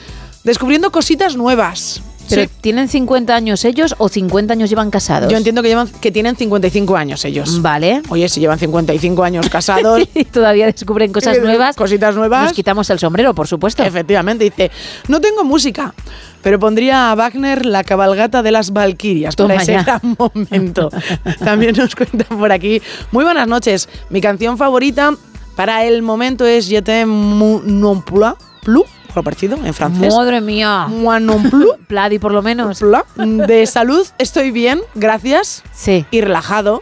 descubriendo cositas nuevas. Pero Sí. ¿tienen 50 años ellos o 50 años llevan casados? Yo entiendo que, llevan, que tienen 55 años ellos. Vale. Oye, si llevan 55 años casados. (laughs) y todavía descubren cosas (laughs) nuevas. Cositas nuevas. Nos quitamos el sombrero, por supuesto. Efectivamente, dice, no tengo música, pero pondría a Wagner la cabalgata de las Valquirias para ese gran momento. (laughs) También nos cuenta por aquí. Muy buenas noches. Mi canción favorita para el momento es Je t'aime non plus, parecido en francés. Madre mía. Moi non plus. (laughs) Pladi, por lo menos. De salud estoy bien, gracias. Sí. Y relajado.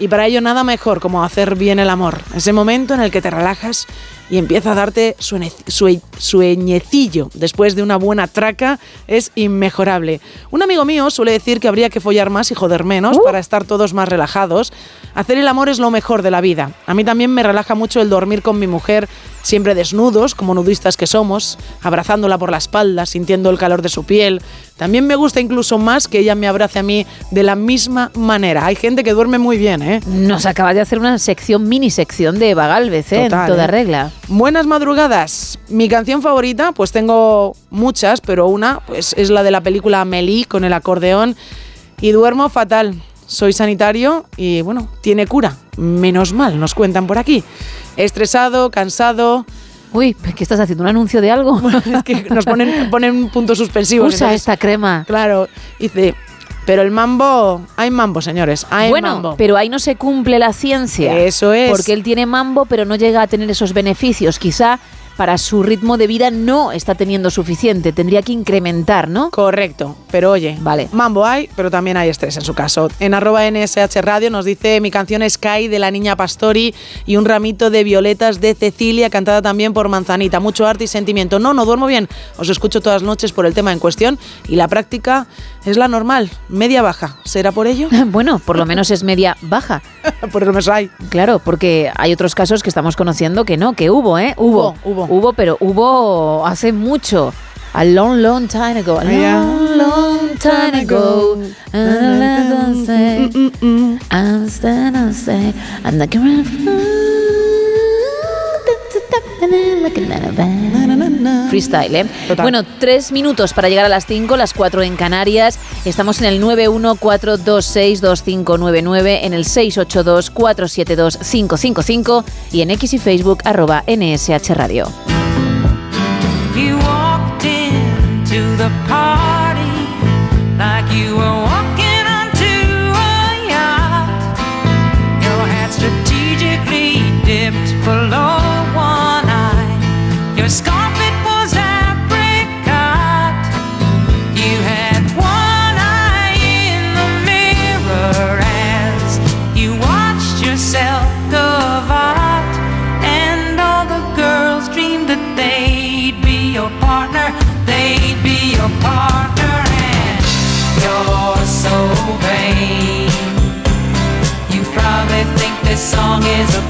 Y para ello nada mejor como hacer bien el amor. Ese momento en el que te relajas y empieza a darte suene- sue- sueñecillo después de una buena traca es inmejorable. Un amigo mío suele decir que habría que follar más y joder menos para estar todos más relajados. Hacer el amor es lo mejor de la vida. A mí también me relaja mucho el dormir con mi mujer, siempre desnudos, como nudistas que somos, abrazándola por la espalda, sintiendo el calor de su piel. También me gusta incluso más que ella me abrace a mí de la misma manera. Hay gente que duerme muy bien, ¿eh? Nos acaba de hacer una sección, mini sección de Eva Galvez, ¿eh? Total, en toda ¿eh? regla. Buenas madrugadas. Mi canción favorita, pues tengo muchas, pero una pues es la de la película Amélie con el acordeón y duermo fatal. Soy sanitario y bueno, tiene cura. Menos mal, nos cuentan por aquí. Estresado, cansado. Uy, ¿qué estás haciendo? ¿Un anuncio de algo? (laughs) es que nos ponen, ponen puntos suspensivos. Usa esta crema. Claro, dice, pero el mambo, hay mambo, señores, hay bueno, mambo. pero ahí no se cumple la ciencia. Eso es. Porque él tiene mambo, pero no llega a tener esos beneficios. Quizá para su ritmo de vida no está teniendo suficiente. Tendría que incrementar, ¿no? Correcto. Pero oye, vale. mambo hay, pero también hay estrés en su caso. En arroba NSH Radio nos dice mi canción Sky de la niña Pastori y un ramito de violetas de Cecilia, cantada también por Manzanita. Mucho arte y sentimiento. No, no duermo bien. Os escucho todas las noches por el tema en cuestión y la práctica es la normal, media baja. ¿Será por ello? (laughs) bueno, por lo menos es media baja. (laughs) por lo menos hay. Claro, porque hay otros casos que estamos conociendo que no, que hubo, ¿eh? Hubo, Hubo, hubo, pero hubo hace mucho. A long, long time ago. A long, long time ago. And I don't say, I stand and say, I'm not gonna Freestyle, ¿eh? Bueno, tres minutos para llegar a las 5, las 4 en Canarias. Estamos en el 914262599, en el 682472555 y en X y Facebook arroba NSH Radio. You walked into the party like you were song is about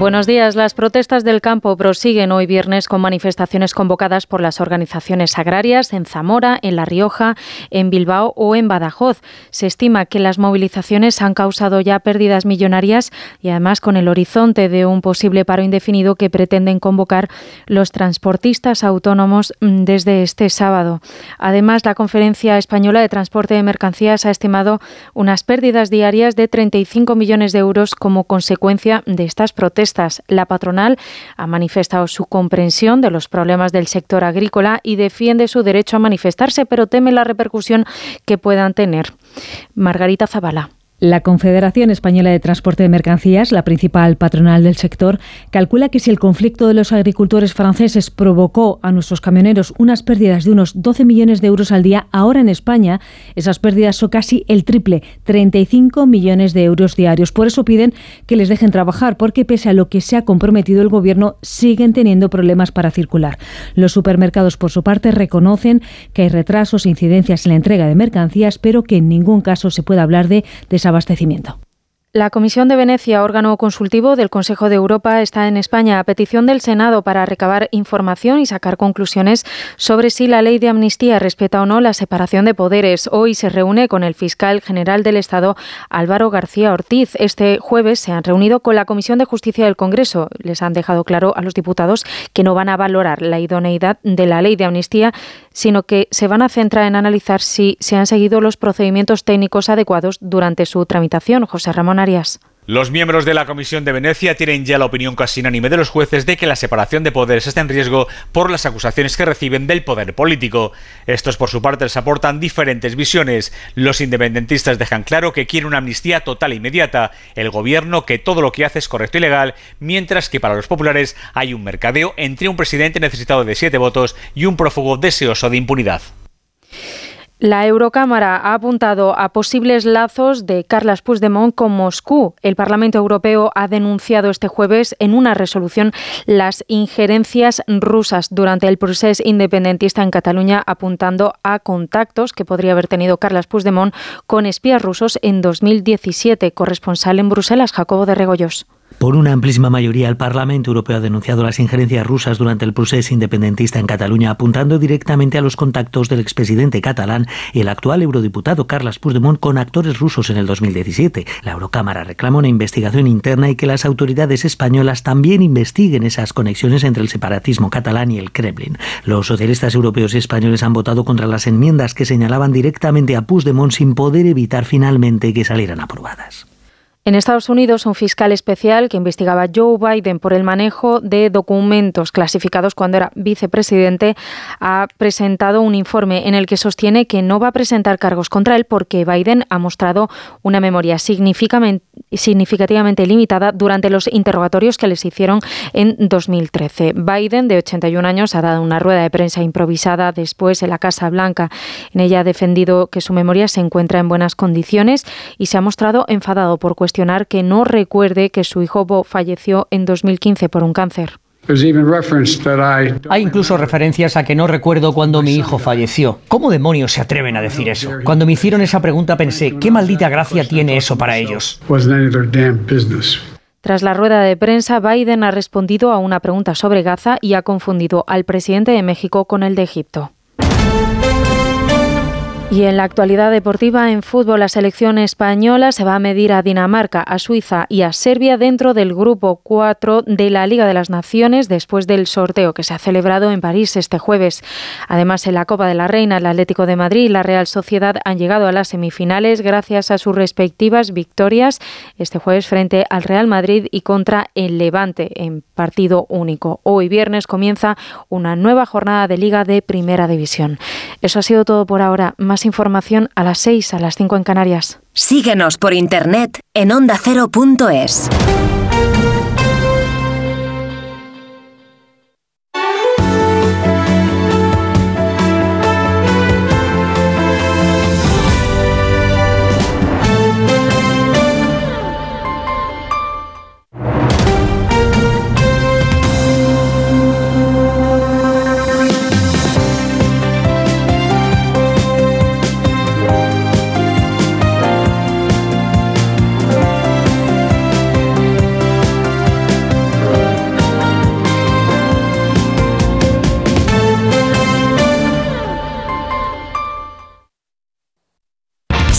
Buenos días. Las protestas del campo prosiguen hoy viernes con manifestaciones convocadas por las organizaciones agrarias en Zamora, en La Rioja, en Bilbao o en Badajoz. Se estima que las movilizaciones han causado ya pérdidas millonarias y además con el horizonte de un posible paro indefinido que pretenden convocar los transportistas autónomos mm, desde este sábado. Además, la Conferencia Española de Transporte de Mercancías ha estimado unas pérdidas diarias de 35 millones de euros como consecuencia de estas protestas. La patronal ha manifestado su comprensión de los problemas del sector agrícola y defiende su derecho a manifestarse, pero teme la repercusión que puedan tener. Margarita Zavala. La Confederación Española de Transporte de Mercancías, la principal patronal del sector, calcula que si el conflicto de los agricultores franceses provocó a nuestros camioneros unas pérdidas de unos 12 millones de euros al día, ahora en España esas pérdidas son casi el triple, 35 millones de euros diarios. Por eso piden que les dejen trabajar, porque pese a lo que se ha comprometido el Gobierno, siguen teniendo problemas para circular. Los supermercados, por su parte, reconocen que hay retrasos e incidencias en la entrega de mercancías, pero que en ningún caso se puede hablar de abastecimiento. La Comisión de Venecia, órgano consultivo del Consejo de Europa, está en España a petición del Senado para recabar información y sacar conclusiones sobre si la ley de amnistía respeta o no la separación de poderes. Hoy se reúne con el fiscal general del Estado, Álvaro García Ortiz. Este jueves se han reunido con la Comisión de Justicia del Congreso. Les han dejado claro a los diputados que no van a valorar la idoneidad de la ley de amnistía, sino que se van a centrar en analizar si se han seguido los procedimientos técnicos adecuados durante su tramitación. José Ramón Los miembros de la Comisión de Venecia tienen ya la opinión casi unánime de los jueces de que la separación de poderes está en riesgo por las acusaciones que reciben del poder político. Estos, por su parte, les aportan diferentes visiones. Los independentistas dejan claro que quieren una amnistía total e inmediata. El gobierno que todo lo que hace es correcto y legal, mientras que para los populares hay un mercadeo entre un presidente necesitado de siete votos y un prófugo deseoso de impunidad. La Eurocámara ha apuntado a posibles lazos de Carles Puigdemont con Moscú. El Parlamento Europeo ha denunciado este jueves en una resolución las injerencias rusas durante el proceso independentista en Cataluña, apuntando a contactos que podría haber tenido Carles Puigdemont con espías rusos en 2017. Corresponsal en Bruselas, Jacobo de Regoyos. Por una amplísima mayoría, el Parlamento Europeo ha denunciado las injerencias rusas durante el proceso independentista en Cataluña, apuntando directamente a los contactos del expresidente catalán y el actual eurodiputado Carles Puigdemont con actores rusos en el 2017. La Eurocámara reclama una investigación interna y que las autoridades españolas también investiguen esas conexiones entre el separatismo catalán y el Kremlin. Los socialistas europeos y españoles han votado contra las enmiendas que señalaban directamente a Puigdemont sin poder evitar finalmente que salieran aprobadas. En Estados Unidos, un fiscal especial que investigaba a Joe Biden por el manejo de documentos clasificados cuando era vicepresidente ha presentado un informe en el que sostiene que no va a presentar cargos contra él porque Biden ha mostrado una memoria significativamente limitada durante los interrogatorios que les hicieron en 2013. Biden, de 81 años, ha dado una rueda de prensa improvisada después en la Casa Blanca. En ella ha defendido que su memoria se encuentra en buenas condiciones y se ha mostrado enfadado por cuestiones que no recuerde que su hijo Bo falleció en 2015 por un cáncer. Hay incluso referencias a que no recuerdo cuando mi hijo falleció. ¿Cómo demonios se atreven a decir eso? Cuando me hicieron esa pregunta pensé, ¿qué maldita gracia tiene eso para ellos? Tras la rueda de prensa, Biden ha respondido a una pregunta sobre Gaza y ha confundido al presidente de México con el de Egipto. Y en la actualidad deportiva en fútbol, la selección española se va a medir a Dinamarca, a Suiza y a Serbia dentro del grupo 4 de la Liga de las Naciones después del sorteo que se ha celebrado en París este jueves. Además, en la Copa de la Reina, el Atlético de Madrid y la Real Sociedad han llegado a las semifinales gracias a sus respectivas victorias este jueves frente al Real Madrid y contra el Levante en partido único. Hoy viernes comienza una nueva jornada de Liga de Primera División. Eso ha sido todo por ahora. Más información a las 6, a las 5 en Canarias. Síguenos por internet en ondacero.es.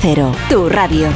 Cero, tu radio.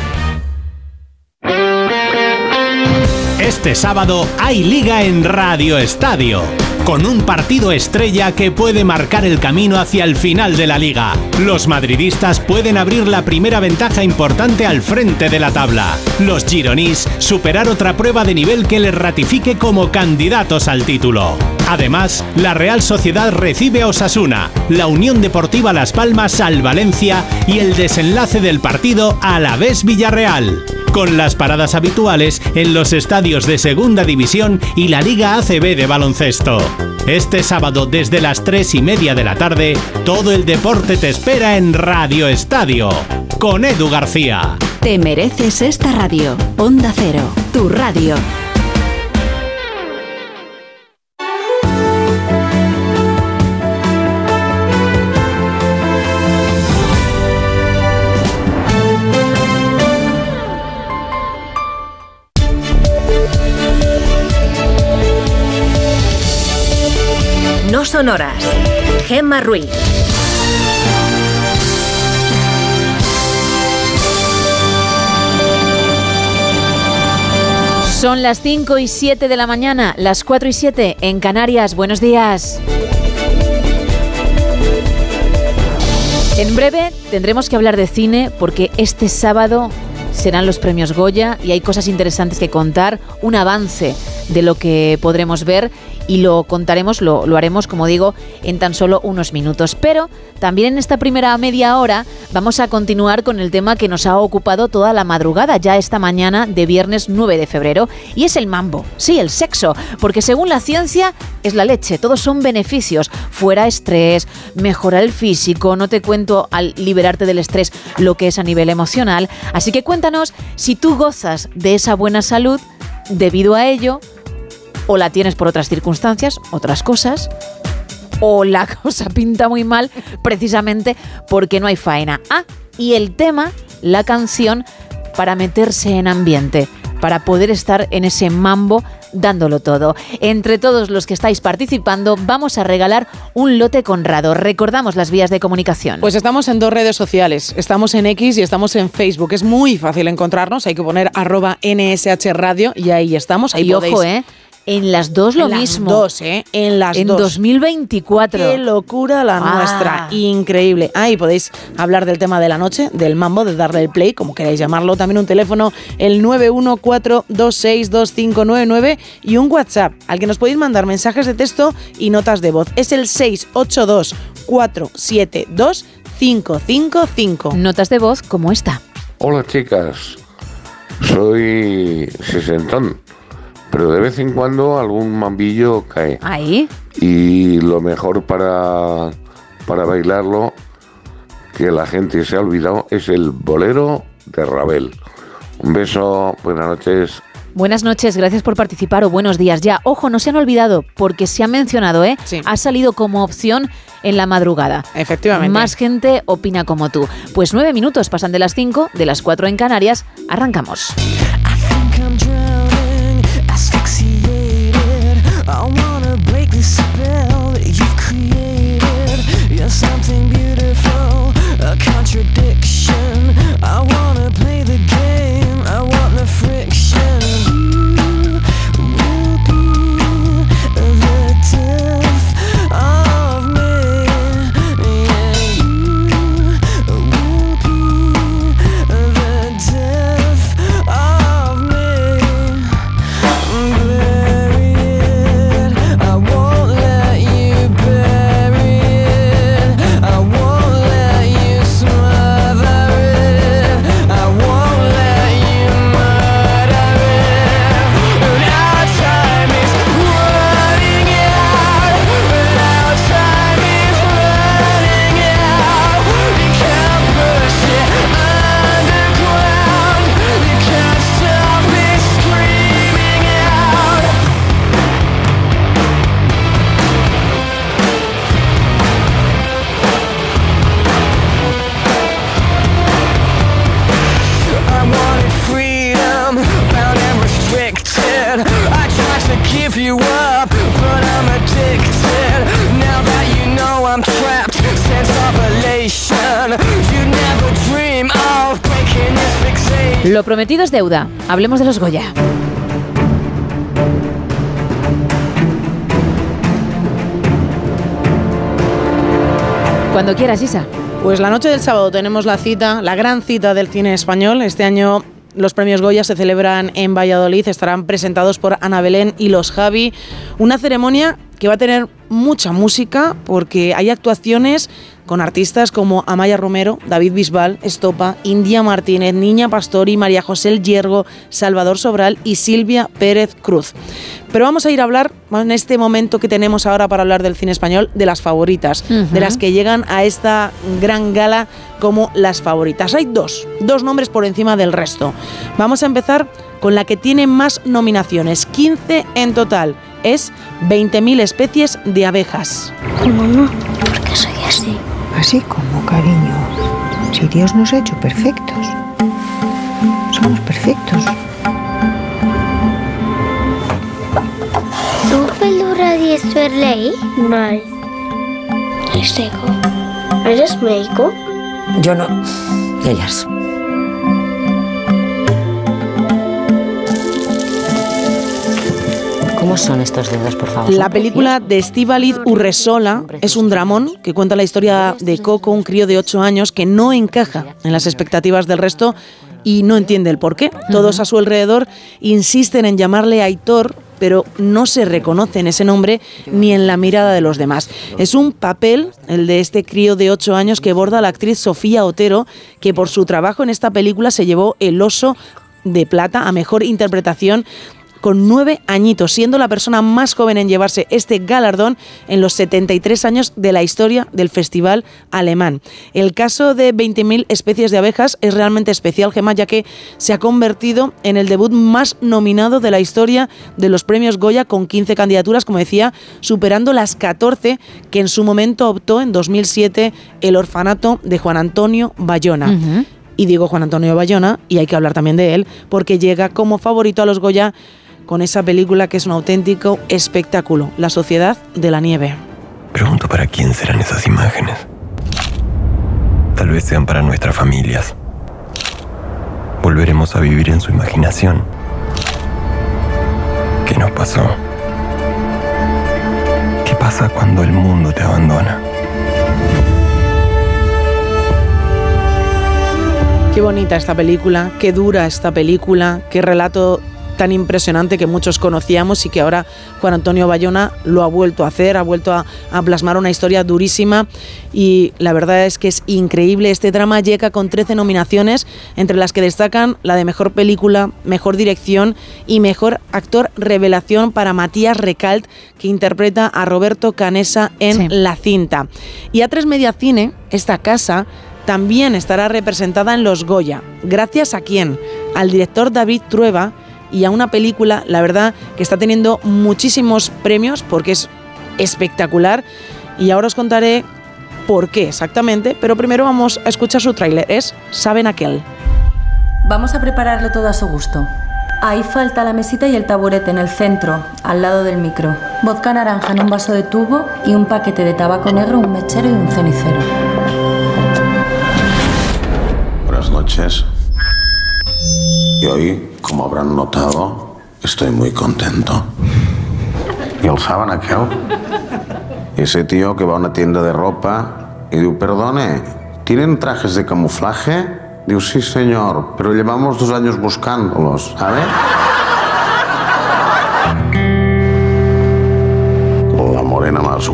Este sábado hay liga en Radio Estadio, con un partido estrella que puede marcar el camino hacia el final de la liga. Los madridistas pueden abrir la primera ventaja importante al frente de la tabla. Los gironís superar otra prueba de nivel que les ratifique como candidatos al título. Además, la Real Sociedad recibe a Osasuna, la Unión Deportiva Las Palmas al Valencia y el desenlace del partido a la vez Villarreal con las paradas habituales en los estadios de Segunda División y la Liga ACB de baloncesto. Este sábado desde las 3 y media de la tarde, todo el deporte te espera en Radio Estadio, con Edu García. Te mereces esta radio. Onda Cero, tu radio. Sonoras. Gemma Ruiz. Son las 5 y 7 de la mañana, las 4 y 7 en Canarias. Buenos días. En breve tendremos que hablar de cine porque este sábado serán los premios Goya y hay cosas interesantes que contar, un avance de lo que podremos ver y lo contaremos, lo, lo, haremos, como digo, en tan solo unos minutos. Pero también en esta primera media hora vamos a continuar con el tema que nos ha ocupado toda la madrugada, ya esta mañana de viernes 9 de febrero, y es el mambo, sí, el sexo, porque según la ciencia es la leche, todos son beneficios, fuera estrés, mejora el físico, no te cuento al liberarte del estrés lo que es a nivel emocional, así que cuéntanos si tú gozas de esa buena salud debido a ello, o la tienes por otras circunstancias, otras cosas, o la (laughs) cosa pinta muy mal precisamente porque no hay faena. Ah, y el tema, la canción, para meterse en ambiente, para poder estar en ese mambo dándolo todo. Entre todos los que estáis participando, vamos a regalar un lote conrado. Recordamos las vías de comunicación. Pues estamos en dos redes sociales. Estamos en X y estamos en Facebook. Es muy fácil encontrarnos. Hay que poner arroba NSH Radio y ahí estamos. Ahí y podéis ojo, ¿eh? En las dos lo en mismo. Las dos, ¿eh? En las en dos. 2024. Qué locura la Ah. nuestra. Increíble. Ahí podéis hablar del tema de la noche, del mambo, de darle el play, como queráis llamarlo. También un teléfono, el 914262599 y un WhatsApp al que nos podéis mandar mensajes de texto y notas de voz. Es el 682472555. Notas de voz como esta. Hola chicas, soy sesentón, pero de vez en cuando algún mambillo cae. Ahí. Y lo mejor para, para bailarlo, que la gente se ha olvidado, es el bolero de Ravel. Un beso, buenas noches. Buenas noches, gracias por participar o buenos días. Ya, ojo, no se han olvidado porque se ha mencionado, ¿eh? Ha salido como opción en la madrugada. Efectivamente. Más gente opina como tú. Pues nueve minutos pasan de las cinco, de las cuatro en Canarias. Arrancamos. I wanna break the spell that you've created. You're something beautiful, a contradiction. Lo prometido es deuda. Hablemos de los Goya. Cuando quieras, Isa. Pues la noche del sábado tenemos la cita, la gran cita del cine español. Este año los premios Goya se celebran en Valladolid, estarán presentados por Ana Belén y los Javi. Una ceremonia que va a tener mucha música porque hay actuaciones con artistas como Amaya Romero, David Bisbal, Estopa, India Martínez, Niña Pastori, María José El Yergo, Salvador Sobral y Silvia Pérez Cruz. Pero vamos a ir a hablar en este momento que tenemos ahora para hablar del cine español de las favoritas, de las que llegan a esta gran gala como las favoritas. Hay dos, dos nombres por encima del resto. Vamos a empezar con la que tiene más nominaciones, 15 en total. Es 20.000 especies de abejas. Mamá, ¿por qué soy así? Así como, cariño. Si Dios nos ha hecho perfectos. Somos perfectos. Tu peluda di ley? Mai. És seco. Eres médico? Yo no. Ellas. ¿Cómo son estos dedos, por favor? La película de Estíbaliz Urresola es un dramón que cuenta la historia de Coco, un crío de 8 años que no encaja en las expectativas del resto y no entiende el por qué. Todos a su alrededor insisten en llamarle Aitor, pero no se reconoce en ese nombre ni en la mirada de los demás. Es un papel, el de este crío de 8 años, que borda la actriz Sofía Otero, que por su trabajo en esta película se llevó el oso de plata a mejor interpretación con nueve añitos, siendo la persona más joven en llevarse este galardón en los 73 años de la historia del festival alemán. El caso de 20.000 especies de abejas es realmente especial, Gemma, ya que se ha convertido en el debut más nominado de la historia de los premios Goya, con 15 candidaturas, como decía, superando las 14 que en su momento optó en 2007 el orfanato de Juan Antonio Bayona. Y digo Juan Antonio Bayona, y hay que hablar también de él, porque llega como favorito a los Goya con esa película que es un auténtico espectáculo, La Sociedad de la Nieve. Pregunto para quién serán esas imágenes. Tal vez sean para nuestras familias. Volveremos a vivir en su imaginación. ¿Qué nos pasó? ¿Qué pasa cuando el mundo te abandona? Qué bonita esta película, qué dura esta película, qué relato tan impresionante que muchos conocíamos y que ahora Juan Antonio Bayona lo ha vuelto a hacer, ha vuelto a, a plasmar una historia durísima y la verdad es que es increíble. Este drama llega con 13 nominaciones, entre las que destacan la de Mejor Película, Mejor Dirección y Mejor Actor Revelación para Matías Recalt, que interpreta a Roberto Canesa en La Cinta. Y A3 Media Cine, esta casa, también estará representada en los Goya. ¿Gracias a quién? Al director David Trueba y a una película, la verdad, que está teniendo muchísimos premios porque es espectacular. Y ahora os contaré por qué exactamente, pero primero vamos a escuchar su tráiler. Es Saben aquel. Vamos a prepararlo todo a su gusto. Ahí falta la mesita y el taburete en el centro, al lado del micro. Vodka naranja en un vaso de tubo y un paquete de tabaco negro, un mechero y un cenicero. Buenas noches. Y hoy, como habrán notado, estoy muy contento. ¿Y el saben aquel? Ese tío que va a una tienda de ropa y dice, perdone, ¿tienen trajes de camuflaje? Digo, sí, señor, pero llevamos dos años buscándolos, ¿sabe?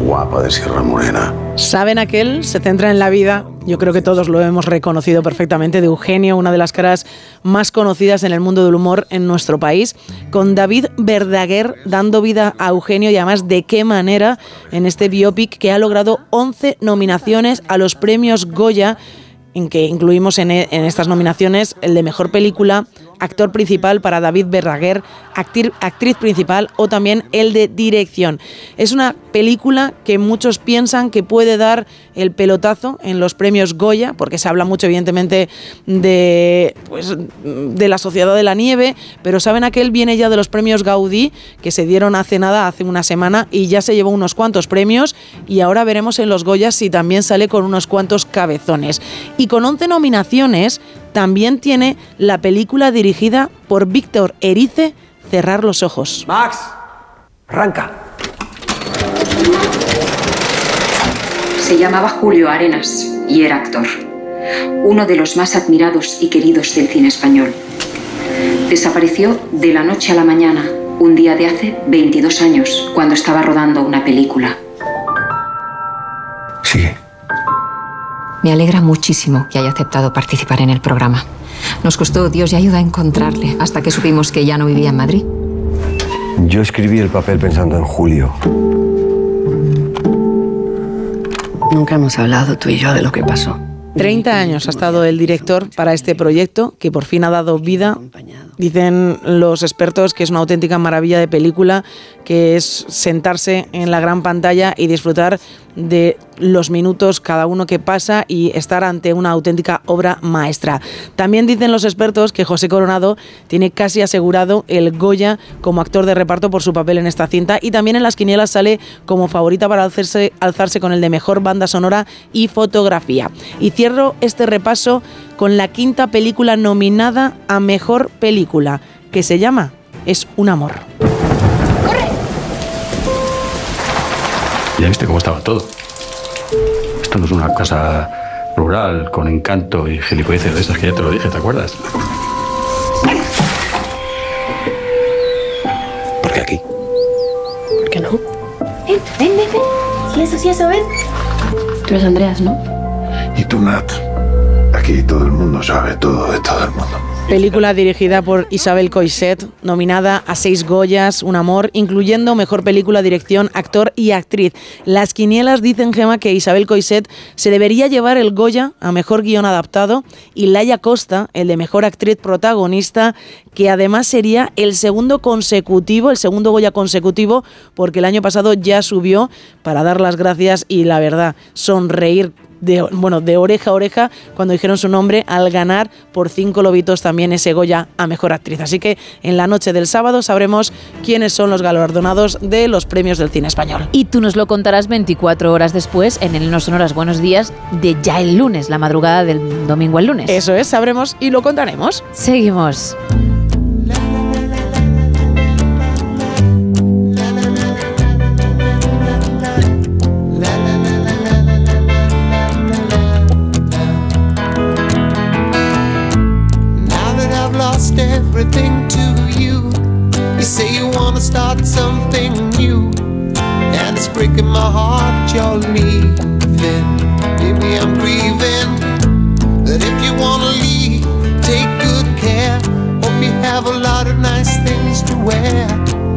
Guapa de Sierra Morena. Saben aquel se centra en la vida, yo creo que todos lo hemos reconocido perfectamente, de Eugenio, una de las caras más conocidas en el mundo del humor en nuestro país, con David Verdaguer dando vida a Eugenio y además de qué manera en este biopic que ha logrado 11 nominaciones a los premios Goya en que incluimos en, e- en estas nominaciones el de mejor película, actor principal para David Verdaguer, actir- actriz principal o también el de dirección. Es una película que muchos piensan que puede dar el pelotazo en los premios Goya, porque se habla mucho evidentemente de, pues, de la Sociedad de la Nieve, pero saben aquel viene ya de los premios Gaudí, que se dieron hace nada, hace una semana, y ya se llevó unos cuantos premios, y ahora veremos en los Goya si también sale con unos cuantos cabezones. Y con 11 nominaciones, también tiene la película dirigida por Víctor Erice, Cerrar los ojos. Max, arranca. Se llamaba Julio Arenas y era actor. Uno de los más admirados y queridos del cine español. Desapareció de la noche a la mañana, un día de hace 22 años, cuando estaba rodando una película. Sigue. Me alegra muchísimo que haya aceptado participar en el programa. Nos costó Dios y ayuda a encontrarle hasta que supimos que ya no vivía en Madrid. Yo escribí el papel pensando en Julio. Nunca hemos hablado tú y yo de lo que pasó. 30 años ha estado el director para este proyecto, que por fin ha dado vida. Dicen los expertos que es una auténtica maravilla de película, que es sentarse en la gran pantalla y disfrutar de los minutos cada uno que pasa y estar ante una auténtica obra maestra. También dicen los expertos que José Coronado tiene casi asegurado el Goya como actor de reparto por su papel en esta cinta y también en las quinielas sale como favorita para alzarse, alzarse con el de mejor banda sonora y fotografía. Y cierro este repaso con la quinta película nominada a mejor película, que se llama Es un amor. Ya viste cómo estaba todo. Esto no es una casa rural con encanto y gilipolleces de esas que ya te lo dije, ¿te acuerdas? ¿Por qué aquí? ¿Por qué no? Ven, ven, ven, ven. Sí, eso, sí, eso, ven. Tú eres Andreas, ¿no? Y tú, Nat. Aquí todo el mundo sabe todo de todo el mundo. Película dirigida por Isabel Coixet, nominada a seis Goyas, Un amor, incluyendo mejor película, dirección, actor y actriz. Las quinielas dicen, Gema, que Isabel Coixet se debería llevar el Goya a mejor guion adaptado y Laia Costa, el de mejor actriz protagonista, que además sería el segundo consecutivo, el segundo Goya consecutivo, porque el año pasado ya subió para dar las gracias y la verdad, sonreír de, bueno, de oreja a oreja cuando dijeron su nombre al ganar por cinco lobitos también ese Goya a Mejor Actriz. Así que en la noche del sábado sabremos quiénes son los galardonados de los premios del cine español. Y tú nos lo contarás 24 horas después en el No Sonoras Buenos Días de ya el lunes, la madrugada del domingo al lunes. Eso es, sabremos y lo contaremos. Seguimos. Breaking my heart you're leaving. Maybe I'm grieving, but if you wanna leave, take good care. Hope you have a lot of nice things to wear,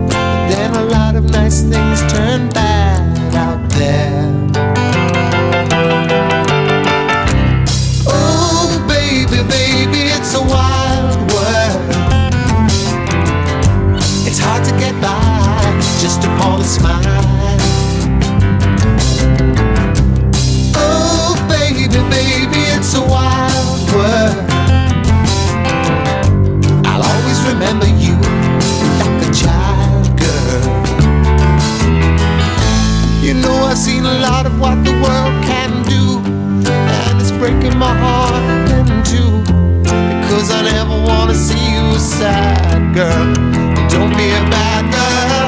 but then a lot of nice things turn bad seen a lot of what the world can do, and it's breaking my heart in two. Because I never wanna see you sad, girl. Don't be a bad girl.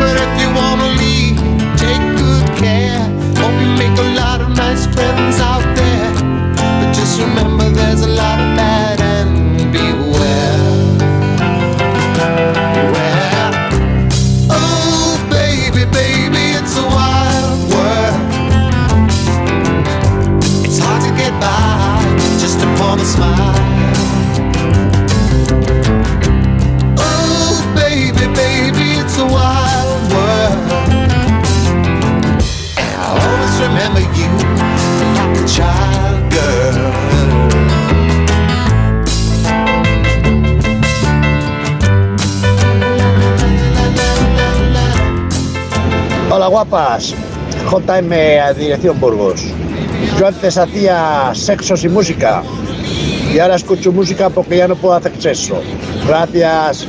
But if you wanna leave, take good care. Hope you make a lot of nice friends out there. But just remember guapas, JM a Dirección Burgos. Yo antes hacía sexo sin música y ahora escucho música porque ya no puedo hacer sexo. Gracias.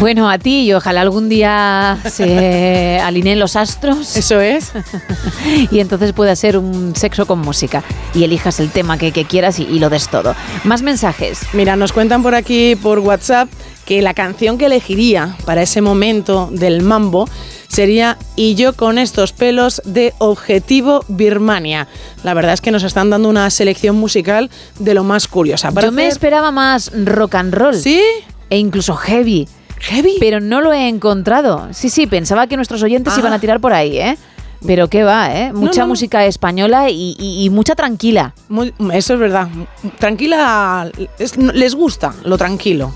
Bueno, a ti y ojalá algún día se (laughs) alineen los astros. Eso es. (laughs) y entonces pueda ser un sexo con música. Y elijas el tema que, que quieras y, y lo des todo. Más mensajes. Mira, nos cuentan por aquí por WhatsApp que la canción que elegiría para ese momento del mambo sería Y yo con estos pelos de Objetivo Birmania. La verdad es que nos están dando una selección musical de lo más curiosa. Para Yo me esperaba más rock and roll. ¿Sí? E incluso heavy. ¿Heavy? Pero no lo he encontrado. Sí, sí, pensaba que nuestros oyentes Ah. iban a tirar por ahí, ¿eh? Pero qué va, ¿eh? Mucha no, no. música española y, y- y mucha tranquila. Muy- eso es verdad. Tranquila, es- les gusta lo tranquilo.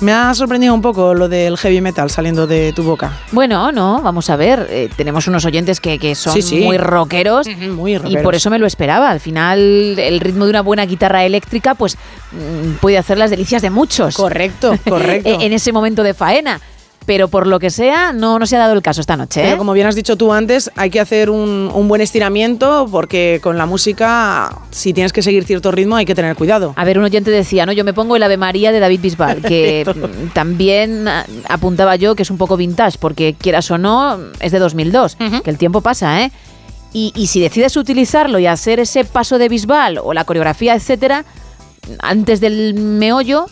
Me ha sorprendido un poco lo del heavy metal saliendo de tu boca. Bueno, no, vamos a ver. eh, tenemos unos oyentes que, que son Sí, sí. muy rockeros. Muy Y por eso me lo esperaba. Al final, el ritmo de una buena guitarra eléctrica, pues mm, puede hacer las delicias de muchos. Correcto, correcto. (laughs) en ese momento de faena. Pero por lo que sea, no, no se ha dado el caso esta noche. ¿eh? Pero como bien has dicho tú antes, hay que hacer un, un buen estiramiento porque con la música, si tienes que seguir cierto ritmo, hay que tener cuidado. A ver, un oyente decía, ¿no? Yo me pongo el Ave María de David Bisbal, que (laughs) mm, también apuntaba yo que es un poco vintage, porque quieras o no, es de 2002, que el tiempo pasa, ¿eh? Y, y si decides utilizarlo y hacer ese paso de Bisbal o la coreografía, etcétera, antes del meollo,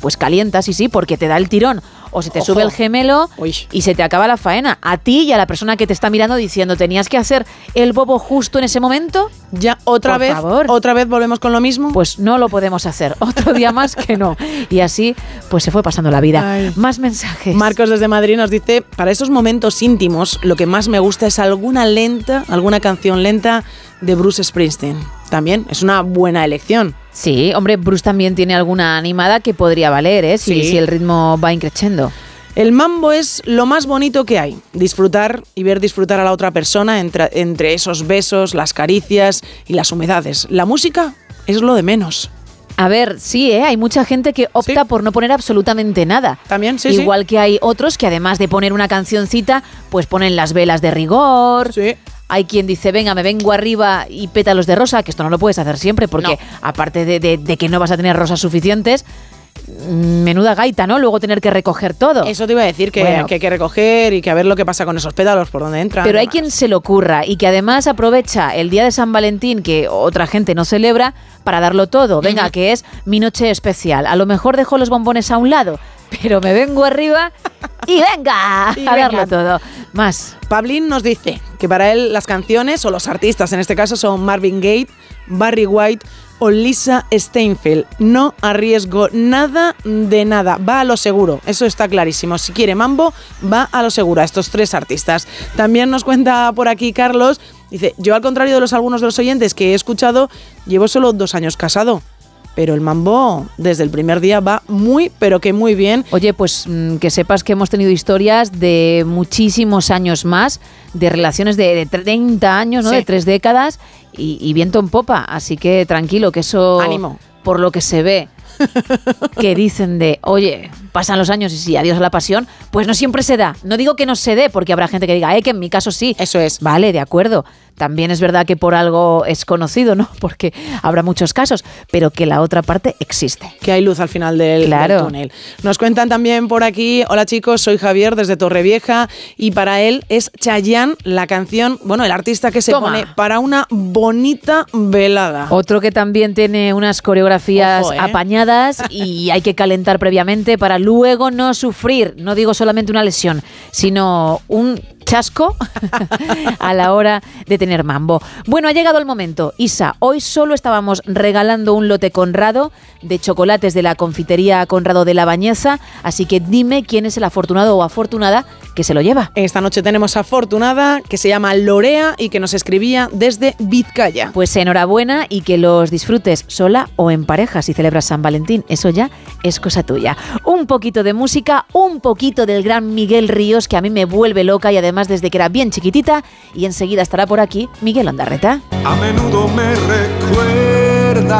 pues calientas, sí, sí, porque te da el tirón. O se te Ojo. sube el gemelo y se te acaba la faena. A ti y a la persona que te está mirando diciendo, ¿tenías que hacer el bobo justo en ese momento? Ya, otra Por vez, favor. otra vez volvemos con lo mismo. Pues no lo podemos hacer. (laughs) Otro día más que no. Y así, pues se fue pasando la vida. Ay. Más mensajes. Marcos desde Madrid nos dice, para esos momentos íntimos, lo que más me gusta es alguna lenta, alguna canción lenta de Bruce Springsteen. También es una buena elección. Sí, hombre, Bruce también tiene alguna animada que podría valer, ¿eh? Si, Sí. si el ritmo va increciendo. El mambo es lo más bonito que hay. Disfrutar y ver disfrutar a la otra persona entre, entre esos besos, las caricias y las humedades. La música es lo de menos. A ver, sí, ¿eh? hay mucha gente que opta por no poner absolutamente nada. También, sí, Igual que hay otros que además de poner una cancioncita, pues ponen las velas de rigor. Hay quien dice, venga, me vengo arriba y pétalos de rosa, que esto no lo puedes hacer siempre, porque aparte de, de- de que no vas a tener rosas suficientes, mm, menuda gaita, ¿no? Luego tener que recoger todo. Eso te iba a decir que, Bueno. que hay que recoger y que a ver lo que pasa con esos pétalos, por dónde entran. Pero hay quien se lo ocurra y que además aprovecha el día de San Valentín, que otra gente no celebra, para darlo todo. Venga, que es mi noche especial. A lo mejor dejo los bombones a un lado, pero me vengo arriba y venga Y a venga. darlo todo. Más. Pablín nos dice que para él las canciones, o los artistas en este caso, son Marvin Gaye, Barry White o Lisa Steinfeld. No arriesgo nada de nada, va a lo seguro, eso está clarísimo. Si quiere mambo, va a lo seguro a estos tres artistas. También nos cuenta por aquí Carlos, dice, yo al contrario de los algunos de los oyentes que he escuchado, llevo solo dos años casado. Pero el mambo desde el primer día va muy, pero que muy bien. Oye, pues mm, que sepas que hemos tenido historias de muchísimos años más, de relaciones de, de 30 años, ¿no? Sí. De tres décadas y, y viento en popa. Así que tranquilo, que eso, Ánimo. por lo que se ve, (laughs) que dicen de, oye, pasan los años y sí, adiós a la pasión, pues no siempre se da. No digo que no se dé, porque habrá gente que diga, eh, que en mi caso sí. Eso es. Vale, de acuerdo. También es verdad que por algo es conocido, ¿no? (laughs) Porque habrá muchos casos, pero que la otra parte existe. que hay luz al final del, Claro. del túnel. Nos cuentan también por aquí, hola chicos, soy Javier desde Torrevieja y para él es Chayanne la canción, bueno, el artista que se Toma. pone para una bonita velada. Otro que también tiene unas coreografías Ojo, ¿eh? apañadas (laughs) y hay que calentar previamente para luego no sufrir, no digo solamente una lesión, sino un chasco (laughs) a la hora de tener mambo. Bueno, ha llegado el momento. Isa, hoy solo estábamos regalando un lote Conrado de chocolates de la confitería Conrado de la Bañeza, así que dime quién es el afortunado o afortunada que se lo lleva. Esta noche tenemos a Fortunada, que se llama Lorea y que nos escribía desde Vizcaya. Pues enhorabuena y que los disfrutes sola o en pareja si celebras San Valentín. Eso ya es cosa tuya. Un poquito de música, un poquito del gran Miguel Ríos, que a mí me vuelve loca y además desde que era bien chiquitita. Y enseguida estará por aquí Miguel Ondarreta. A menudo me recuerdas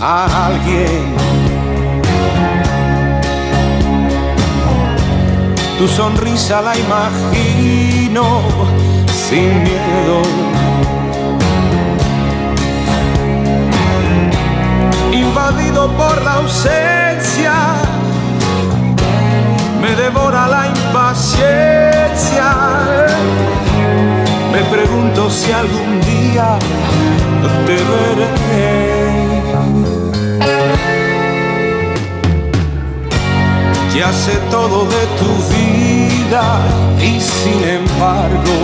a alguien. Tu sonrisa la imagino sin miedo. Invadido por la ausencia, me devora la impaciencia. Me pregunto si algún día te veré. Ya sé todo de tu vida y sin embargo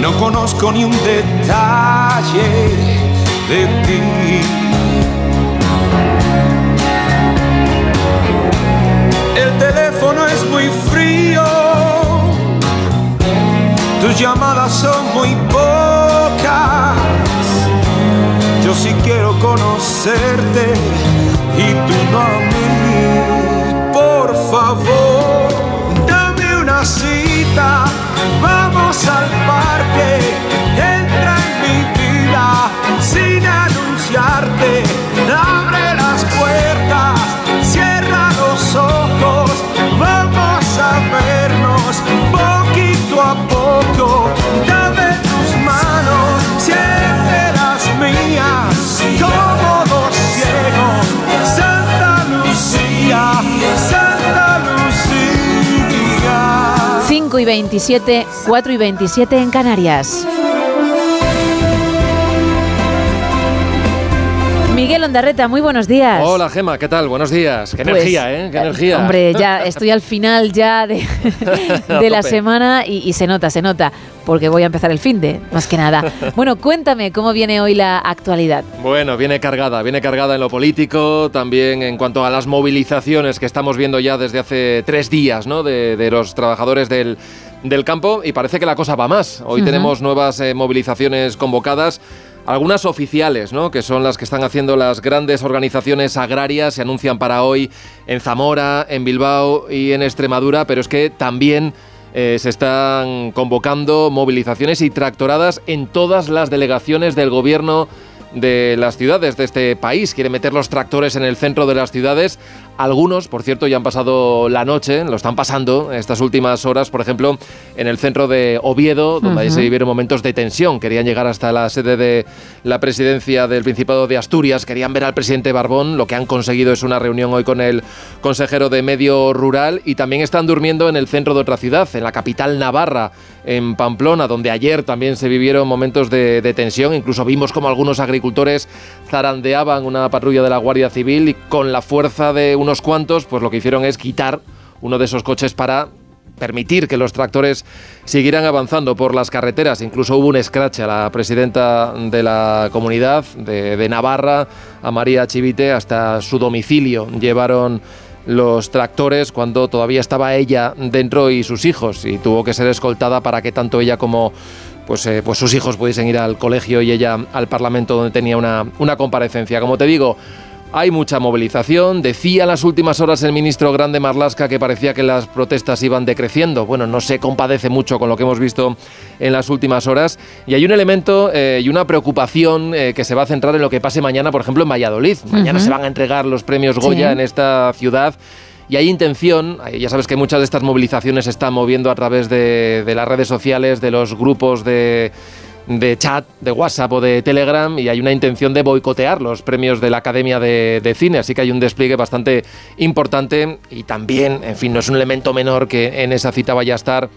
no conozco ni un detalle de ti. Teléfono es muy frío, tus llamadas son muy pocas. Yo sí quiero conocerte y tú no. Por favor, dame una cita, vamos al parque, entra en mi vida sin anunciarte, a Santa Lucía, Santa Lucía. 5 y 27, 4 y 27 en Canarias. Miguel Ondarreta, muy buenos días. Hola Gema, ¿qué tal? Buenos días. Qué Pues, energía, ¿eh? Qué energía. Hombre, ya (laughs) estoy al final ya de, (laughs) de la semana y, y se nota, se nota, porque voy a empezar el fin de, más que nada. (laughs) Bueno, cuéntame cómo viene hoy la actualidad. Bueno, viene cargada, viene cargada en lo político, también en cuanto a las movilizaciones que estamos viendo ya desde hace tres días, ¿no? De, de los trabajadores del, del campo y parece que la cosa va más. Hoy tenemos nuevas eh, movilizaciones convocadas. Algunas oficiales, ¿no? que son las que están haciendo las grandes organizaciones agrarias, se anuncian para hoy en Zamora, en Bilbao y en Extremadura, pero es que también eh, se están convocando movilizaciones y tractoradas en todas las delegaciones del gobierno de las ciudades de este país. Quiere meter los tractores en el centro de las ciudades. Algunos, por cierto, ya han pasado la noche, lo están pasando estas últimas horas, por ejemplo, en el centro de Oviedo, donde ahí Ujú. se vivieron momentos de tensión. Querían llegar hasta la sede de la presidencia del Principado de Asturias, querían ver al presidente Barbón. Lo que han conseguido es una reunión hoy con el consejero de Medio Rural y también están durmiendo en el centro de otra ciudad, en la capital Navarra, en Pamplona, donde ayer también se vivieron momentos de, de tensión. Incluso vimos como algunos agricultores zarandeaban una patrulla de la Guardia Civil y con la fuerza de unos cuantos, pues lo que hicieron es quitar uno de esos coches para permitir que los tractores siguieran avanzando por las carreteras. Incluso hubo un scratch a la presidenta de la comunidad de, de Navarra, a María Chivite, hasta su domicilio. Llevaron los tractores cuando todavía estaba ella dentro y sus hijos y tuvo que ser escoltada para que tanto ella como pues, eh, pues sus hijos pudiesen ir al colegio y ella al Parlamento donde tenía una, una comparecencia. Como te digo, hay mucha movilización. Decía en las últimas horas el ministro Grande Marlasca que parecía que las protestas iban decreciendo. Bueno, no se compadece mucho con lo que hemos visto en las últimas horas. Y hay un elemento eh, y una preocupación eh, que se va a centrar en lo que pase mañana, por ejemplo, en Valladolid. Mañana se van a entregar los premios Goya Sí. en esta ciudad. Y hay intención, eh, ya sabes que muchas de estas movilizaciones se están moviendo a través de, las redes sociales, de los grupos de, de chat, de WhatsApp o de Telegram, y hay una intención de boicotear los premios de la Academia de, de Cine. Así que hay un despliegue bastante importante y también, en fin, no es un elemento menor que en esa cita vaya a estar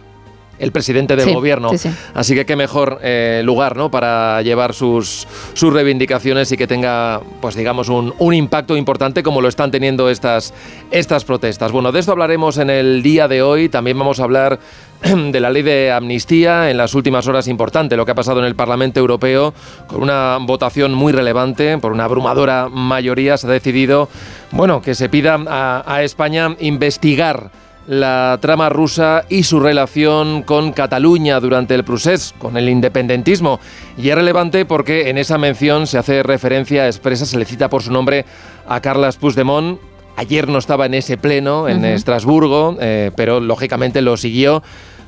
el presidente del Sí, gobierno. sí, sí. Así que qué mejor eh, lugar ¿no? para llevar sus, sus reivindicaciones y que tenga, pues digamos, un, un impacto importante como lo están teniendo estas, estas protestas. Bueno, de esto hablaremos en el día de hoy. También vamos a hablar (clears throat) de la ley de amnistía en las últimas horas importante lo que ha pasado en el Parlamento Europeo con una votación muy relevante por una abrumadora mayoría se ha decidido bueno que se pida a, a España investigar la trama rusa y su relación con Cataluña durante el procés, con el independentismo. Y es relevante porque en esa mención se hace referencia expresa, se le cita por su nombre a Carles Puigdemont. Ayer no estaba en ese pleno en. Estrasburgo, eh, pero lógicamente lo siguió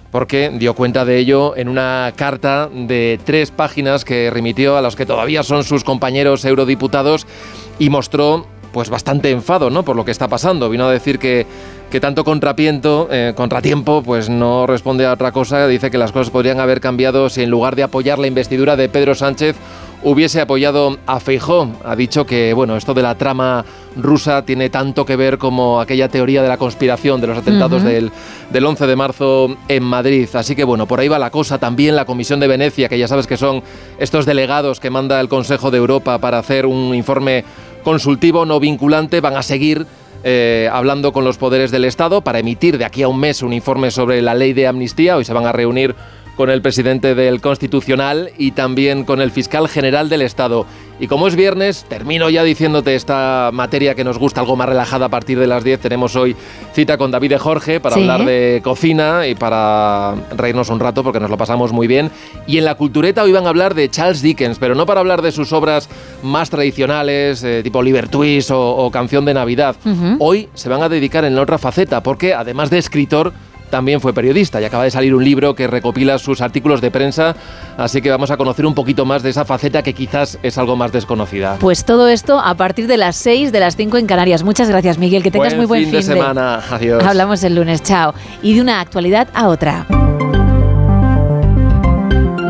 porque dio cuenta de ello en una carta de tres páginas que remitió a los que todavía son sus compañeros eurodiputados y mostró pues bastante enfado ¿no? por lo que está pasando. Vino a decir que, que tanto contrapiento, eh, contratiempo pues no responde a otra cosa. Dice que las cosas podrían haber cambiado si en lugar de apoyar la investidura de Pedro Sánchez hubiese apoyado a Feijó. Ha dicho que bueno, esto de la trama rusa tiene tanto que ver como aquella teoría de la conspiración de los atentados del, del 11 de marzo en Madrid. Así que bueno, por ahí va la cosa. También la Comisión de Venecia, que ya sabes que son estos delegados que manda el Consejo de Europa para hacer un informe consultivo no vinculante, van a seguir eh, hablando con los poderes del Estado para emitir de aquí a un mes un informe sobre la ley de amnistía. Hoy se van a reunir con el presidente del Constitucional y también con el fiscal general del Estado. Y como es viernes, termino ya diciéndote esta materia que nos gusta, algo más relajada a partir de las 10. Tenemos hoy cita con David de Jorge para Sí. hablar de cocina y para reírnos un rato porque nos lo pasamos muy bien. Y en la cultureta hoy van a hablar de Charles Dickens, pero no para hablar de sus obras más tradicionales, eh, tipo Oliver Twist o, o Canción de Navidad. Hoy se van a dedicar en la otra faceta porque además de escritor, también fue periodista y acaba de salir un libro que recopila sus artículos de prensa, así que vamos a conocer un poquito más de esa faceta que quizás es algo más desconocida. Pues todo esto a partir de las 6 de las 5 en Canarias. Muchas gracias, Miguel. Que tengas Buen muy buen fin de semana. Adiós. Hablamos el lunes. Chao. Y de una actualidad a otra.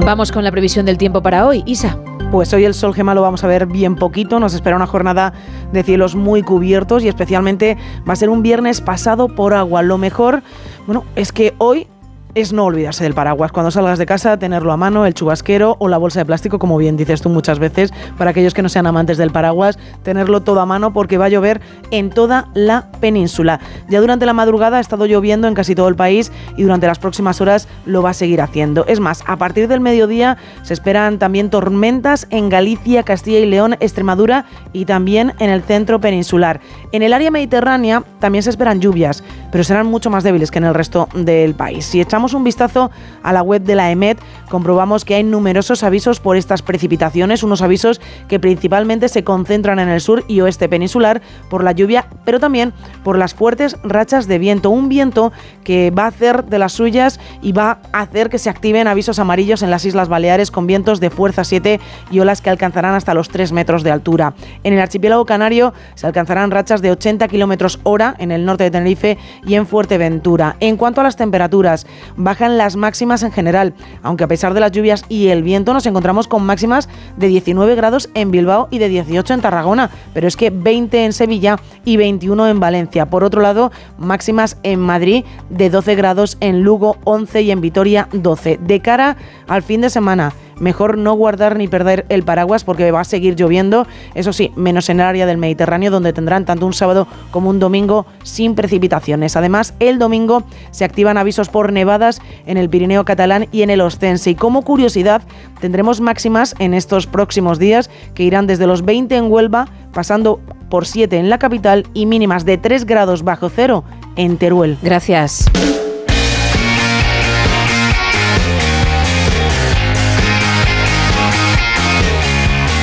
Vamos con la previsión del tiempo para hoy. Isa. Pues hoy el sol gema lo vamos a ver bien poquito, nos espera una jornada de cielos muy cubiertos y especialmente va a ser un viernes pasado por agua. Lo mejor, bueno, es que hoy es no olvidarse del paraguas. Cuando salgas de casa, tenerlo a mano, el chubasquero o la bolsa de plástico, como bien dices tú muchas veces, para aquellos que no sean amantes del paraguas, tenerlo todo a mano porque va a llover en toda la península. Ya durante la madrugada ha estado lloviendo en casi todo el país y durante las próximas horas lo va a seguir haciendo. Es más, a partir del mediodía se esperan también tormentas en Galicia, Castilla y León, Extremadura y también en el centro peninsular. En el área mediterránea también se esperan lluvias, pero serán mucho más débiles que en el resto del país. Si echamos un vistazo a la web de la EMET, comprobamos que hay numerosos avisos por estas precipitaciones, unos avisos que principalmente se concentran en el sur y oeste peninsular por la lluvia, pero también por las fuertes rachas de viento. Un viento que va a hacer de las suyas y va a hacer que se activen avisos amarillos en las Islas Baleares con vientos de fuerza 7 y olas que alcanzarán hasta los 3 metros de altura. En el archipiélago canario se alcanzarán rachas de 80 kilómetros hora en el norte de Tenerife y en Fuerteventura. En cuanto a las temperaturas, bajan las máximas en general, aunque a pesar de las lluvias y el viento nos encontramos con máximas de 19 grados en Bilbao y de 18 en Tarragona, pero es que 20 en Sevilla y 21 en Valencia. Por otro lado, máximas en Madrid de 12 grados, en Lugo 11 y en Vitoria 12. De cara al fin de semana, mejor no guardar ni perder el paraguas porque va a seguir lloviendo, eso sí, menos en el área del Mediterráneo donde tendrán tanto un sábado como un domingo sin precipitaciones. Además, el domingo se activan avisos por nevadas en el Pirineo catalán y en el Ostense. Y como curiosidad, tendremos máximas en estos próximos días que irán desde los 20 en Huelva, pasando por 7 en la capital y mínimas de 3 grados bajo cero en Teruel. Gracias.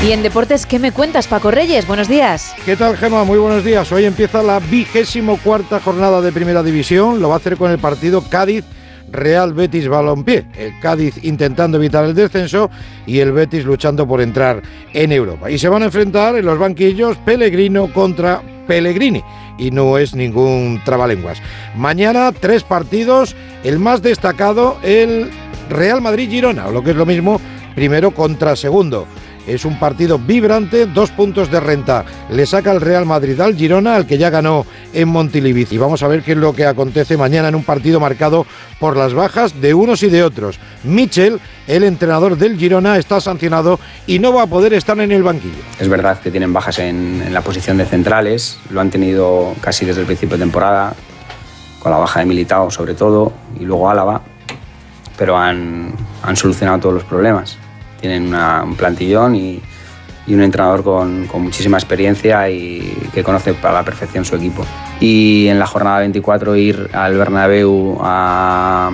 Y en deportes, ¿qué me cuentas, Paco Reyes? Buenos días. ¿Qué tal, Gema? Muy buenos días. Hoy empieza la vigésimo cuarta jornada de Primera División. Lo va a hacer con el partido Cádiz. Real Betis Balompié, el Cádiz intentando evitar el descenso y el Betis luchando por entrar en Europa. Y se van a enfrentar en los banquillos Pellegrino contra Pellegrini y no es ningún trabalenguas. Mañana tres partidos, el más destacado el Real Madrid Girona, o lo que es lo mismo, primero contra segundo. Es un partido vibrante, dos puntos de renta. Le saca el Real Madrid al Girona, al que ya ganó en Montilivi. Y vamos a ver qué es lo que acontece mañana en un partido marcado por las bajas de unos y de otros. Michel, el entrenador del Girona, está sancionado y no va a poder estar en el banquillo. Es verdad que tienen bajas en, en la posición de centrales, lo han tenido casi desde el principio de temporada, con la baja de Militao sobre todo, y luego Álava, pero han, han solucionado todos los problemas. Tienen un plantillón y, un entrenador con, muchísima experiencia y que conoce para la perfección su equipo. Y en la jornada 24 ir al Bernabéu a,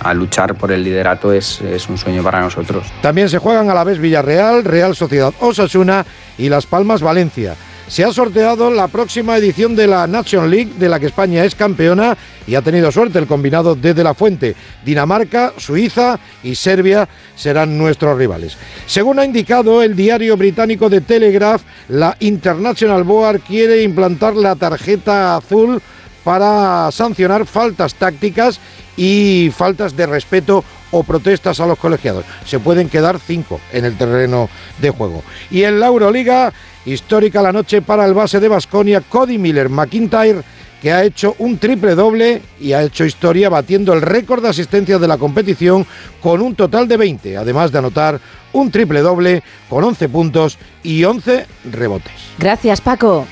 a luchar por el liderato es, es un sueño para nosotros. También se juegan a la vez Villarreal, Real Sociedad Osasuna y Las Palmas Valencia. Se ha sorteado la próxima edición de la Nation League, de la que España es campeona y ha tenido suerte el combinado desde la fuente. Dinamarca, Suiza y Serbia serán nuestros rivales. Según ha indicado el diario británico de Telegraph, la International Board quiere implantar la tarjeta azul para sancionar faltas tácticas y faltas de respeto o protestas a los colegiados. Se pueden quedar cinco en el terreno de juego. Y en la Euroliga, histórica la noche para el base de Basconia, Cody Miller McIntyre, que ha hecho un triple doble y ha hecho historia batiendo el récord de asistencia de la competición con un total de 20, además de anotar un triple doble con 11 puntos y 11 rebotes. Gracias, Paco.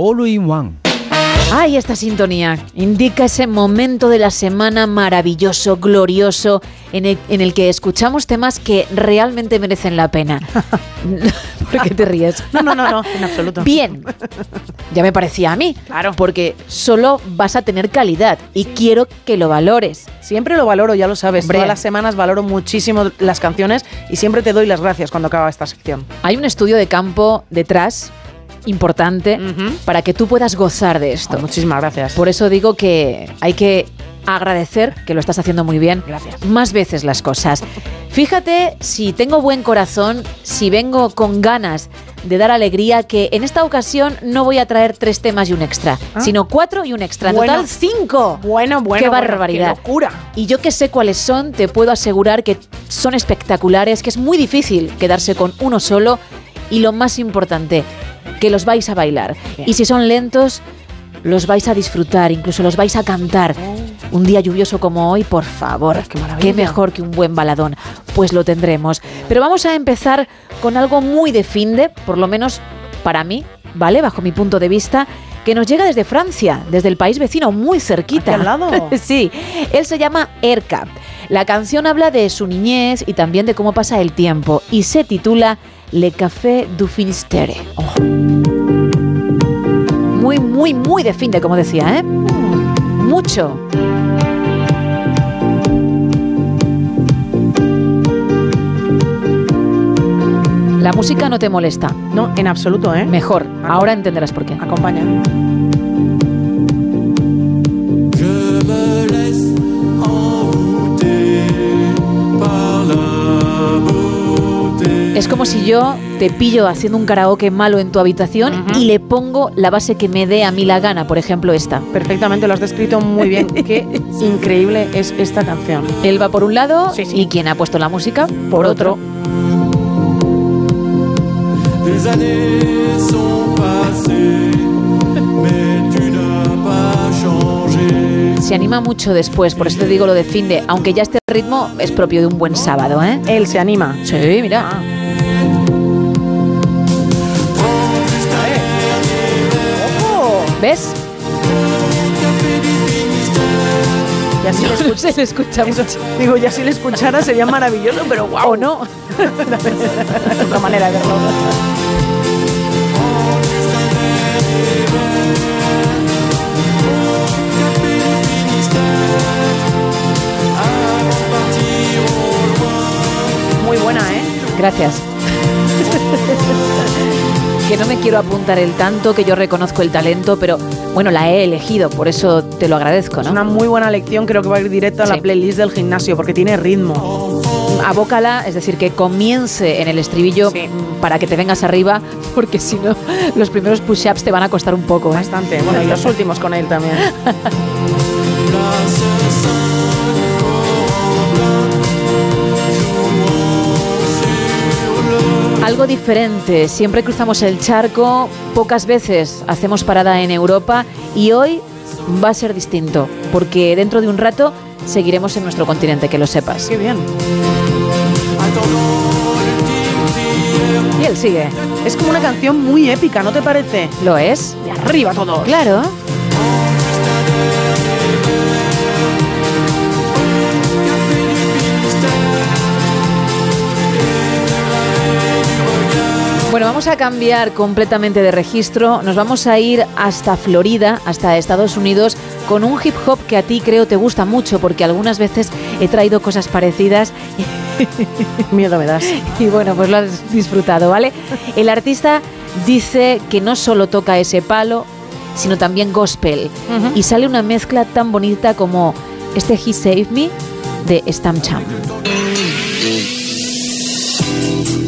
All in One. Ay, esta sintonía indica ese momento de la semana maravilloso, glorioso, en el, en el que escuchamos temas que realmente merecen la pena. (laughs) ¿Por qué te ríes? No, no, no, no, en absoluto. Bien, ya me parecía a mí. Claro. Porque solo vas a tener calidad y quiero que lo valores. Siempre lo valoro, ya lo sabes. Hombre. Todas las semanas valoro muchísimo las canciones y siempre te doy las gracias cuando acaba esta sección. Hay un estudio de campo detrás importante para que tú puedas gozar de esto. muchísimas gracias. Por eso digo que hay que agradecer que lo estás haciendo muy bien. Gracias. Más veces las cosas. Fíjate si tengo buen corazón, si vengo con ganas de dar alegría, que en esta ocasión no voy a traer tres temas y un extra, Ah. sino cuatro y un extra. En Bueno. total, cinco. Bueno, bueno. ¡Qué bueno, barbaridad! ¡Qué locura! Y yo que sé cuáles son, te puedo asegurar que son espectaculares, que es muy difícil quedarse con uno solo y lo más importante, que los vais a bailar. Y si son lentos, los vais a disfrutar, incluso los vais a cantar. Un día lluvioso como hoy, por favor, qué, mejor que un buen baladón. Pues lo tendremos. Pero vamos a empezar con algo muy de finde, por lo menos para mí, ¿vale? Bajo mi punto de vista, que nos llega desde Francia, desde el país vecino, muy cerquita. ¿Aquí al lado? (laughs) sí, él se llama Erka. La canción habla de su niñez y también de cómo pasa el tiempo y se titula Le Café du Finistère. Ojo. Muy, muy, muy de finde, como decía, ¿eh? Mucho. La música no te molesta. No, en absoluto, ¿eh? Mejor. Ahora entenderás por qué. Acompaña. Es como si yo te pillo haciendo un karaoke malo en tu habitación y le pongo la base que me dé a mí la gana, por ejemplo esta. Perfectamente, lo has descrito muy bien. (laughs) Qué increíble es esta canción. Él va por un lado y quien ha puesto la música por otro. Se anima mucho después, por eso te digo lo de fin de, aunque ya este ritmo es propio de un buen sábado, ¿eh? Él se anima. Sí, mira. ¿Ves? Ya si le escuch- Se le (laughs) escucha Eso, digo, ya si le escuchara sería maravilloso, pero guau. ¿O no? (laughs) Otra manera de verlo. Muy buena, ¿eh? Gracias. (laughs) que no me quiero apuntar el tanto, que yo reconozco el talento, pero bueno, la he elegido, por eso te lo agradezco, Es ¿no? una muy buena lección, creo que va a ir directo a la playlist del gimnasio porque tiene ritmo. Abócala, es decir, que comience en el estribillo mm, para que te vengas arriba, (laughs) porque si no, los primeros push-ups te van a costar un poco. ¿eh? Bastante. Bueno, y los últimos con él también. (laughs) Algo diferente, siempre cruzamos el charco, pocas veces hacemos parada en Europa y hoy va a ser distinto, porque dentro de un rato seguiremos en nuestro continente, que lo sepas. Qué bien. Y él sigue. Es como una canción muy épica, ¿no te parece? ¿Lo es? De arriba todos. Claro. Bueno, vamos a cambiar completamente de registro. Nos vamos a ir hasta Florida, hasta Estados Unidos, con un hip hop que a ti creo te gusta mucho, porque algunas veces he traído cosas parecidas. (laughs) Miedo me das. Y bueno, pues lo has disfrutado, ¿vale? El artista dice que no solo toca ese palo, sino también gospel. Y sale una mezcla tan bonita como este He Saved Me de Stam Cham.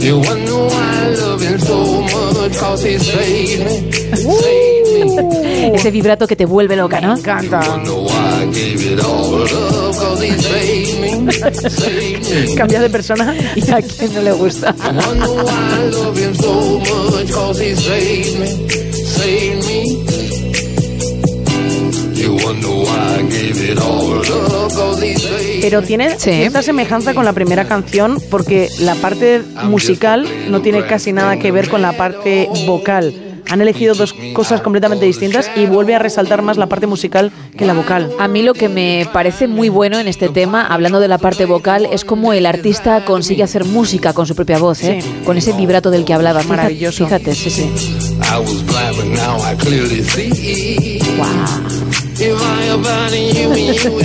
You wonder why I love him so much, cause he saved me, saved me. Ese vibrato que te vuelve loca, ¿no? encanta. Me, me. Cambia de persona. ¿Y a quién no le gusta? Pero tiene cierta semejanza con la primera canción porque la parte musical no tiene casi nada que ver con la parte vocal. Han elegido dos cosas completamente distintas y vuelve a resaltar más la parte musical que la vocal. A mí lo que me parece muy bueno en este tema, hablando de la parte vocal, es como el artista consigue hacer música con su propia voz, ¿eh? con ese vibrato del que hablaba. Fíjate- Maravilloso. Fíjate, sí, sí. I (laughs)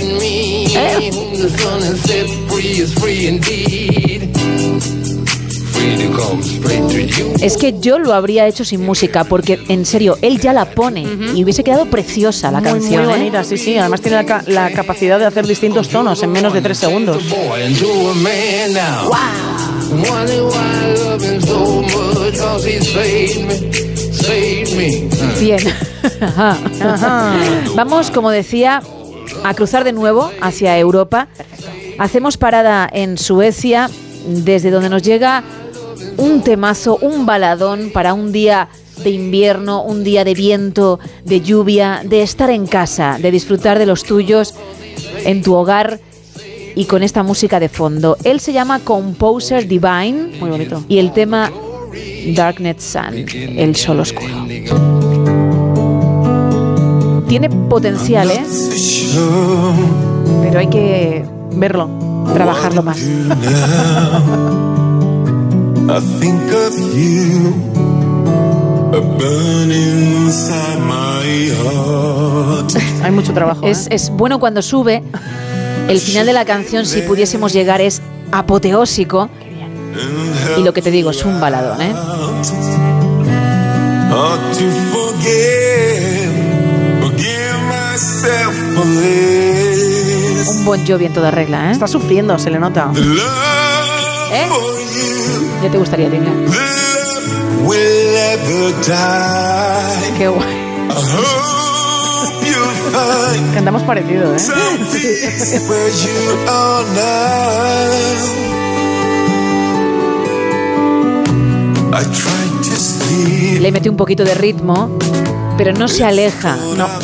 Es que yo lo habría hecho sin música, porque en serio, él ya la pone y hubiese quedado preciosa la Muy, canción. muy ¿eh? bonita, sí, sí. Además tiene la, ca- la capacidad de hacer distintos tonos en menos de tres segundos. Boy, Bien. Vamos, como decía, a cruzar de nuevo hacia Europa. Hacemos parada en Suecia, desde donde nos llega un temazo, un baladón para un día de invierno, un día de viento, de lluvia, de estar en casa, de disfrutar de los tuyos en tu hogar y con esta música de fondo. Él se llama Composer Divine Muy bonito. y el tema Darknet Sun, el sol oscuro. Tiene potencial, ¿eh? Pero hay que verlo, trabajarlo más. I think of you, a burning inside my heart. Hay mucho trabajo. ¿eh? Es, es bueno cuando sube. El final de la canción, si pudiésemos llegar, es apoteósico. Y lo que te digo, es un baladón, ¿eh? Hard to forget, forgive myself for this. Un Bon Jovi en toda regla, ¿eh? Está sufriendo, se le nota. ¿Eh? Ya te gustaría, Tina. Will ever die. Qué guay. I hope you'll find Cantamos parecido, ¿eh? Le mete un poquito de ritmo, pero no se aleja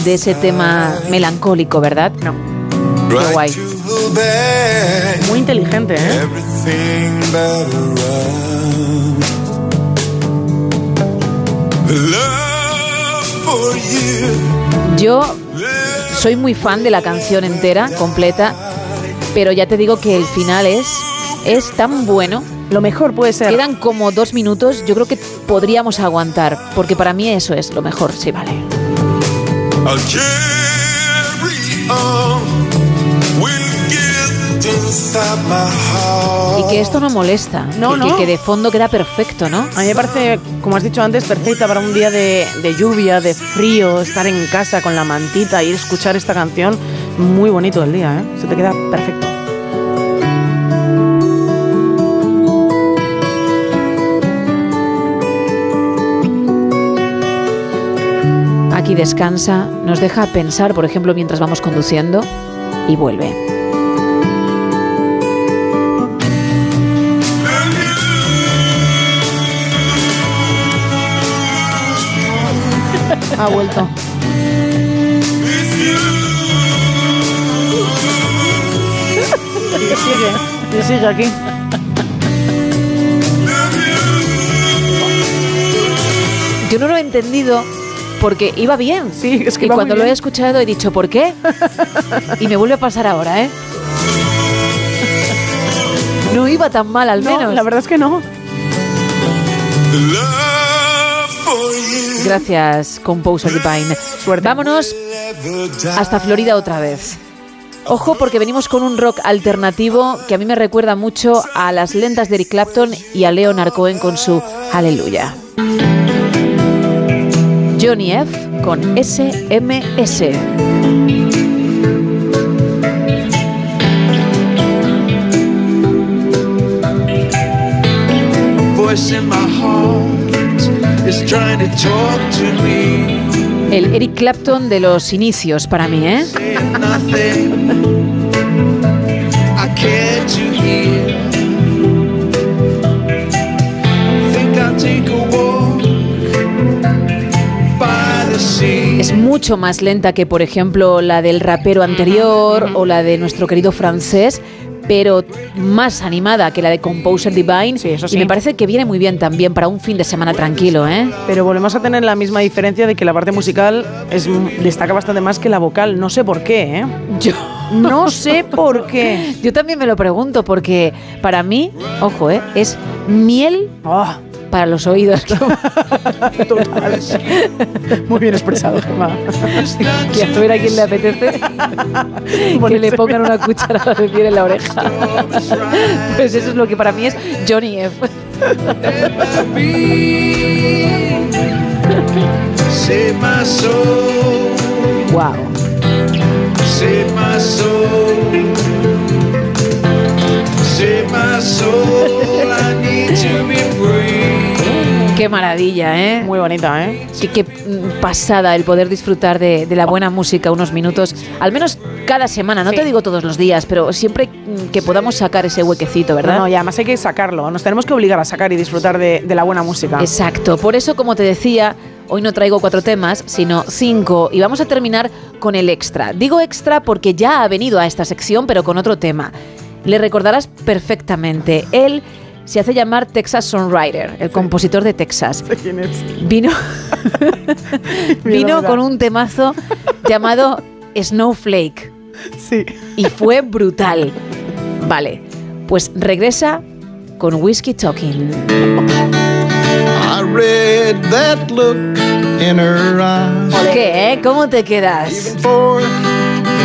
de ese tema melancólico, ¿verdad? No. Qué guay. Muy inteligente, ¿eh? Yo soy muy fan de la canción entera, completa, pero ya te digo que el final es, es tan bueno. Lo mejor puede ser. Quedan como dos minutos, yo creo que podríamos aguantar, porque para mí eso es lo mejor, sí, vale. Y que esto no molesta, No, que, no. que de fondo queda perfecto, ¿no? A mí me parece, como has dicho antes, perfecta para un día de, de lluvia, de frío, estar en casa con la mantita y escuchar esta canción. Muy bonito el día, ¿eh? Se te queda perfecto. Aquí descansa, nos deja pensar, por ejemplo, mientras vamos conduciendo y vuelve. Ha vuelto. Y sigue, y sigue aquí. Yo no lo he entendido porque iba bien. Sí, es que y iba muy cuando lo he bien. escuchado he dicho, ¿por qué? y me vuelve a pasar ahora, ¿eh? No iba tan mal, al No, menos. la verdad es que no. Gracias, Composer Divine. Vámonos hasta Florida otra vez. Ojo porque venimos con un rock alternativo que a mí me recuerda mucho a las lentas de Eric Clapton y a Leonard Cohen con su Aleluya. Johnny F con SMS. El Eric Clapton de los inicios para mí, ¿eh? Es mucho más lenta que, por ejemplo, la del rapero anterior o la de nuestro querido francés, pero más animada que la de Composer Divine. eso sí. Y me parece que viene muy bien también para un fin de semana tranquilo, ¿eh? Pero volvemos a tener la misma diferencia de que la parte musical es, destaca bastante más que la vocal. No sé por qué, ¿eh? Yo. No sé por qué. (laughs) Yo también me lo pregunto porque para mí, ojo, ¿eh? es miel Ah. Para los oídos. (laughs) Muy bien expresado, Gemma. que a ver a quién le apetece que le pongan una cucharada de miel en la oreja. pues eso es lo que para mí es Johnny F. Save my soul, wow. Save my soul, save my soul. I need to be free. Qué maravilla, ¿eh? Muy bonita, ¿eh? Qué, qué, pasada el poder disfrutar de, de la buena música unos minutos, al menos cada semana, no te digo todos los días, pero siempre que podamos sacar ese huequecito, ¿verdad? No, no, y además hay que sacarlo. Nos tenemos que obligar a sacar y disfrutar de, de la buena música. Exacto, por eso como te decía, hoy no traigo cuatro temas, sino cinco, y vamos a terminar con el extra. Digo extra porque ya ha venido a esta sección, pero con otro tema. Le recordarás perfectamente, él se hace llamar Texas Songwriter, el compositor de Texas. ¿Quién es? Vino, (laughs) (laughs) vino con un temazo llamado Snowflake. Sí. Y fue brutal. Vale, pues regresa con Whiskey Talking. I read that look in her eyes. ¿Qué? eh? ¿Cómo te quedas?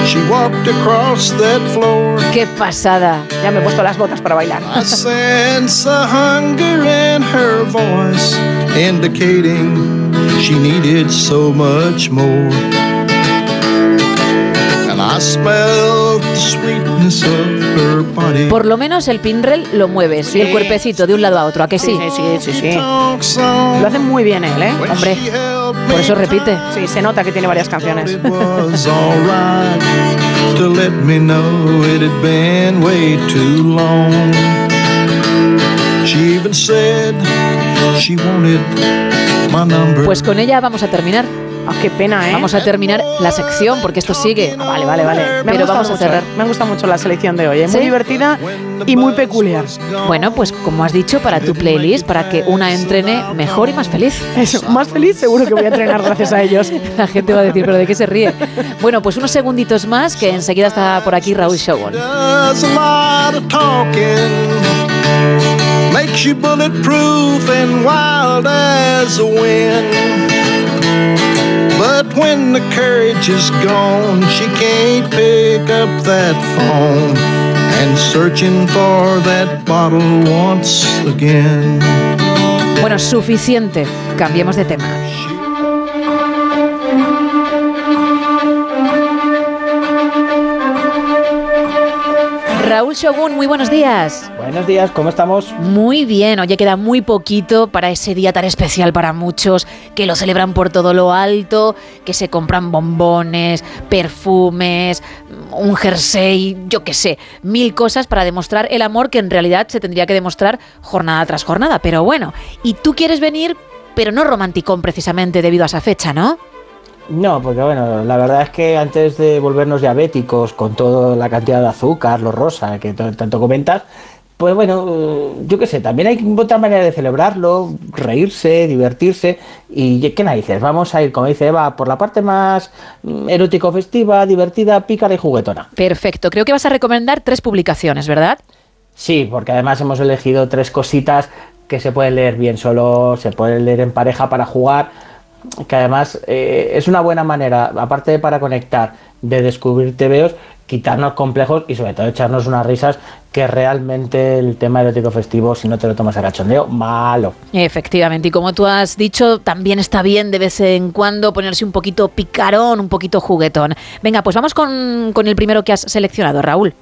She walked across that floor, ¡Qué pasada! Ya me he puesto las botas para bailar. I sense a hunger in her voice, indicating she needed so much more. And I smelled the body. Por lo menos el pinrel lo mueves y el cuerpecito de un lado a otro, ¿a que sí? Sí, sí, sí, sí. Lo hace muy bien él, ¿eh? Hombre, por eso repite. Sí, se nota que tiene varias canciones. Pues con ella vamos a terminar. Ah, qué pena, ¿eh? Vamos a terminar la sección porque esto sigue. Vale, vale, vale. Me Pero vamos a cerrar. Me ha gustado mucho la selección de hoy. ¿eh? Muy divertida y muy peculiar. Bueno, pues como has dicho, para tu playlist, para que una entrene mejor y más feliz. Eso, más feliz seguro que voy a entrenar gracias a ellos. (laughs) La gente va a decir, ¿pero de qué se ríe? Bueno, pues unos segunditos más, que enseguida está por aquí Raúl Shogun. a. Makes you bulletproof and wild as wind. But when the courage is gone, she can't pick up that phone. And searching for that bottle once again. Bueno, suficiente. Cambiemos de tema. Raúl Shogun, muy buenos días. Buenos días, ¿cómo estamos? Muy bien, oye, queda muy poquito para ese día tan especial para muchos, que lo celebran por todo lo alto, que se compran bombones, perfumes, un jersey, yo qué sé, mil cosas para demostrar el amor que en realidad se tendría que demostrar jornada tras jornada. Pero bueno, y tú quieres venir, pero no romanticón precisamente debido a esa fecha, ¿no? No, porque bueno, la verdad es que antes de volvernos diabéticos con toda la cantidad de azúcar, lo rosa que tanto comentas, pues bueno, yo qué sé, también hay otra manera de celebrarlo, reírse, divertirse y qué narices, vamos a ir, como dice Eva, por la parte más mm, erótico festiva, divertida, pícara y juguetona. Perfecto, creo que vas a recomendar tres publicaciones, ¿verdad? Sí, porque además hemos elegido tres cositas que se pueden leer bien solo, se pueden leer en pareja para jugar, que además eh, es una buena manera, aparte de para conectar, de descubrir tebeos quitarnos complejos y sobre todo echarnos unas risas que realmente el tema erótico festivo, si no te lo tomas a cachondeo, malo. Efectivamente, y como tú has dicho, también está bien de vez en cuando ponerse un poquito picarón, un poquito juguetón. Venga, pues vamos con, con el primero que has seleccionado, Raúl.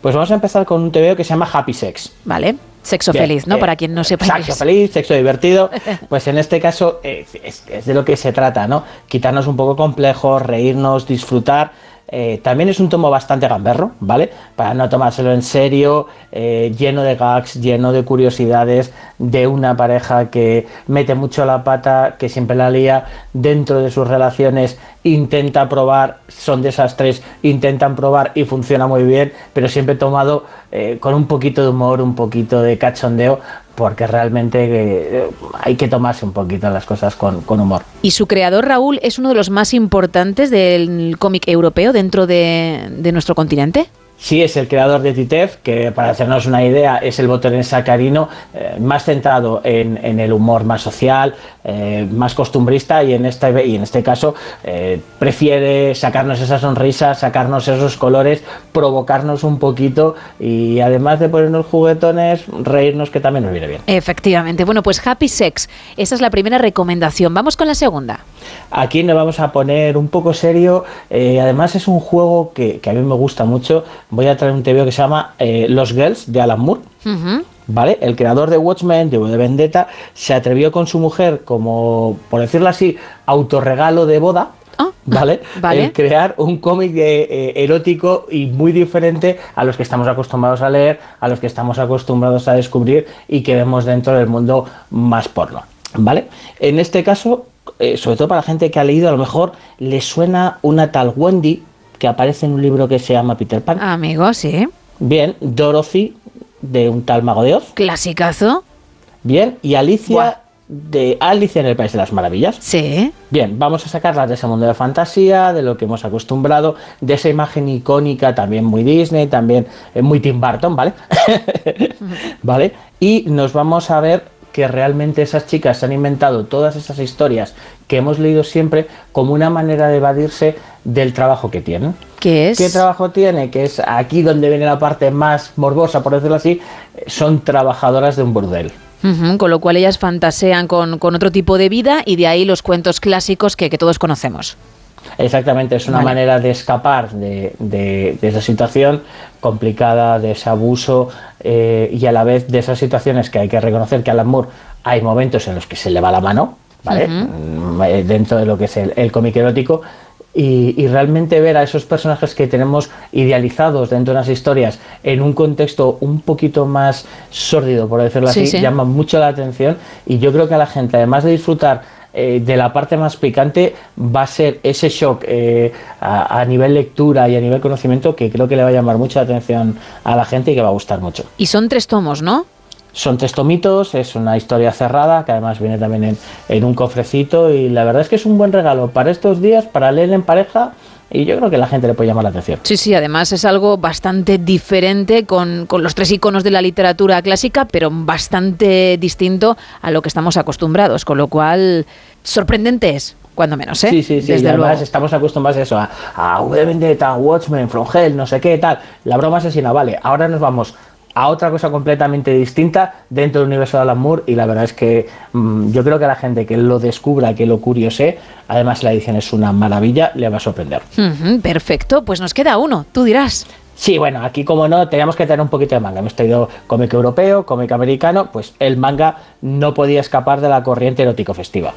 Pues vamos a empezar con un TVO que se llama Happy Sex. Vale. Sexo Bien, feliz, ¿no? eh, Para quien no sepa Sexo feliz, sexo divertido. (laughs) Pues en este caso eh, es, es de lo que se trata, ¿no? Quitarnos un poco complejos, reírnos, disfrutar. Eh, también es un tomo bastante gamberro, ¿vale? Para no tomárselo en serio, eh, lleno de gags, lleno de curiosidades, de una pareja que mete mucho la pata, que siempre la lía dentro de sus relaciones, intenta probar, son de esas tres, intentan probar y funciona muy bien, pero siempre tomado eh, con un poquito de humor, un poquito de cachondeo, porque realmente eh, hay que tomarse un poquito las cosas con, humor. Y su creador, Raúl, es uno de los más importantes del cómic europeo dentro de, de nuestro continente. Sí, es el creador de Titef, que para hacernos una idea es el botonés sacarino eh, más centrado en, en el humor más social, eh, más costumbrista y en este, y en este caso eh, prefiere sacarnos esa sonrisa, sacarnos esos colores, provocarnos un poquito y además de ponernos juguetones, reírnos que también nos viene bien. Efectivamente. Bueno, pues Happy Sex. Esa es la primera recomendación. Vamos con la segunda. Aquí nos vamos a poner un poco serio. además es un juego que, que a mí me gusta mucho. Voy a traer un TVO que se llama eh, Los Girls de Alan Moore. ¿Vale? El creador de Watchmen, de Vendetta, se atrevió con su mujer como, por decirlo así, autorregalo de boda. ¿Vale? (laughs) vale. El crear un cómic de, eh, erótico y muy diferente a los que estamos acostumbrados a leer, a los que estamos acostumbrados a descubrir y que vemos dentro del mundo más porno. ¿Vale? En este caso, eh, sobre todo para la gente que ha leído, a lo mejor le suena una tal Wendy que aparece en un libro que se llama Peter Pan. Amigo, sí. Bien, Dorothy de un tal Mago de Oz. Clasicazo. Bien, y Alicia de Alicia en el País de las Maravillas. Sí. Bien, vamos a sacarlas de ese mundo de fantasía, de lo que hemos acostumbrado, de esa imagen icónica también muy Disney, también eh, muy Tim Burton, ¿vale? (laughs) ¿Vale? Y nos vamos a ver que realmente esas chicas han inventado todas esas historias que hemos leído siempre como una manera de evadirse del trabajo que tienen. ¿Qué es? ¿Qué trabajo tiene? Que es aquí donde viene la parte más morbosa, por decirlo así, son trabajadoras de un burdel. Con lo cual ellas fantasean con, con otro tipo de vida y de ahí los cuentos clásicos que, que todos conocemos. Exactamente, es una Vale. manera de escapar de, de- de esa situación complicada, de ese abuso eh, y a la vez de esas situaciones que hay que reconocer que Alan Moore hay momentos en los que se le va la mano, ¿vale? Mm, eh, Dentro de lo que es el, el cómic erótico. Y, y realmente ver a esos personajes que tenemos idealizados dentro de las historias en un contexto un poquito más sórdido, por decirlo Sí, así, sí. llama mucho la atención. Y yo creo que a la gente, además de disfrutar eh, de la parte más picante va a ser ese shock eh, a, a nivel lectura y a nivel conocimiento que creo que le va a llamar mucha atención a la gente y que va a gustar mucho. Y son tres tomos, ¿no? Son tres tomitos, es una historia cerrada que además viene también en, en un cofrecito y la verdad es que es un buen regalo para estos días, para leer en pareja y yo creo que la gente le puede llamar la atención. Sí, sí, además es algo bastante diferente con, con los tres iconos de la literatura clásica, pero bastante distinto a lo que estamos acostumbrados, con lo cual sorprendente es, cuando menos, ¿eh? Sí, sí, sí. Desde y además luego. estamos acostumbrados a eso, a, a Vendetta, Watchmen, From Hell, no sé qué, tal. La broma asesina, vale. Ahora nos vamos a otra cosa completamente distinta dentro del universo de Alan Moore y la verdad es que mm, yo creo que a la gente que lo descubra, que lo curiose, además la edición es una maravilla, le va a sorprender. Perfecto, pues nos queda uno, tú dirás. Sí, bueno, aquí como no, teníamos que tener un poquito de manga. Hemos traído cómic europeo, cómic americano, pues el manga no podía escapar de la corriente erótico festiva.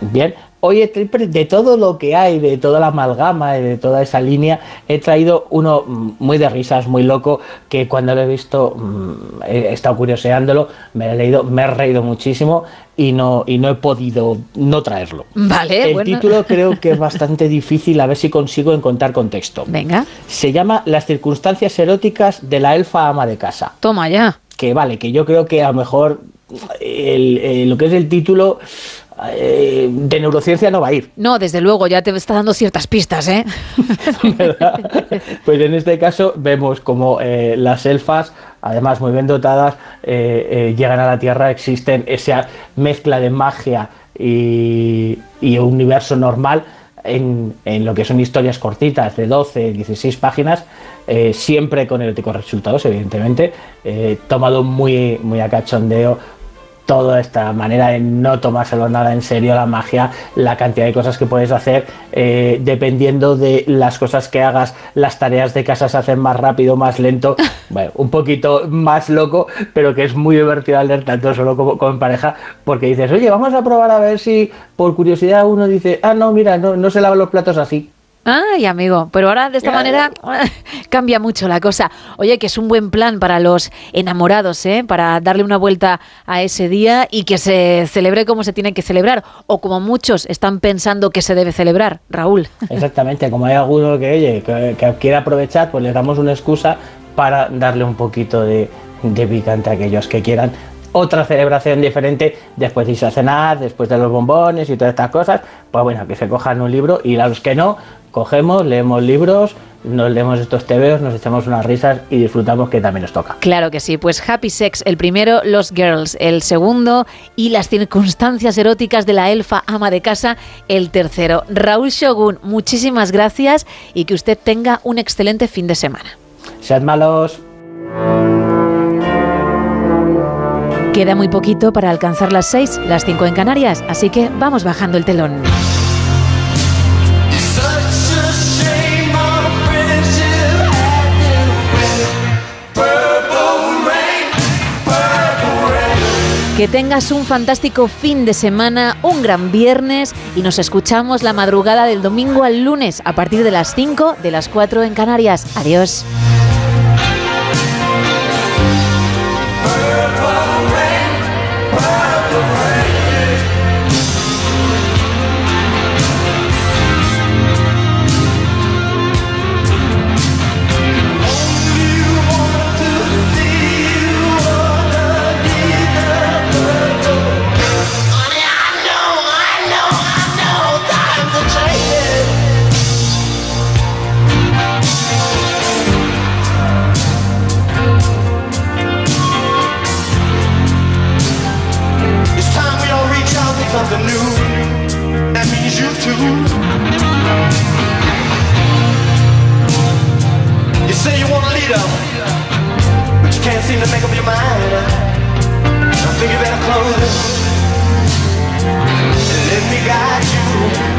Bien, oye, Tripper, de todo lo que hay, de toda la amalgama, y de toda esa línea, he traído uno mm, muy de risas, muy loco, que cuando lo he visto mm, he estado curioseándolo, me lo he leído, me he reído muchísimo y no, y no he podido no traerlo. Vale, El bueno. título creo que es (laughs) bastante difícil, a ver si consigo encontrar contexto. Venga. Se llama Las circunstancias eróticas de la elfa ama de casa. Toma ya. Que vale, que yo creo que a lo mejor el- eh, lo que es el título eh, de neurociencia no va a ir. No, desde luego, ya te está dando ciertas pistas, ¿eh? (laughs) Pues en este caso vemos como eh, las elfas, además muy bien dotadas, eh, eh, llegan a la Tierra, existen esa mezcla de magia y, y un universo normal en, en lo que son historias cortitas de 12, 16 páginas, eh, siempre con eróticos resultados, evidentemente, eh, tomado muy, muy a cachondeo toda esta manera de no tomárselo nada en serio, la magia, la cantidad de cosas que puedes hacer, eh, dependiendo de las cosas que hagas, las tareas de casa se hacen más rápido, más lento, (laughs) bueno, un poquito más loco, pero que es muy divertido al leer tanto solo como, en pareja, porque dices, oye, vamos a probar a ver si por curiosidad uno dice, ah, no, mira, no, no se lavan los platos así. Ay, amigo, pero ahora de esta manera (laughs) cambia mucho la cosa. Oye, que es un buen plan para los enamorados, ¿eh? Para darle una vuelta a ese día y que se celebre como se tiene que celebrar, o como muchos están pensando que se debe celebrar, Raúl. (laughs) Exactamente, como hay alguno que, oye, que, que quiere aprovechar, pues les damos una excusa para darle un poquito de, de picante a aquellos que quieran otra celebración diferente después de irse a cenar, después de los bombones y todas estas cosas, pues bueno, que se cojan un libro y a los que no, cogemos, leemos libros, nos leemos estos tebeos, nos echamos unas risas y disfrutamos que también nos toca. Claro que sí, pues Happy Sex el primero, Los Girls el segundo y las circunstancias eróticas de la elfa ama de casa el tercero. Raúl Shogun, muchísimas gracias y que usted tenga un excelente fin de semana. Sead malos. Queda muy poquito para alcanzar las 6, las 5 en Canarias, así que vamos bajando el telón. Que tengas un fantástico fin de semana, un gran viernes y nos escuchamos la madrugada del domingo al lunes a partir de las 5, de las 4 en Canarias. Adiós. To make up your mind. I think you better close it. Let me guide you